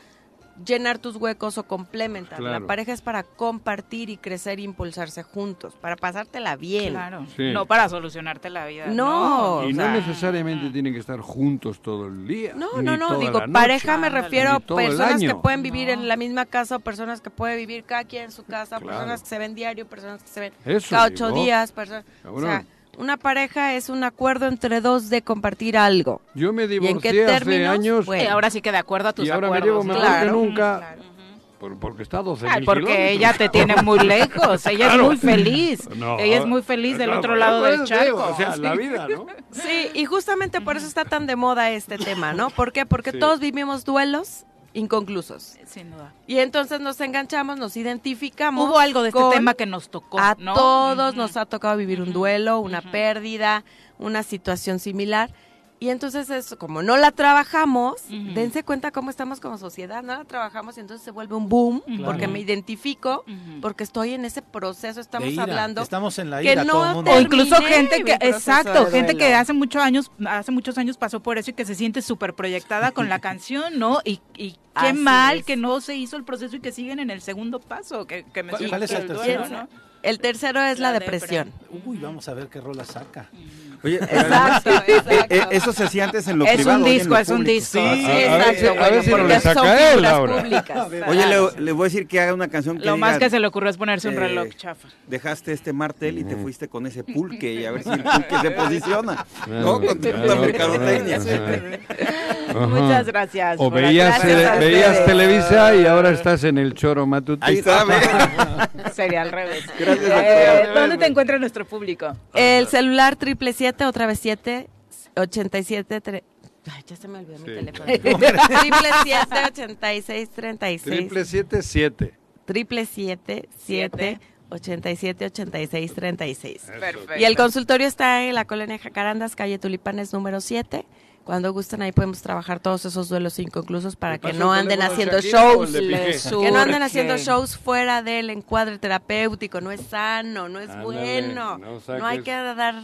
llenar tus huecos o complementar. Claro. La pareja es para compartir y crecer e impulsarse juntos, para pasártela bien. Claro. Sí. No para solucionarte la vida. No, No. Y no sea, necesariamente tienen que estar juntos todo el día. No, no, no, digo, pareja me refiero a personas que pueden vivir No. en la misma casa o personas que pueden vivir cada quien en su casa, Claro. personas que se ven diario, personas que se ven Eso cada ocho digo. días, personas, o sea, una pareja es un acuerdo entre dos de compartir algo. Yo me ¿Y en qué divorcié hace términos? años Bueno. Ahora sí que de acuerdo a tus y ahora me acuerdos. llevo ¿no? mejor que Claro. nunca. por- porque está a 12 Ay, porque kilómetros. ella te tiene muy lejos, ella Claro. es muy feliz. No, ella es muy feliz del otro lado del charco. O sea, Sí. la vida, ¿no? Sí, y justamente por eso está tan de moda este tema, ¿no? ¿Por qué? Porque Sí. todos vivimos duelos inconclusos. Sin duda. Y entonces nos enganchamos, nos identificamos. Hubo algo de este tema que nos tocó, A ¿no? todos Ujú. nos ha tocado vivir un duelo, una pérdida, una situación similar. Y entonces eso, como no la trabajamos, dense cuenta cómo estamos como sociedad, no la trabajamos y entonces se vuelve un boom, porque Claro. me identifico, porque estoy en ese proceso, estamos ira. hablando Estamos en la que ira, no todo el mundo. O incluso gente que, exacto, gente que hace muchos años, hace muchos años pasó por eso y que se siente súper proyectada con la canción, ¿no? Y, y qué Así mal es. que no se hizo el proceso y que siguen en el segundo paso, que, que ¿Cuál- cuál es el tercero? duelo, ¿no? El tercero es la, La depresión. Uy, vamos a ver qué rola saca. Oye, Exacto, eh, eh, exacto. eso se hacía antes en lo Es privado. un hoy en disco, lo es un disco. Sí, a ver exacto. si- a bueno, ver si nos porque le saca son él ahora. públicas. Oye, le, le voy a decir que haga una canción que Lo más que se le ocurrió es ponerse un eh, reloj chafa. Dejaste este martel y te fuiste con ese pulque y a ver si el pulque se posiciona. ¿No? Con la mercadotecnia. Muchas gracias. O veías, gracias eh. Televisa y ahora estás en el choro matutino. Ahí está. Sería al revés. Gracias, Eh. ¿Dónde te encuentra nuestro público? El celular triple siete, otra vez siete, ochenta y siete, tre- Ay, ya se me olvidó mi teléfono. Triple siete, ochenta y seis, treinta y seis. Triple siete siete. Triple siete, siete, ochenta y siete, ochenta y seis, treinta y seis. Perfecto. Y el consultorio está en la colonia Jacarandas, calle Tulipanes número 7. Cuando gusten ahí podemos trabajar todos esos duelos inconclusos para ¿Me que no anden haciendo shows. Que no anden haciendo shows fuera del encuadre terapéutico, no es sano, no es Ándale, bueno. no No, hay que dar,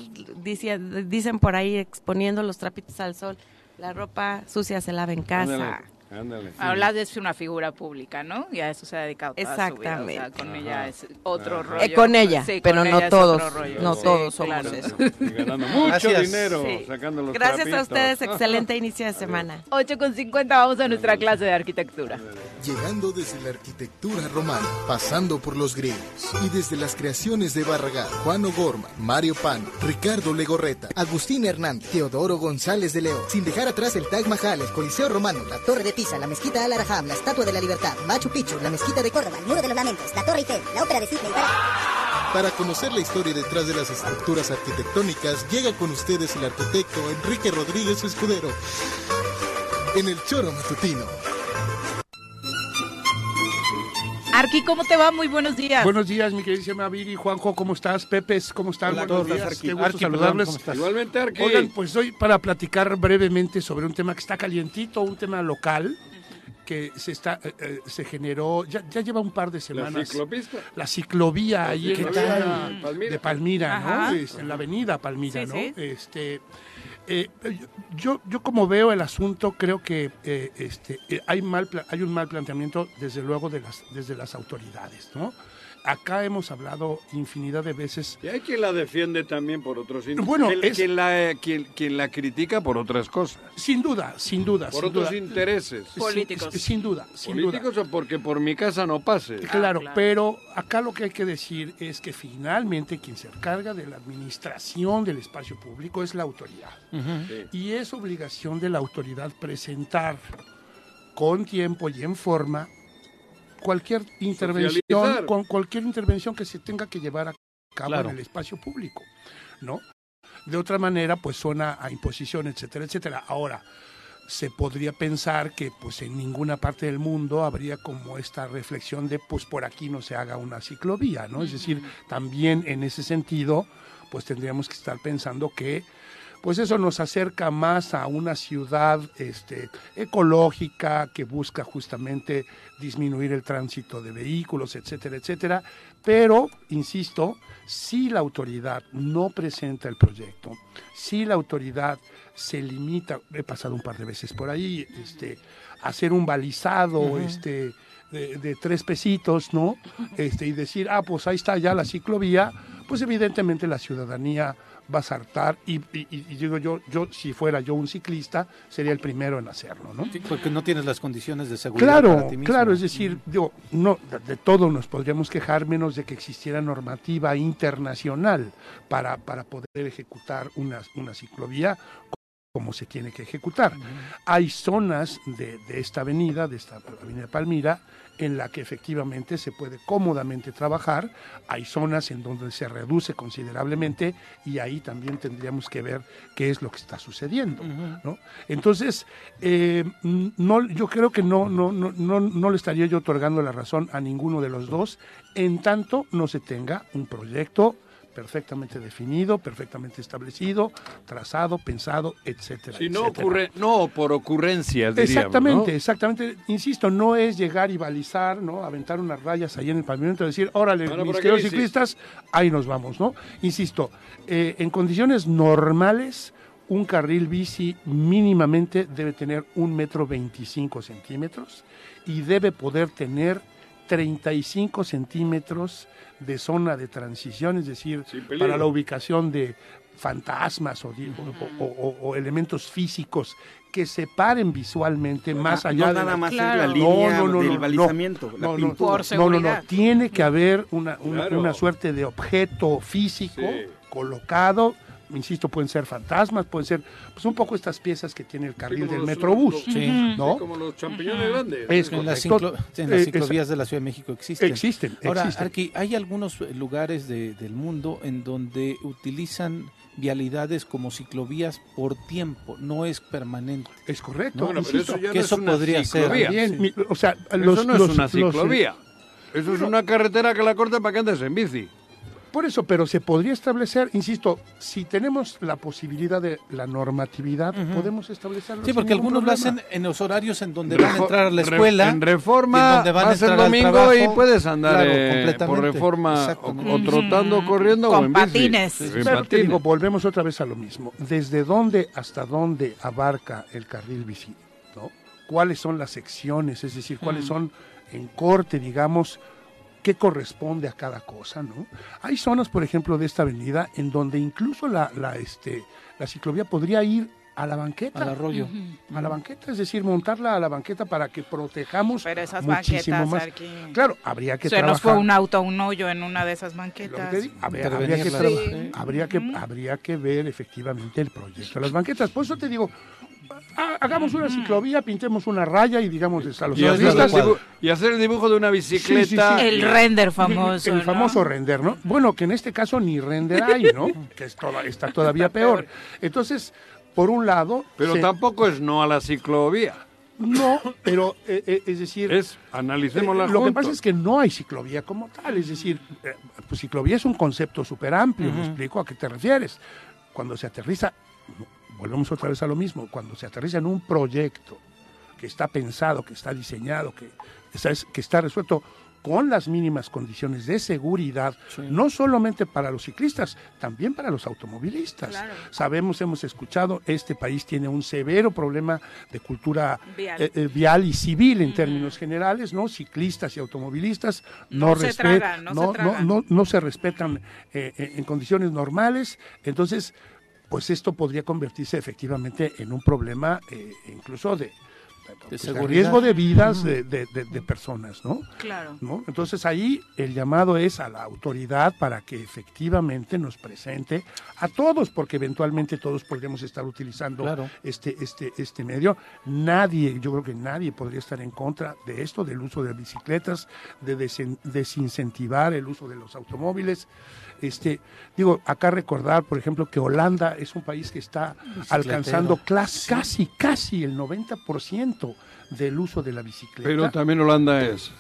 dice- dicen por ahí, exponiendo los trapitos al sol. La ropa sucia se lava en casa. Ándale, ándale. Habla de una figura pública, ¿no? Y a eso se ha dedicado toda su vida. O sea, Exactamente. con Ajá. ella es otro Ajá. rollo. Eh, con ella, Sí, pero con no ella es todos, no Sí, todos somos claro. eso. Y ganando mucho Gracias. dinero Sí. sacando los Gracias a ustedes, excelente inicio de semana. 8 con 50, vamos a nuestra clase de arquitectura. Llegando desde la arquitectura romana, pasando por los griegos y desde las creaciones de Barragán, Juan O'Gorman, Mario Pano, Ricardo Legorreta, Agustín Hernández, Teodoro González de León, sin dejar atrás el Taj Mahal, el Coliseo Romano, la Torre de La Mezquita Al Araham, la Estatua de la Libertad, Machu Picchu, la Mezquita de Córdoba, el Muro de los Lamentos, la Torre Eiffel, la Ópera de Sydney. Para conocer la historia detrás de las estructuras arquitectónicas, llega con ustedes el arquitecto Enrique Rodríguez Escudero en el Choro Matutino. Arqui, ¿cómo te va? Muy buenos días. Buenos días, mi queridísima Viri, Juanjo, ¿cómo estás? Pepes, ¿cómo están? Hola, Buenos ¿cómo estás, días, Arqui? qué gusto Arqui, perdón, saludarles. ¿cómo estás? Igualmente, Arqui. Oigan, pues hoy para platicar brevemente sobre un tema que está calientito, un tema local que se está eh, eh, se generó, ya, ya lleva un par de La semanas. ciclopista. La ciclovía ahí que ciclovía está de Palmira. de Palmira, Ajá. ¿no? Es en la avenida Palmira, Sí, ¿no? sí. Este, eh, yo, yo como veo el asunto, creo que eh, este, eh, hay, mal, hay un mal planteamiento, desde luego, de las, desde las autoridades, ¿no? Acá hemos hablado infinidad de veces Y hay quien la defiende también por otros in- Bueno, quien, es- quien la, quien, quien la critica por otras cosas. Sin duda, sin duda. Por sin otros duda. intereses. Políticos. Sin, duda, sin duda. Políticos o porque por mi casa no pase. Claro, claro. pero acá lo que hay que decir es que finalmente quien se encarga de la administración del espacio público es la autoridad. Sí. Y es obligación de la autoridad presentar con tiempo y en forma cualquier intervención, Socializar. con cualquier intervención que se tenga que llevar a cabo Claro. en el espacio público, ¿no? De otra manera, pues suena a imposición, etcétera, etcétera. Ahora, se podría pensar que pues en ninguna parte del mundo habría como esta reflexión de pues por aquí no se haga una ciclovía, ¿no? Es decir, también en ese sentido, pues tendríamos que estar pensando que pues eso nos acerca más a una ciudad este, ecológica que busca justamente disminuir el tránsito de vehículos, etcétera, etcétera. Pero, insisto, si la autoridad no presenta el proyecto, si la autoridad se limita, he pasado un par de veces por ahí, este, a hacer un balizado, este, de, de tres pesitos, ¿no? Este, y decir, ah, pues ahí está ya la ciclovía, pues evidentemente la ciudadanía va a saltar y, y- y digo yo, yo, si fuera yo un ciclista, sería el primero en hacerlo, ¿no? Porque no tienes las condiciones de seguridad para Claro, ti mismo. claro, es decir, digo, no, de, de todo nos podríamos quejar menos de que existiera normativa internacional para, para poder ejecutar una, una ciclovía como se tiene que ejecutar. Hay zonas de, de esta avenida, de esta avenida Palmira, en la que efectivamente se puede cómodamente trabajar, hay zonas en donde se reduce considerablemente y ahí también tendríamos que ver qué es lo que está sucediendo. ¿no? Entonces, eh, no, yo creo que no, no, no, no, no le estaría yo otorgando la razón a ninguno de los dos, en tanto no se tenga un proyecto perfectamente definido, perfectamente establecido, trazado, pensado, etcétera. Si no etcétera. ocurre, no por ocurrencias, diríamos, Exactamente, ¿no? exactamente. Insisto, no es llegar y balizar, ¿no? Aventar unas rayas ahí en el pavimento y decir, órale, Ahora mis queridos ciclistas, ahí nos vamos, ¿no? Insisto, eh, en condiciones normales, un carril bici mínimamente debe tener un metro veinticinco centímetros y debe poder tener 35 centímetros de zona de transición, es decir, para la ubicación de fantasmas o, di- o- o- o- o elementos físicos que separen visualmente más Ah, allá no de nada más la línea del balizamiento, la no, no, pintura. Por no, no, no, tiene que haber una, una, Claro. una suerte de objeto físico Sí. colocado, insisto, pueden ser fantasmas, pueden ser pues un poco estas piezas que tiene el carril del los- Metrobús, los- Sí. ¿no? Sí, como los champiñones grandes. Es en las, ciclo- en las Eh, ciclovías de la Ciudad de México existen. Existen, Ahora, existen. Arqui, hay algunos lugares de- del mundo en donde utilizan vialidades como ciclovías por tiempo, no es permanente. Es correcto. ¿no? Bueno, pero eso ya no que es eso una podría ser. Bien, mi- o sea, Eso los- no es una los- ciclovía. Eso es una carretera que la corta para que andes en bici. Por eso, pero se podría establecer, insisto, si tenemos la posibilidad de la normatividad, podemos establecerlo. Sí, porque algunos lo hacen en los horarios en donde van a entrar a la escuela. en reforma en donde van a el domingo trabajo. y puedes andar Claro, eh, por reforma o, trotando, corriendo o en bici. En Pero te patines. digo, volvemos otra vez a lo mismo. ¿Desde dónde hasta dónde abarca el carril bici? ¿no? ¿Cuáles son las secciones? Es decir, cuáles son en corte, digamos, qué corresponde a cada cosa, ¿no? Hay zonas, por ejemplo, de esta avenida en donde incluso la, la, este, la ciclovía podría ir a la banqueta. Al arroyo. A la banqueta, es decir, montarla a la banqueta para que protejamos Pero esas muchísimo banquetas, más. Claro, habría que Se nos fue un auto a un hoyo en una de esas banquetas. digo, habría, habría que Sí. habría que habría que ver efectivamente el proyecto de las banquetas. Por eso te digo, hagamos una ciclovía, pintemos una raya y digamos a los Y hacer, y hacer el dibujo de una bicicleta. Sí, sí, sí. El render famoso, El ¿no? famoso render, ¿no? Bueno, que en este caso ni render hay, ¿no? que es toda- está todavía peor. Entonces, por un lado... Pero se- tampoco es no a la ciclovía. No, pero eh, eh, es decir... Es, analicémosla Eh, Lo que pasa es que no hay ciclovía como tal, es decir, eh, pues ciclovía es un concepto súper amplio, me explico a qué te refieres. Cuando se aterriza, volvemos otra vez a lo mismo, cuando se aterriza en un proyecto que está pensado, que está diseñado, que está, que está resuelto con las mínimas condiciones de seguridad, no solamente para los ciclistas, también para los automovilistas. Sabemos, hemos escuchado, este país tiene un severo problema de cultura Vial. eh, eh, vial y civil en términos generales, ¿no? Ciclistas y automovilistas no, No se respe- tragan, no se no, tragan. no- no se respetan eh, eh, en condiciones normales. Entonces, pues esto podría convertirse efectivamente en un problema eh, incluso de, pues, de seguridad. riesgo de vidas de, de- de- de personas, ¿no? Claro. ¿no? Entonces ahí el llamado es a la autoridad para que efectivamente nos presente a todos, porque eventualmente todos podríamos estar utilizando Claro. este, este, este medio. Nadie, yo creo que nadie podría estar en contra de esto, del uso de bicicletas, de desen- desincentivar el uso de los automóviles. Este, digo, acá recordar, por ejemplo, que Holanda es un país que está alcanzando clas- casi, casi el 90% del uso de la bicicleta. Pero también Holanda es.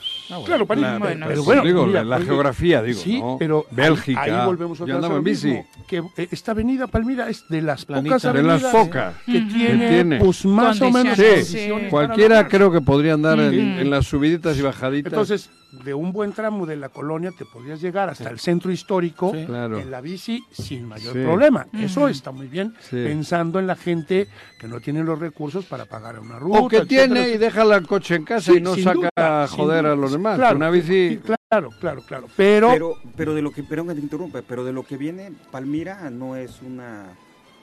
Claro, para La- bueno, pero pero bueno, digo, mira, la geografía, digo, sí, ¿no? pero ahí- Bélgica, ahí, volvemos yo otra vez a lo bici. mismo, que eh, esta avenida Palmira es de las Planita. pocas De las pocas. que tiene, Que tiene. pues más o menos Sí, cualquiera creo que podría andar en, las subiditas y bajaditas. Entonces, de un buen tramo de la colonia te podrías llegar hasta el centro histórico Sí. Claro. en la bici sin mayor Sí. problema. Eso está muy bien, Sí. pensando en la gente que no tiene los recursos para pagar una ruta. o que etcétera, tiene etcétera. Deja el coche en casa Sí, y no saca duda, a joder duda. a los demás. Claro, Una bici... Claro, claro, claro. Pero, pero, pero de lo que, perdón que te interrumpa, pero de lo que viene, Palmira no es una,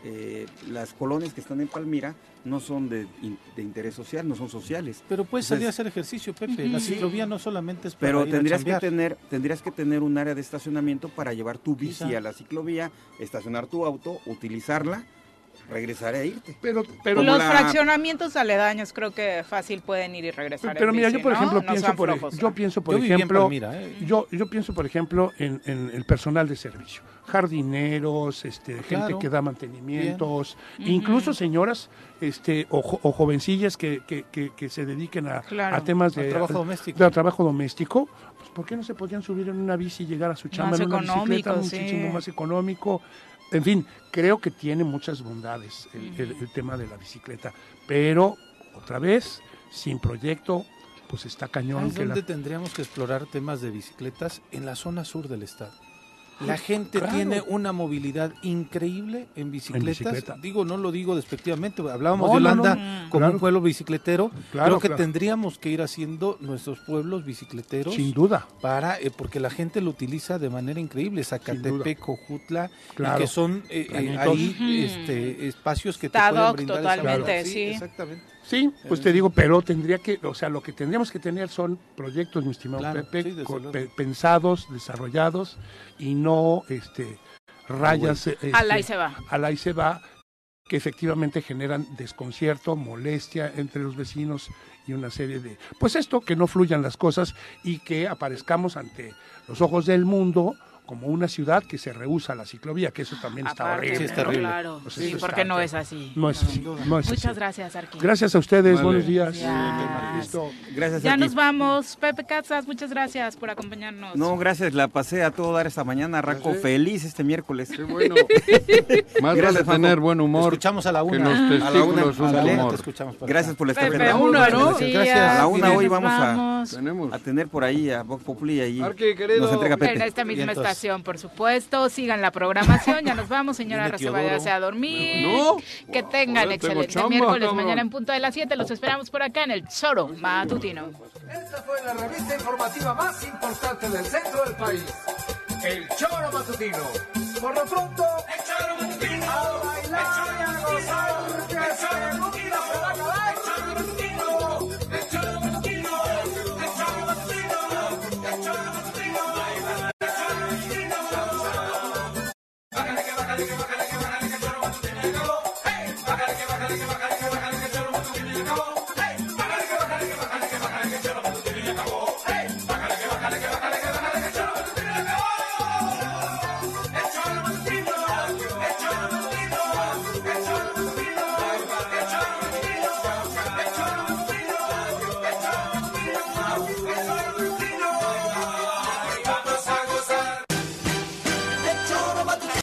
eh, las colonias que están en Palmira no son de, in- de interés social, no son sociales. Pero puedes Entonces, salir a hacer ejercicio, Pepe. La Sí. ciclovía no solamente es para Pero ir a tendrías que tener, tendrías que tener un área de estacionamiento para llevar tu bici Quizá. a la ciclovía, estacionar tu auto, utilizarla, regresar e irte. Pero, Como los la- fraccionamientos aledaños creo que fácil pueden ir y regresar. Pero mira, bici, yo por ejemplo No pienso por, flojos, yo pienso por Yo ejemplo, Palmira, ¿eh? yo yo pienso por ejemplo en, en el personal de servicio, jardineros, este, gente que da mantenimientos, Bien. incluso señoras, este, o, jo- o jovencillas que, que, que, que se dediquen a, Claro. a temas de trabajo doméstico. de trabajo doméstico, pues ¿por qué no se podían subir en una bici y llegar a su chamba Más en una bicicleta sí. muchísimo más económico? En fin, creo que tiene muchas bondades el, el- el tema de la bicicleta, pero otra vez, sin proyecto, pues está cañón. ¿Sabes que la- dónde tendríamos que explorar temas de bicicletas? En la zona sur del estado. La gente Claro. tiene una movilidad increíble en bicicletas. bicicleta. Digo, no lo digo despectivamente. Hablábamos No, de Holanda no. como Claro. un pueblo bicicletero. Claro, Creo que claro. tendríamos que ir haciendo nuestros pueblos bicicleteros. Sin duda. Para, eh, porque la gente lo utiliza de manera increíble. Zacatepec, Cojutla, que son eh, eh, ahí este, espacios que te Está pueden doc brindar esa totalmente, sí. exactamente. Sí, pues te digo, pero tendría que, o sea, lo que tendríamos que tener son proyectos, mi estimado Claro, Pepe, sí, pe- pensados, desarrollados y no este rayas este, Al ahí se va. al ahí se va que efectivamente generan desconcierto, molestia entre los vecinos y una serie de pues esto que no fluyan las cosas y que aparezcamos ante los ojos del mundo como una ciudad que se rehúsa a la ciclovía, que eso también está Aparte, horrible. Sí, está ¿no? horrible. claro. Pues Sí, porque está- no es así. No es así. no es Muchas así. gracias, Arqui. Gracias a ustedes, Vale. buenos días. Gracias. Gracias Ya a nos vamos. Pepe Casas, muchas gracias por acompañarnos. No, gracias, la pasé a todo dar esta mañana, Raco, sí? feliz este miércoles. Qué bueno. Más Gracias, vale tener buen humor. escuchamos a la Que una. los A la una, testículos a la una humor. te escuchamos Gracias por la estafeta. uno, Buenos ¿no? días. A la una hoy vamos a, a tener por ahí a Vox Populi ahí. Nos entrega En Pepe. esta misma Vientos. Estación, por supuesto. Sigan la programación. Ya nos vamos, señora Teodoro. a dormir. No. Que tengan excelente chamba, miércoles. cabrón. Mañana en punto de las 7 los esperamos por acá en el Choro Matutino. Esta fue la revista informativa más importante del centro del país. El Choro Matutino. Por lo pronto, el Choro Matutino. A bailar y a gozar, Bájale que bájale.